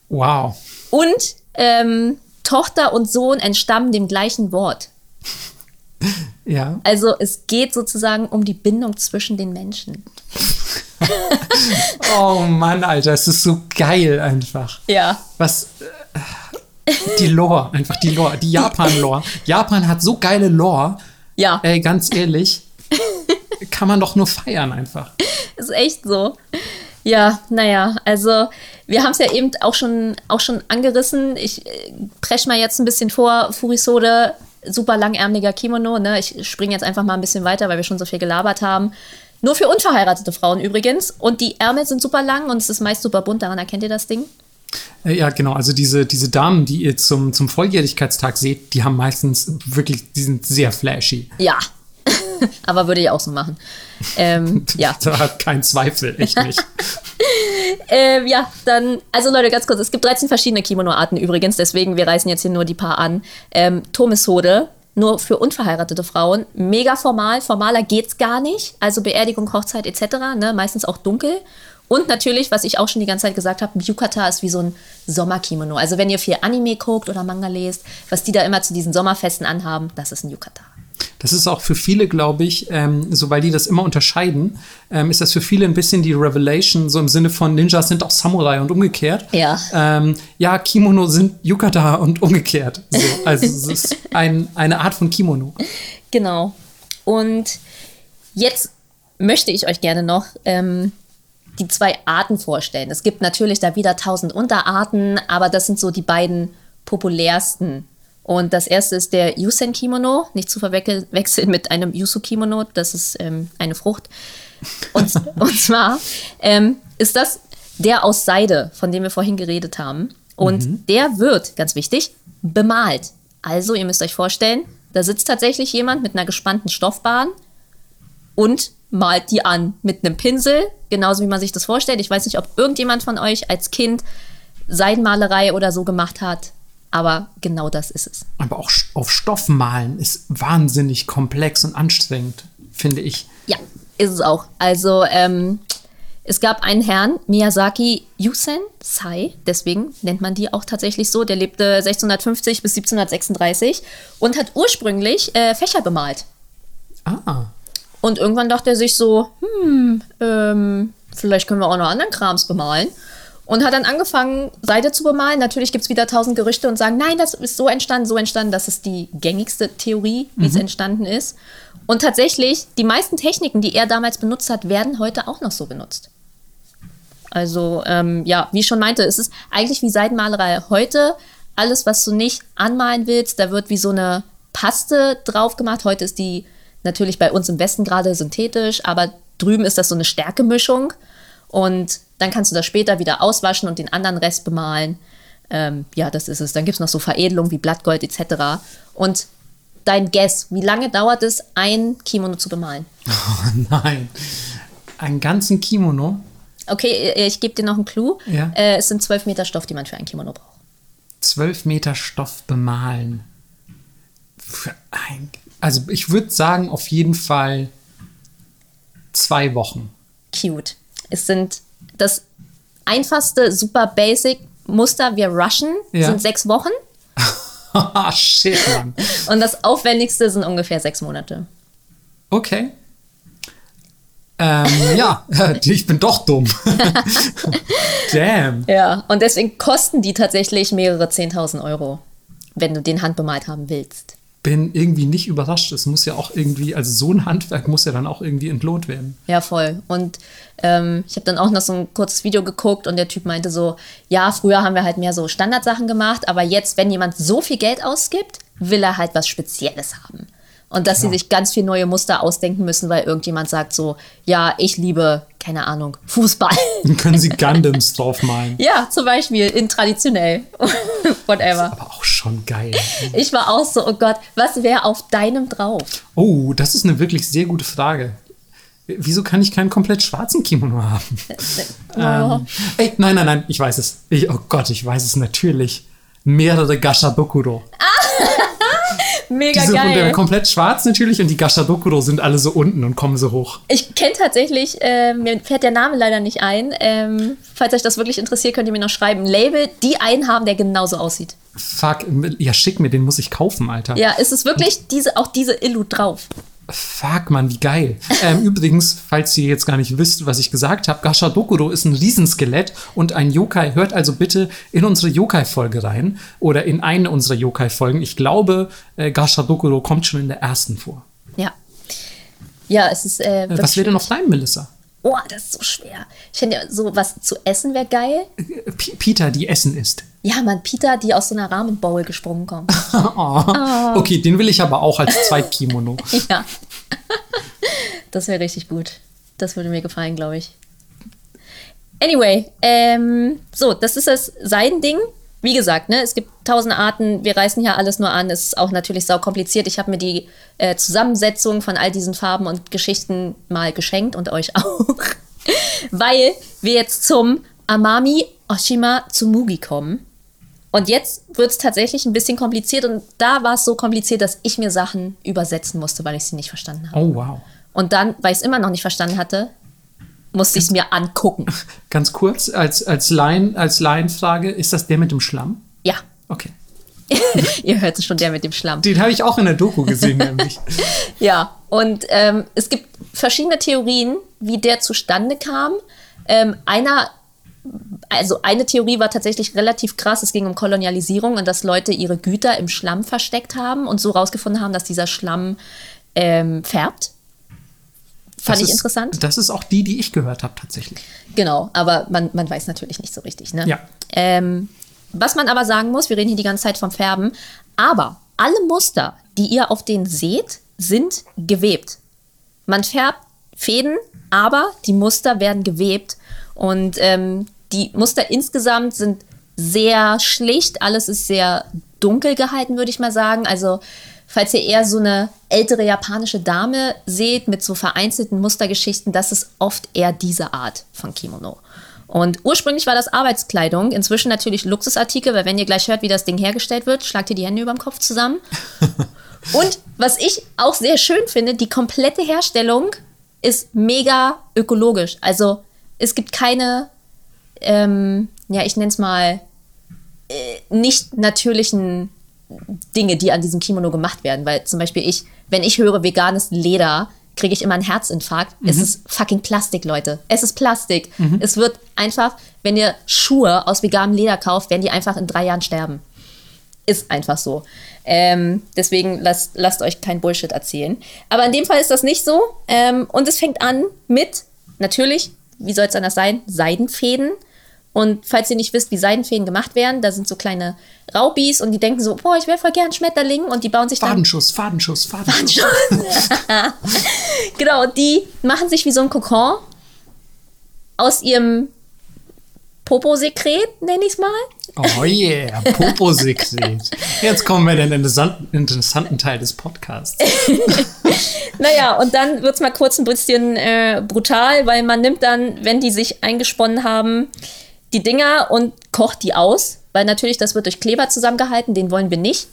Wow. Und ähm, Tochter und Sohn entstammen dem gleichen Wort. Ja. Also es geht sozusagen um die Bindung zwischen den Menschen. Oh Mann, Alter, es ist so geil einfach. Ja. Was. Äh, die Lore, einfach die Lore, die Japan-Lore. Japan hat so geile Lore. Ja, Ey, ganz ehrlich, kann man doch nur feiern einfach. ist echt so. Ja, naja, also wir haben es ja eben auch schon, auch schon angerissen. Ich äh, presch mal jetzt ein bisschen vor. Furisode, super langärmeliger Kimono. Ne? Ich springe jetzt einfach mal ein bisschen weiter, weil wir schon so viel gelabert haben. Nur für unverheiratete Frauen übrigens. Und die Ärmel sind super lang und es ist meist super bunt. Daran erkennt ihr das Ding? Äh, Ja, genau. Also diese, diese Damen, die ihr zum, zum Volljährigkeitstag seht, die haben meistens wirklich, die sind sehr flashy. Ja. Aber würde ich auch so machen. Ähm, ja. Da hat kein Zweifel, echt nicht. Ähm, ja, dann, also Leute, ganz kurz, es gibt 13 verschiedene Kimono-Arten übrigens, deswegen, wir reißen jetzt hier nur die paar an. Ähm, Tomeshode, nur für unverheiratete Frauen, mega formal, formaler geht's gar nicht, also Beerdigung, Hochzeit etc., ne, meistens auch dunkel. Und natürlich, was ich auch schon die ganze Zeit gesagt habe, Yukata ist wie so ein Sommerkimono. Also wenn ihr viel Anime guckt oder Manga lest, was die da immer zu diesen Sommerfesten anhaben, das ist ein Yukata. Das ist auch für viele, glaube ich, ähm, so weil die das immer unterscheiden, ähm, ist das für viele ein bisschen die Revelation, so im Sinne von Ninjas sind auch Samurai und umgekehrt. Ja. Ähm, ja, Kimono sind Yukata und umgekehrt. So, also es ist ein, eine Art von Kimono. Genau. Und jetzt möchte ich euch gerne noch ähm, die zwei Arten vorstellen. Es gibt natürlich da wieder tausend Unterarten, aber das sind so die beiden populärsten. Und das erste ist der Yusen Kimono, nicht zu verwechseln mit einem Yusu Kimono, das ist ähm, eine Frucht. Und, und zwar ähm, ist das der aus Seide, von dem wir vorhin geredet haben. Und der wird, ganz wichtig, bemalt. Also, ihr müsst euch vorstellen, da sitzt tatsächlich jemand mit einer gespannten Stoffbahn und malt die an mit einem Pinsel, genauso wie man sich das vorstellt. Ich weiß nicht, ob irgendjemand von euch als Kind Seidenmalerei oder so gemacht hat, aber genau das ist es. Aber auch auf Stoff malen ist wahnsinnig komplex und anstrengend, finde ich. Ja, ist es auch. Also ähm, es gab einen Herrn, Miyazaki Yusen Sai, deswegen nennt man die auch tatsächlich so. Der lebte 1650 bis 1736 und hat ursprünglich äh, Fächer bemalt. Ah, Und irgendwann dachte er sich so, hm, ähm, vielleicht können wir auch noch anderen Krams bemalen. Und hat dann angefangen, Seide zu bemalen. Natürlich gibt es wieder tausend Gerüchte und sagen, nein, das ist so entstanden, so entstanden. Das ist die gängigste Theorie, wie es entstanden ist. Und tatsächlich, die meisten Techniken, die er damals benutzt hat, werden heute auch noch so benutzt. Also, ähm, ja, wie ich schon meinte, es ist eigentlich wie Seidenmalerei heute. Alles, was du nicht anmalen willst, da wird wie so eine Paste drauf gemacht. Heute ist die natürlich bei uns im Westen gerade synthetisch, aber drüben ist das so eine Stärkemischung. Und dann kannst du das später wieder auswaschen und den anderen Rest bemalen. Ähm, ja, das ist es. Dann gibt es noch so Veredelungen wie Blattgold etc. Und dein Guess, wie lange dauert es, ein Kimono zu bemalen? oh nein. Einen ganzen Kimono? Okay, ich, ich gebe dir noch einen Clou. Ja. Äh, es sind 12 Meter Stoff, die man für ein Kimono braucht. Zwölf Meter Stoff bemalen. Für ein, also ich würde sagen, auf jeden Fall zwei Wochen. Cute. Es sind das einfachste, super basic Muster, wir rushen, Ja. sind sechs Wochen. Haha, Shit, Mann. Und das aufwendigste sind ungefähr sechs Monate. Okay. Ähm, ja, ich bin doch dumm. Damn. Ja, und deswegen kosten die tatsächlich mehrere 10.000 Euro, wenn du den handbemalt haben willst. Bin irgendwie nicht überrascht. Es muss ja auch irgendwie, also so ein Handwerk muss ja dann auch irgendwie entlohnt werden. Ja, voll. Und ähm, ich habe dann auch noch so ein kurzes Video geguckt und der Typ meinte so, ja, früher haben wir halt mehr so Standardsachen gemacht, aber jetzt, wenn jemand so viel Geld ausgibt, will er halt was Spezielles haben. Und dass sie sich ganz viel neue Muster ausdenken müssen, weil irgendjemand sagt so, ja, ich liebe, keine Ahnung, Fußball. Dann können sie Gundams draufmalen. ja, zum Beispiel in traditionell. Whatever. Aber auch schon geil. Ich war auch so, oh Gott, was wäre auf deinem drauf? Oh, das ist eine wirklich sehr gute Frage. Wieso kann ich keinen komplett schwarzen Kimono haben? Ähm, ey, nein, nein, nein, ich weiß es. Ich, oh Gott, ich weiß es natürlich. Mehrere Gashabokuro. Mega die sind geil. unter- komplett schwarz natürlich und die Gashadokuro sind alle so unten und kommen so hoch. Ich kenne tatsächlich, äh, mir fällt der Name leider nicht ein. Ähm, falls euch das wirklich interessiert, könnt ihr mir noch schreiben. Label, die einen haben, der genauso aussieht. Fuck, ja, schick mir, den muss ich kaufen, Alter. Ja, es ist wirklich diese, auch diese Illu drauf. Fuck, Mann, wie geil. Ähm, übrigens, falls ihr jetzt gar nicht wisst, was ich gesagt habe, Gashadokuro ist ein Riesenskelett und ein Yokai. Hört also bitte in unsere Yokai-Folge rein oder in eine unserer Yokai-Folgen. Ich glaube, äh, Gashadokuro kommt schon in der ersten vor. Ja. Ja, es ist. Äh, Äh, was wäre denn auf deinem, Melissa? Oh, das ist so schwer. Ich finde ja, so was zu essen wäre geil. P Peter, die Essen isst. Ja, man, Peter, die aus so einer Ramen-Bowl gesprungen kommt. Oh. Okay, den will ich aber auch als Zweitkimono. ja. Das wäre richtig gut. Das würde mir gefallen, glaube ich. Anyway, ähm, so, das ist das Seidending. Wie gesagt, ne, es gibt tausend Arten. Wir reißen hier alles nur an. Es ist auch natürlich sau kompliziert. Ich habe mir die äh, Zusammensetzung von all diesen Farben und Geschichten mal geschenkt und euch auch. Weil wir jetzt zum Amami Oshima Tsumugi kommen. Und jetzt wird es tatsächlich ein bisschen kompliziert. Und da war es so kompliziert, dass ich mir Sachen übersetzen musste, weil ich sie nicht verstanden habe. Oh, wow. Und dann, weil ich es immer noch nicht verstanden hatte, musste ich es mir angucken. Ganz kurz, als, als Laien, als Laienfrage, ist das der mit dem Schlamm? Ja, Okay. ihr hört es schon, der mit dem Schlamm. Den habe ich auch in der Doku gesehen, nämlich. Ja, und ähm, es gibt verschiedene Theorien, wie der zustande kam. Ähm, einer, also eine Theorie war tatsächlich relativ krass. Es ging um Kolonialisierung und dass Leute ihre Güter im Schlamm versteckt haben und so rausgefunden haben, dass dieser Schlamm ähm, färbt. Fand Das ich ist, interessant. Das ist auch die, die ich gehört habe, tatsächlich. Genau, aber man, man weiß natürlich nicht so richtig. Ne? Ja. Ähm, was man aber sagen muss, wir reden hier die ganze Zeit vom Färben, aber alle Muster, die ihr auf denen seht, sind gewebt. Man färbt Fäden, aber die Muster werden gewebt und ähm, die Muster insgesamt sind sehr schlicht, alles ist sehr dunkel gehalten, würde ich mal sagen. Also falls ihr eher so eine ältere japanische Dame seht mit so vereinzelten Mustergeschichten, das ist oft eher diese Art von Kimono. Und ursprünglich war das Arbeitskleidung, inzwischen natürlich Luxusartikel, weil wenn ihr gleich hört, wie das Ding hergestellt wird, schlagt ihr die Hände über dem Kopf zusammen. Und was ich auch sehr schön finde, die komplette Herstellung ist mega ökologisch. Also es gibt keine, ähm, ja, ich nenne es mal, äh, nicht natürlichen Dinge, die an diesem Kimono gemacht werden. Weil zum Beispiel ich, wenn ich höre veganes Leder, kriege ich immer einen Herzinfarkt. Es ist fucking Plastik, Leute. Es ist Plastik. Es wird einfach, wenn ihr Schuhe aus veganem Leder kauft, werden die einfach in drei Jahren sterben. Ist einfach so. Ähm, deswegen lasst, lasst euch kein Bullshit erzählen. Aber in dem Fall ist das nicht so. Ähm, und es fängt an mit, natürlich, wie soll es anders sein, Seidenfäden. Und falls ihr nicht wisst, wie Seidenfäden gemacht werden, da sind so kleine Raubis und die denken so, boah, ich wäre voll gern Schmetterling und die bauen sich dann Fadenschuss, Fadenschuss, Fadenschuss. genau, die machen sich wie so ein Kokon aus ihrem Poposekret, nenne ich es mal. Oh yeah, Popo-Sekret. Jetzt kommen wir in den interessanten, interessanten Teil des Podcasts. Naja, und dann wird es mal kurz ein bisschen äh, brutal, weil man nimmt dann, wenn die sich eingesponnen haben, die Dinger und kocht die aus, weil natürlich das wird durch Kleber zusammengehalten, den wollen wir nicht.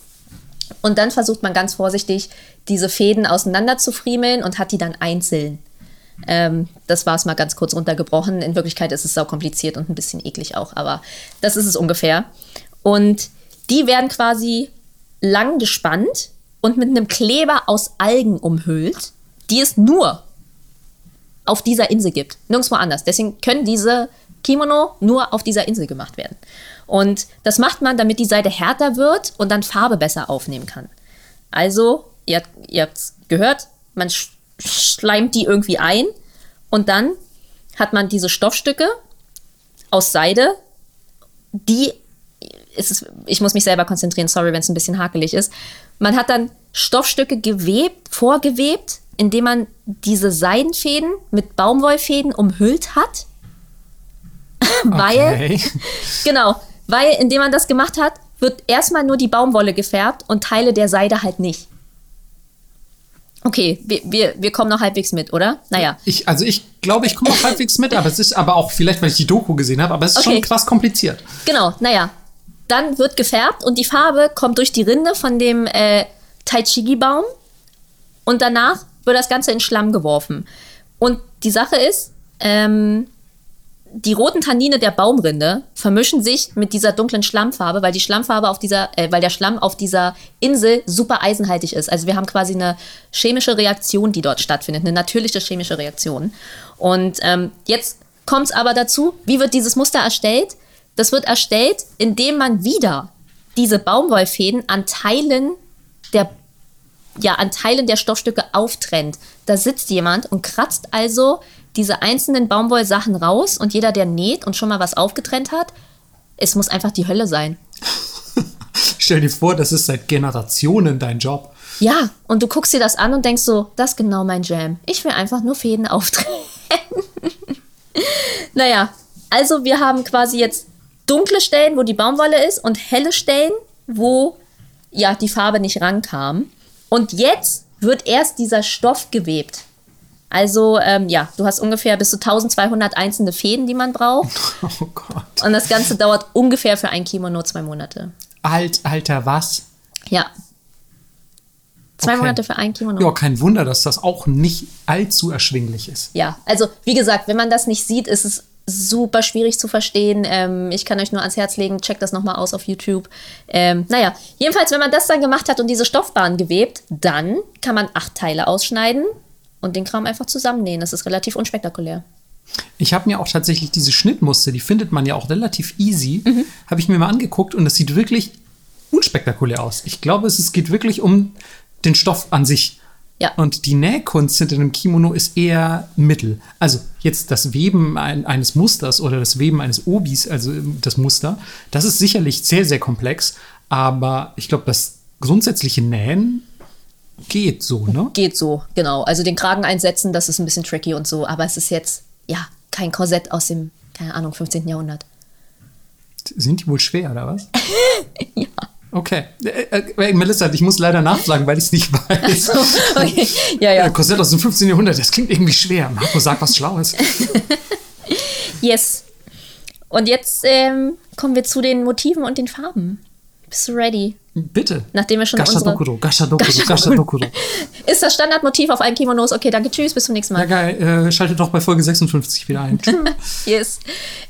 Und dann versucht man ganz vorsichtig, diese Fäden auseinander zu friemeln und hat die dann einzeln. Ähm, das war es mal ganz kurz runtergebrochen. In Wirklichkeit ist es sau kompliziert und ein bisschen eklig auch, aber das ist es ungefähr. Und die werden quasi lang gespannt und mit einem Kleber aus Algen umhüllt, die es nur auf dieser Insel gibt. Nirgendwo anders. Deswegen können diese Kimono nur auf dieser Insel gemacht werden. Und das macht man, damit die Seite härter wird und dann Farbe besser aufnehmen kann. Also, ihr, ihr habt es gehört, man sch schleimt die irgendwie ein und dann hat man diese Stoffstücke aus Seide, die ist, ich muss mich selber konzentrieren, sorry, wenn es ein bisschen hakelig ist. Man hat dann Stoffstücke gewebt, vorgewebt, indem man diese Seidenfäden mit Baumwollfäden umhüllt hat. weil, Okay. genau, weil indem man das gemacht hat, wird erstmal nur die Baumwolle gefärbt und Teile der Seide halt nicht. Okay, wir, wir, wir kommen noch halbwegs mit, oder? Naja. Ich, also ich glaube, ich komme auch halbwegs mit, aber es ist aber auch vielleicht, weil ich die Doku gesehen habe, aber es ist Okay. schon krass kompliziert. Genau, naja. Dann wird gefärbt und die Farbe kommt durch die Rinde von dem äh, Taichigi-Baum und danach wird das Ganze in Schlamm geworfen. Und die Sache ist, ähm, die roten Tannine der Baumrinde vermischen sich mit dieser dunklen Schlammfarbe, weil die Schlammfarbe auf dieser, äh, weil der Schlamm auf dieser Insel super eisenhaltig ist. Also wir haben quasi eine chemische Reaktion, die dort stattfindet, eine natürliche chemische Reaktion. Und ähm, jetzt kommt es aber dazu, wie wird dieses Muster erstellt? Das wird erstellt, indem man wieder diese Baumwollfäden an Teilen der ja, an Teilen der Stoffstücke auftrennt. Da sitzt jemand und kratzt also diese einzelnen Baumwollsachen raus und jeder, der näht und schon mal was aufgetrennt hat, es muss einfach die Hölle sein. Stell dir vor, das ist seit Generationen dein Job. Ja, und du guckst dir das an und denkst so, das ist genau mein Jam. Ich will einfach nur Fäden auftrennen. naja, also wir haben quasi jetzt dunkle Stellen, wo die Baumwolle ist und helle Stellen, wo ja die Farbe nicht rankam. Und jetzt wird erst dieser Stoff gewebt. Also, ähm, ja, du hast ungefähr bis zu 1200 einzelne Fäden, die man braucht. Oh Gott. Und das Ganze dauert ungefähr für ein Kimono zwei Monate. Alt, Alter, was? Ja. Zwei Okay. Monate für ein Kimono. Ja, kein Wunder, dass das auch nicht allzu erschwinglich ist. Ja, also wie gesagt, wenn man das nicht sieht, ist es super schwierig zu verstehen. Ähm, ich kann euch nur ans Herz legen, checkt das nochmal aus auf YouTube. Ähm, naja, jedenfalls, wenn man das dann gemacht hat und diese Stoffbahn gewebt, dann kann man acht Teile ausschneiden und den Kram einfach zusammennähen. Das ist relativ unspektakulär. Ich habe mir auch tatsächlich diese Schnittmuster, die findet man ja auch relativ easy, habe ich mir mal angeguckt und das sieht wirklich unspektakulär aus. Ich glaube, es, es geht wirklich um den Stoff an sich. Ja. Und die Nähkunst hinter einem Kimono ist eher Mittel. Also jetzt das Weben ein, eines Musters oder das Weben eines Obis, also das Muster, das ist sicherlich sehr, sehr komplex. Aber ich glaube, das grundsätzliche Nähen geht so, ne? Geht so, genau. Also den Kragen einsetzen, das ist ein bisschen tricky und so, aber es ist jetzt, ja, kein Korsett aus dem, keine Ahnung, 15. Jahrhundert. Sind die wohl schwer, oder was? ja. Okay. Äh, äh, Melissa, ich muss leider nachfragen, weil ich es nicht weiß. Okay. Ja, Äh, ja. Korsett aus dem 15. Jahrhundert, das klingt irgendwie schwer. Marco, sag was Schlaues. Yes. Und jetzt ähm, kommen wir zu den Motiven und den Farben. Bist du ready? Bitte. Nachdem wir schon unsere... Gashadokuro, Gashadokuro, Gashadokuro. Ist das Standardmotiv auf allen Kimonos? Okay, danke, tschüss, bis zum nächsten Ja, Mal. geil. Äh, schaltet doch bei Folge 56 wieder ein. Yes.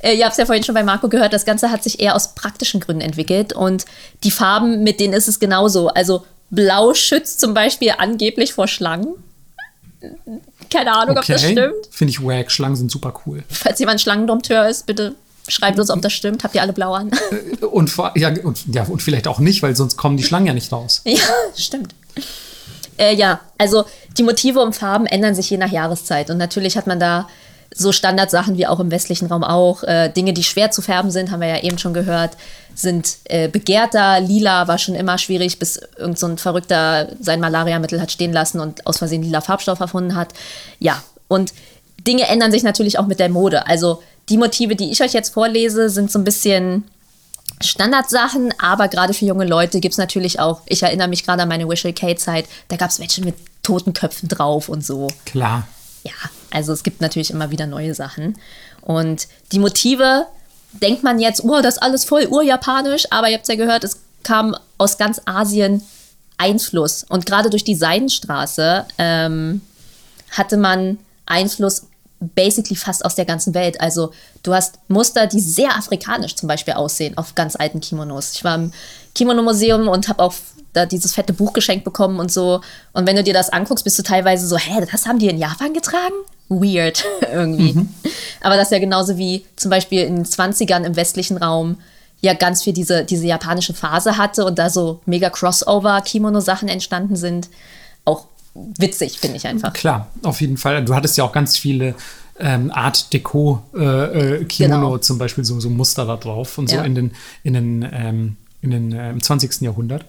Äh, ihr habt es ja vorhin schon bei Marco gehört, das Ganze hat sich eher aus praktischen Gründen entwickelt und die Farben, mit denen ist es genauso. Also blau schützt zum Beispiel angeblich vor Schlangen. Keine Ahnung, ob das Okay. stimmt. Finde ich wack. Schlangen sind super cool. Falls jemand Schlangendompteur ist, bitte schreibt uns, ob das stimmt. Habt ihr alle blau an? Und, vor- ja, und, ja, und vielleicht auch nicht, weil sonst kommen die Schlangen ja nicht raus. Ja, stimmt. Äh, ja, also die Motive und Farben ändern sich je nach Jahreszeit. Und natürlich hat man da so Standardsachen wie auch im westlichen Raum auch. Äh, Dinge, die schwer zu färben sind, haben wir ja eben schon gehört, sind äh, begehrter. Lila war schon immer schwierig, bis irgend so ein Verrückter sein Malariamittel hat stehen lassen und aus Versehen lila Farbstoff erfunden hat. Ja, und Dinge ändern sich natürlich auch mit der Mode. Also die Motive, die ich euch jetzt vorlese, sind so ein bisschen Standardsachen, aber gerade für junge Leute gibt es natürlich auch, ich erinnere mich gerade an meine Visual K-Zeit, da gab es welche mit Totenköpfen drauf und so. Klar. Ja, also es gibt natürlich immer wieder neue Sachen. Und die Motive, denkt man jetzt, oh, das ist alles voll urjapanisch, aber ihr habt ja gehört, es kam aus ganz Asien Einfluss. Und gerade durch die Seidenstraße ähm, hatte man Einfluss basically fast aus der ganzen Welt. Also du hast Muster, die sehr afrikanisch zum Beispiel aussehen auf ganz alten Kimonos. Ich war im Kimono-Museum und habe auch da dieses fette Buch geschenkt bekommen und so. Und wenn du dir das anguckst, bist du teilweise so, hä, das haben die in Japan getragen? Weird irgendwie. Aber das ist ja genauso wie zum Beispiel in den 20ern im westlichen Raum ja ganz viel diese, diese japanische Phase hatte und da so mega Crossover-Kimono-Sachen entstanden sind. Auch witzig, finde ich einfach. Klar, auf jeden Fall. Du hattest ja auch ganz viele ähm, Art Deco äh, äh, Kimono Genau. zum Beispiel, so, so Muster da drauf und so Ja. in den, in den, ähm, in den äh, im 20. Jahrhundert.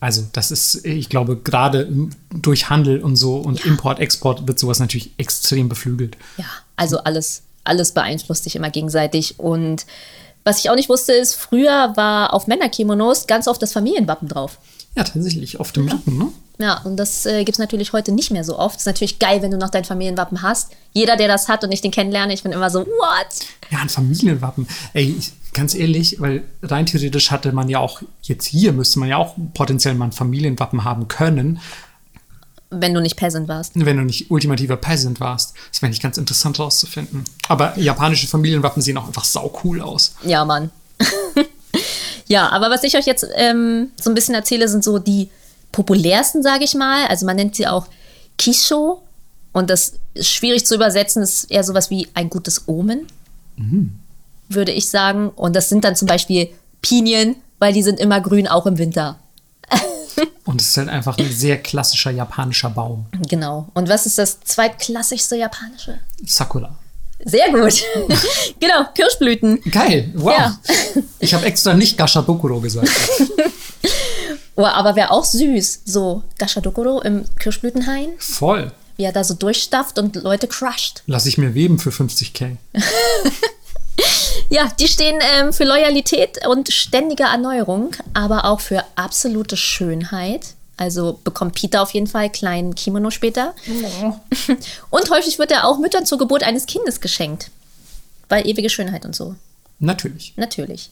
Also, das ist, ich glaube, gerade durch Handel und so und Ja. Import, Export wird sowas natürlich extrem beflügelt. Ja, also alles, alles beeinflusst sich immer gegenseitig. Und was ich auch nicht wusste, ist, früher war auf Männerkimonos ganz oft das Familienwappen drauf. Ja, tatsächlich, auf dem Rücken, ne? Ja, und das äh, gibt es natürlich heute nicht mehr so oft. Ist natürlich geil, wenn du noch dein Familienwappen hast. Jeder, der das hat und ich den kennenlerne, ich bin immer so, what? Ja, ein Familienwappen. Ey, ich, Ganz ehrlich, weil rein theoretisch hatte man ja auch, jetzt hier müsste man ja auch potenziell mal ein Familienwappen haben können, Wenn du nicht Peasant warst. wenn du nicht ultimativer Peasant warst. Das wäre nicht ganz interessant rauszufinden. Aber japanische Familienwappen sehen auch einfach sau cool aus. Ja, Mann. ja, aber was ich euch jetzt ähm, so ein bisschen erzähle, sind so die populärsten, sage ich mal. Also man nennt sie auch Kisho. Und das ist schwierig zu übersetzen, ist eher sowas wie ein gutes Omen, würde ich sagen. Und das sind dann zum Beispiel Pinien, weil die sind immer grün, auch im Winter. Und es ist halt einfach ein sehr klassischer japanischer Baum. Genau. Und was ist das zweitklassischste japanische? Sakura. Sehr gut. genau, Kirschblüten. Geil, wow. Ja. Ich habe extra nicht Gashadokuro gesagt. Oh, aber wäre auch süß. So Gashadokuro im Kirschblütenhain, Voll. wie er da so durchstafft und Leute crusht. Lass ich mir weben für 50k. Ja, die stehen ähm, für Loyalität und ständige Erneuerung, aber auch für absolute Schönheit. Also bekommt Peter auf jeden Fall einen kleinen Kimono später. Und häufig wird er auch Müttern zur Geburt eines Kindes geschenkt. Weil ewige Schönheit und so. Natürlich. Natürlich.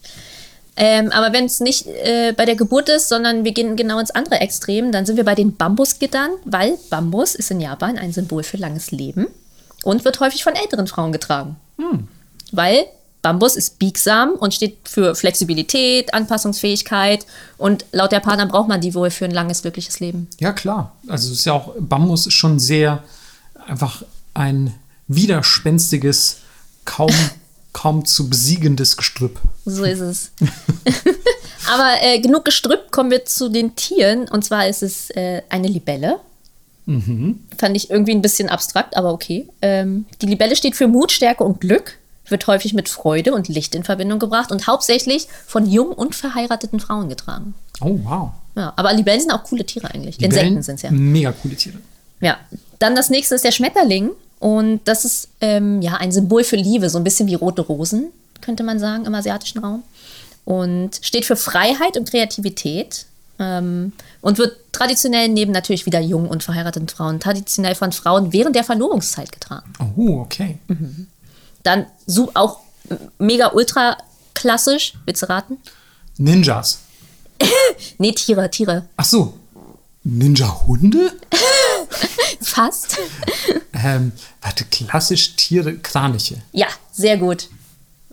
Ähm, aber wenn es nicht äh, bei der Geburt ist, sondern wir gehen genau ins andere Extrem, dann sind wir bei den Bambusgittern, weil Bambus ist in Japan ein Symbol für langes Leben und wird häufig von älteren Frauen getragen. Weil Bambus ist biegsam und steht für Flexibilität, Anpassungsfähigkeit und laut Japanern braucht man die wohl für ein langes, glückliches Leben. Ja, klar. Also es ist ja auch, Bambus ist schon sehr einfach ein widerspenstiges, kaum, kaum zu besiegendes Gestrüpp. So ist es. Aber äh, genug gestrüppt, kommen wir zu den Tieren. Und zwar ist es äh, eine Libelle. Fand ich irgendwie ein bisschen abstrakt, aber okay. Ähm, die Libelle steht für Mut, Stärke und Glück, wird häufig mit Freude und Licht in Verbindung gebracht und hauptsächlich von jung und verheirateten Frauen getragen. Oh, wow. Ja, aber Libellen sind auch coole Tiere eigentlich. Insekten Libellen, sind es ja. Mega coole Tiere. Ja. Dann das nächste ist der Schmetterling. Und das ist ähm, ja ein Symbol für Liebe, so ein bisschen wie rote Rosen, könnte man sagen, im asiatischen Raum. Und steht für Freiheit und Kreativität. Ähm, und wird traditionell neben natürlich wieder jungen und verheirateten Frauen, traditionell von Frauen während der Verlobungszeit getragen. Oh, okay. Dann so auch mega ultra klassisch, willst du raten? Ninjas. Nee, Tiere, Tiere. Ach so. Ninja-Hunde? Fast. Ähm, warte, klassisch Tiere, Kraniche. Ja, sehr gut.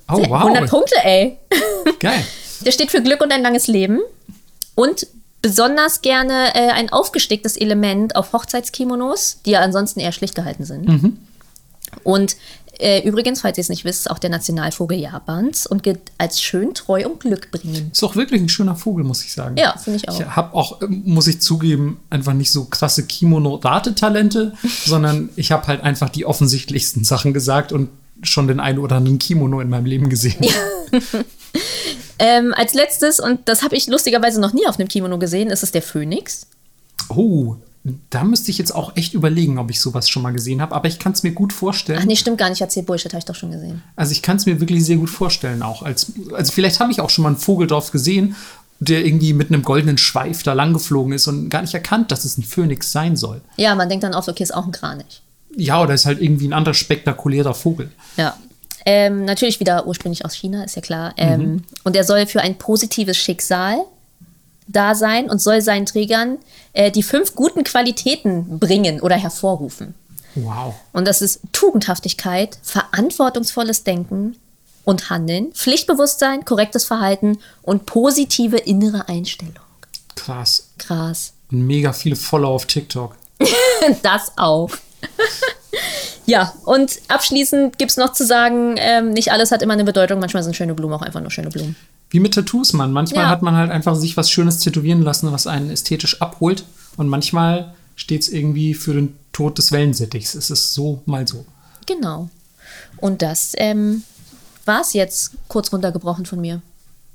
Oh, wow. 100 Punkte, ey. Geil. Der steht für Glück und ein langes Leben und besonders gerne äh, ein aufgesticktes Element auf Hochzeitskimonos, die ja ansonsten eher schlicht gehalten sind. Und äh, übrigens, falls ihr es nicht wisst, ist auch der Nationalvogel Japans und gilt als schön, treu und glückbringend. Ist auch wirklich ein schöner Vogel, muss ich sagen. Ja, finde ich auch. Ich habe auch, ähm, muss ich zugeben, einfach nicht so krasse Kimono-Ratetalente, sondern ich habe halt einfach die offensichtlichsten Sachen gesagt und schon den einen oder anderen Kimono in meinem Leben gesehen. Ähm, als letztes, und das habe ich lustigerweise noch nie auf einem Kimono gesehen, ist es der Phönix. Oh, da müsste ich jetzt auch echt überlegen, ob ich sowas schon mal gesehen habe. Aber ich kann es mir gut Ach vorstellen. nee, stimmt gar nicht, ich erzähl Bullshit, habe ich doch schon gesehen. Also ich kann es mir wirklich sehr gut vorstellen auch. Als, also vielleicht habe ich auch schon mal einen Vogel drauf gesehen, der irgendwie mit einem goldenen Schweif da lang geflogen ist und gar nicht erkannt, dass es ein Phönix sein soll. Ja, man denkt dann oft, okay, ist auch ein Kranich. Ja, oder ist halt irgendwie ein anderer spektakulärer Vogel. Ja. Ähm, natürlich wieder ursprünglich aus China, ist ja klar. Ähm, Und er soll für ein positives Schicksal da sein und soll seinen Trägern äh, die fünf guten Qualitäten bringen oder hervorrufen. Wow. Und das ist Tugendhaftigkeit, verantwortungsvolles Denken und Handeln, Pflichtbewusstsein, korrektes Verhalten und positive innere Einstellung. Krass. Krass. Und mega viele Follower auf TikTok. Das auch. ja, und abschließend gibt es noch zu sagen, ähm, nicht alles hat immer eine Bedeutung. Manchmal sind schöne Blumen auch einfach nur schöne Blumen. Wie mit Tattoos, Mann. Manchmal Ja. hat man halt einfach sich was Schönes tätowieren lassen, was einen ästhetisch abholt. Und manchmal steht es irgendwie für den Tod des Wellensittichs. Es ist so mal so. Genau. Und das ähm, war es jetzt kurz runtergebrochen von mir.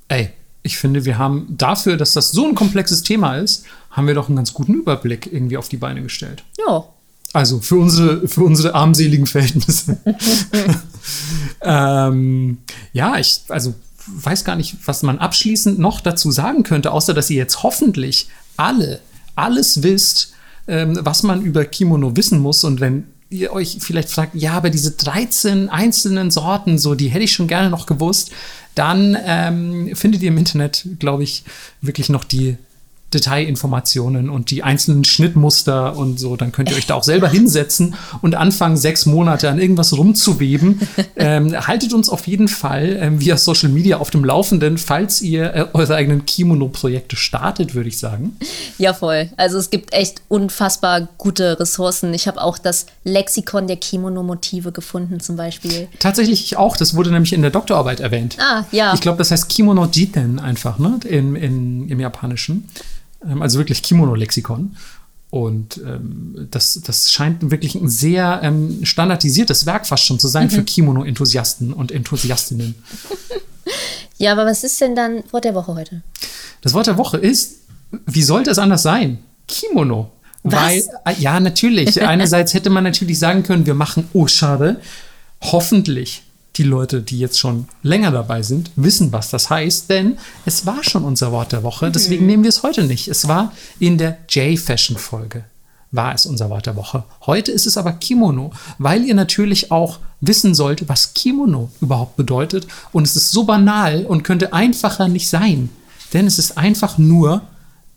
Ey, ich finde, wir haben dafür, dass das so ein komplexes Thema ist, haben wir doch einen ganz guten Überblick irgendwie auf die Beine gestellt. Ja. Also für unsere, für unsere armseligen Verhältnisse. ähm, ja, ich, also weiß gar nicht, was man abschließend noch dazu sagen könnte, außer dass ihr jetzt hoffentlich alle alles wisst, ähm, was man über Kimono wissen muss. Und wenn ihr euch vielleicht fragt, ja, aber diese 13 einzelnen Sorten, so, die hätte ich schon gerne noch gewusst, dann ähm, findet ihr im Internet, glaube ich, wirklich noch die Detailinformationen und die einzelnen Schnittmuster und so, dann könnt ihr euch da auch selber hinsetzen und anfangen, sechs Monate an irgendwas rumzuweben. ähm, haltet uns auf jeden Fall ähm, via Social Media auf dem Laufenden, falls ihr äh, eure eigenen Kimono-Projekte startet, würde ich sagen. Ja, voll. Also es gibt echt unfassbar gute Ressourcen. Ich habe auch das Lexikon der Kimono-Motive gefunden, zum Beispiel. Tatsächlich ich auch. Das wurde nämlich in der Doktorarbeit erwähnt. Ah, ja. Ich glaube, das heißt Kimono Jiten einfach, ne? In, in, Im Japanischen. Ähm, also wirklich Kimono-Lexikon. Und ähm, das, das scheint wirklich ein sehr ähm, standardisiertes Werk fast schon zu sein für Kimono-Enthusiasten und Enthusiastinnen. Ja, aber was ist denn dann Wort der Woche heute? Das Wort der Woche ist, wie sollte es anders sein? Kimono. Was? Weil, äh, ja, natürlich. Einerseits hätte man natürlich sagen können, wir machen, oh, schade. Hoffentlich die Leute, die jetzt schon länger dabei sind, wissen, was das heißt, denn es war schon unser Wort der Woche. Deswegen nehmen wir es heute nicht. Es war in der J-Fashion-Folge war es unser Wort der Woche. Heute ist es aber Kimono, weil ihr natürlich auch wissen sollt, was Kimono überhaupt bedeutet. Und es ist so banal und könnte einfacher nicht sein. Denn es ist einfach nur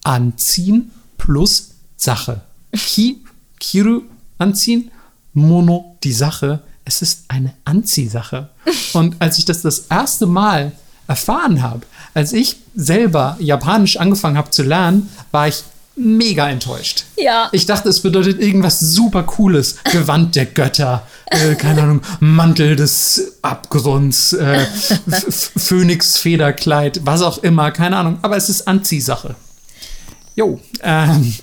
anziehen plus Sache. Ki, Kiru, anziehen, Mono, die Sache. Es ist eine Anziehsache. Und als ich das das erste Mal erfahren habe, als ich selber Japanisch angefangen habe zu lernen, war ich mega enttäuscht. Ja. Ich dachte, es bedeutet irgendwas super Cooles. Gewand der Götter, äh, keine Ahnung, Mantel des Abgrunds, äh, Phönix-Federkleid, was auch immer, keine Ahnung. Aber es ist Anziehsache. Jo, ähm,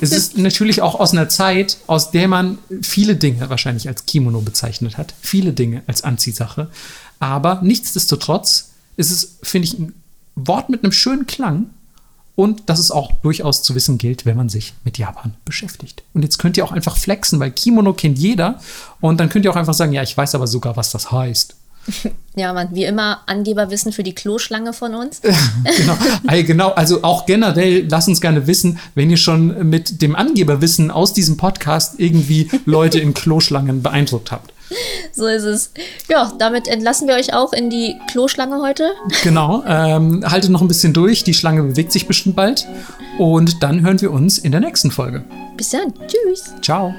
es ist natürlich auch aus einer Zeit, aus der man viele Dinge wahrscheinlich als Kimono bezeichnet hat. Viele Dinge als Anziehsache. Aber nichtsdestotrotz ist es, finde ich, ein Wort mit einem schönen Klang und dass es auch durchaus zu wissen gilt, wenn man sich mit Japan beschäftigt. Und jetzt könnt ihr auch einfach flexen, weil Kimono kennt jeder. Und dann könnt ihr auch einfach sagen, ja, ich weiß aber sogar, was das heißt. Ja, Mann, wie immer Angeberwissen für die Kloschlange von uns. genau. Genau, also auch generell, lasst uns gerne wissen, wenn ihr schon mit dem Angeberwissen aus diesem Podcast irgendwie Leute in Kloschlangen beeindruckt habt. So ist es. Ja, damit entlassen wir euch auch in die Kloschlange heute. Genau, ähm, haltet noch ein bisschen durch, die Schlange bewegt sich bestimmt bald. Und dann hören wir uns in der nächsten Folge. Bis dann. Tschüss. Ciao.